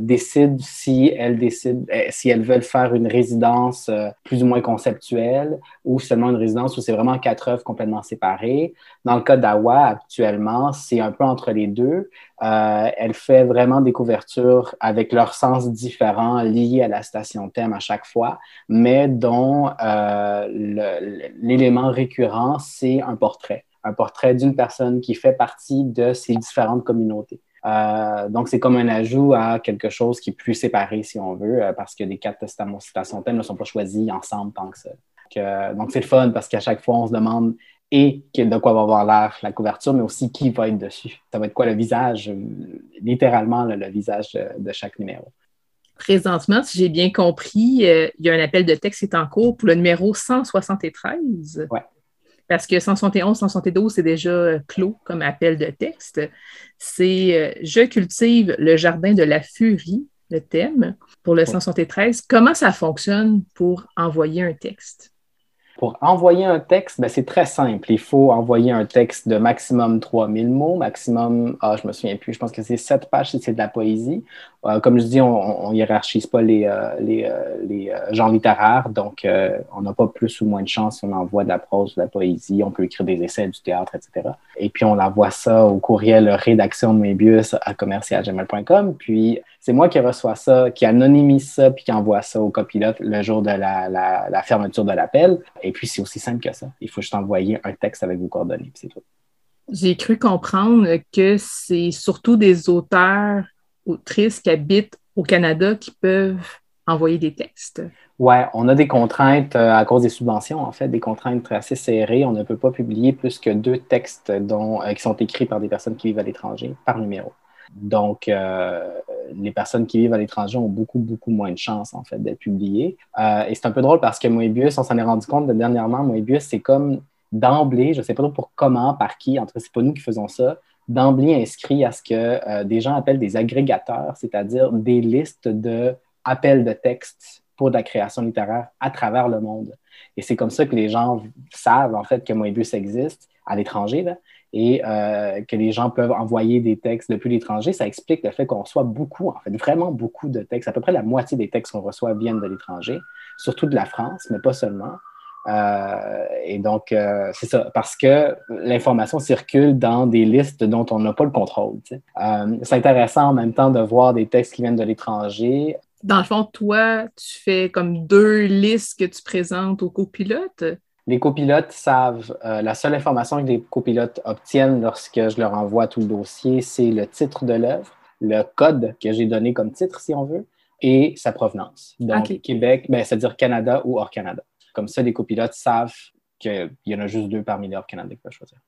décide si elles décident, si elles veulent faire une résidence plus ou moins conceptuelle ou seulement une résidence où c'est vraiment quatre œuvres complètement séparées. Dans le cas d'Awa, actuellement, c'est un peu entre les deux. elle fait vraiment des couvertures avec leur sens différent liés à la station thème à chaque fois, mais dont le l'élément récurrent, c'est un portrait. Un portrait d'une personne qui fait partie de ces différentes communautés. Euh, donc, c'est comme un ajout à quelque chose qui est plus séparé, si on veut, euh, parce que les quatre citations thèmes ne sont pas choisis ensemble tant que ça. Euh, donc, c'est le fun parce qu'à chaque fois, on se demande et de quoi va avoir l'air la couverture, mais aussi qui va être dessus. Ça va être quoi le visage, littéralement le, visage de, chaque numéro. Présentement, si j'ai bien compris, euh, il y a un appel de texte qui est en cours pour le numéro 173. Oui. Parce que 171, 172, c'est déjà euh, clos comme appel de texte. C'est euh, Je cultive le jardin de la furie, le thème, pour le 173. Comment ça fonctionne pour envoyer un texte? Pour envoyer un texte, ben, c'est très simple. Il faut envoyer un texte de maximum 3000 mots, maximum, ah, je me souviens plus, je pense que c'est 7 pages si c'est de la poésie. Euh, comme je dis, on hiérarchise pas les, euh, euh, genres littéraires, donc on n'a pas plus ou moins de chance si on envoie de la prose, de la poésie, on peut écrire des essais, du théâtre, etc. Et puis on envoie ça au courriel rédaction de Mébius à commercialgmail.com. Puis c'est moi qui reçois ça, qui anonymise ça, puis qui envoie ça au copilote le jour de la, la, fermeture de l'appel. Et puis c'est aussi simple que ça. Il faut juste envoyer un texte avec vos coordonnées, c'est tout. J'ai cru comprendre que c'est surtout des auteurs autrices qui habitent au Canada qui peuvent envoyer des textes? Oui, on a des contraintes euh, à cause des subventions, en fait, des contraintes assez serrées. On ne peut pas publier plus que deux textes dont, euh, qui sont écrits par des personnes qui vivent à l'étranger par numéro. Donc, euh, les personnes qui vivent à l'étranger ont beaucoup, beaucoup moins de chances, en fait, d'être publiées. et c'est un peu drôle parce que Moebius, on s'en est rendu compte dernièrement, Moebius, c'est comme d'emblée, je ne sais pas trop pour comment, par qui, entre c'est pas nous qui faisons ça, d'emblée inscrit à ce que euh, des gens appellent des agrégateurs, c'est-à-dire des listes d'appels de, de texte pour de la création littéraire à travers le monde. Et c'est comme ça que les gens savent en fait que Moebius existe à l'étranger et euh, que les gens peuvent envoyer des textes depuis l'étranger. Ça explique le fait qu'on reçoit beaucoup, en fait, vraiment beaucoup de textes. À peu près la moitié des textes qu'on reçoit viennent de l'étranger, surtout de la France, mais pas seulement. Euh, et donc, euh, c'est ça, parce que l'information circule dans des listes dont on n'a pas le contrôle. Euh, c'est intéressant en même temps de voir des textes qui viennent de l'étranger. Dans le fond, toi, tu fais comme deux listes que tu présentes aux copilotes? Les copilotes savent, la seule information que les copilotes obtiennent lorsque je leur envoie tout le dossier, c'est le titre de l'œuvre, le code que j'ai donné comme titre, si on veut, et sa provenance. Donc, Québec, ben, c'est-à-dire Canada ou hors Canada. Comme ça, les copilotes savent qu'il y en a juste deux parmi les Canada qui peuvent choisir.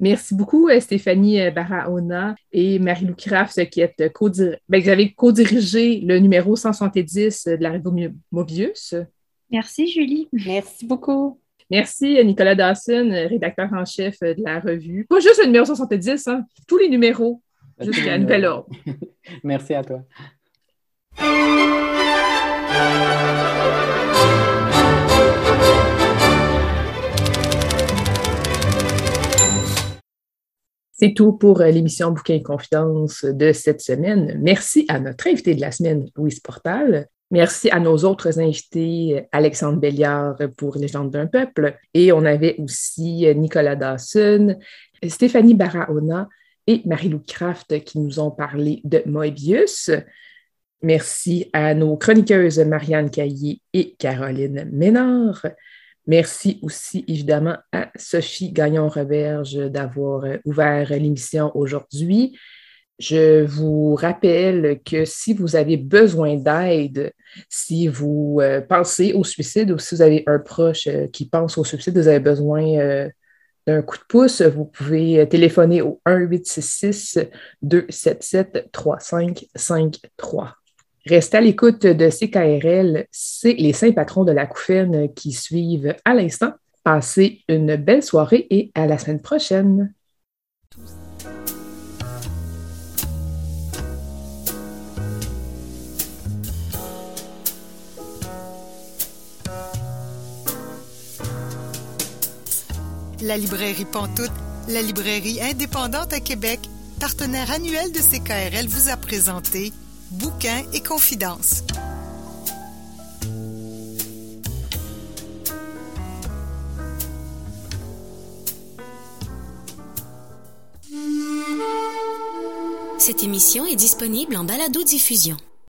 Merci beaucoup, euh, Stéphanie euh, Barahona et Marie-Lou Kraft, qui êtes co ben, vous avez co-dirigé le numéro 170 de la revue Mobius. Merci, Julie. Merci beaucoup. Merci, Nicolas Dawson, rédacteur en chef de la revue. Pas juste le numéro 70, hein, tous les numéros, jusqu'à nouvel ordre. [LAUGHS] Merci à toi. C'est tout pour euh, l'émission Bouquin et Confidence de cette semaine. Merci à notre invité de la semaine, Louise Portal. Merci à nos autres invités, Alexandre Béliard pour Légende d'un peuple. Et on avait aussi Nicolas Dawson, Stéphanie Barahona et Marie-Lou Kraft qui nous ont parlé de Moebius. Merci à nos chroniqueuses Marianne Caillé et Caroline Ménard. Merci aussi évidemment à Sophie Gagnon-Reberge d'avoir euh, ouvert l'émission aujourd'hui. Je vous rappelle que si vous avez besoin d'aide, si vous euh, pensez au suicide ou si vous avez un proche euh, qui pense au suicide, vous avez besoin d'un coup de pouce, vous pouvez téléphoner au 1-866-277-3553. Restez à l'écoute de CKRL, c'est les saints patrons de la Couffaine qui suivent à l'instant. Passez une belle soirée et à la semaine prochaine. La librairie Pantoute, la librairie indépendante à Québec, partenaire annuel de CKRL, vous a présenté Bouquins et confidences. Cette émission est disponible en balado-diffusion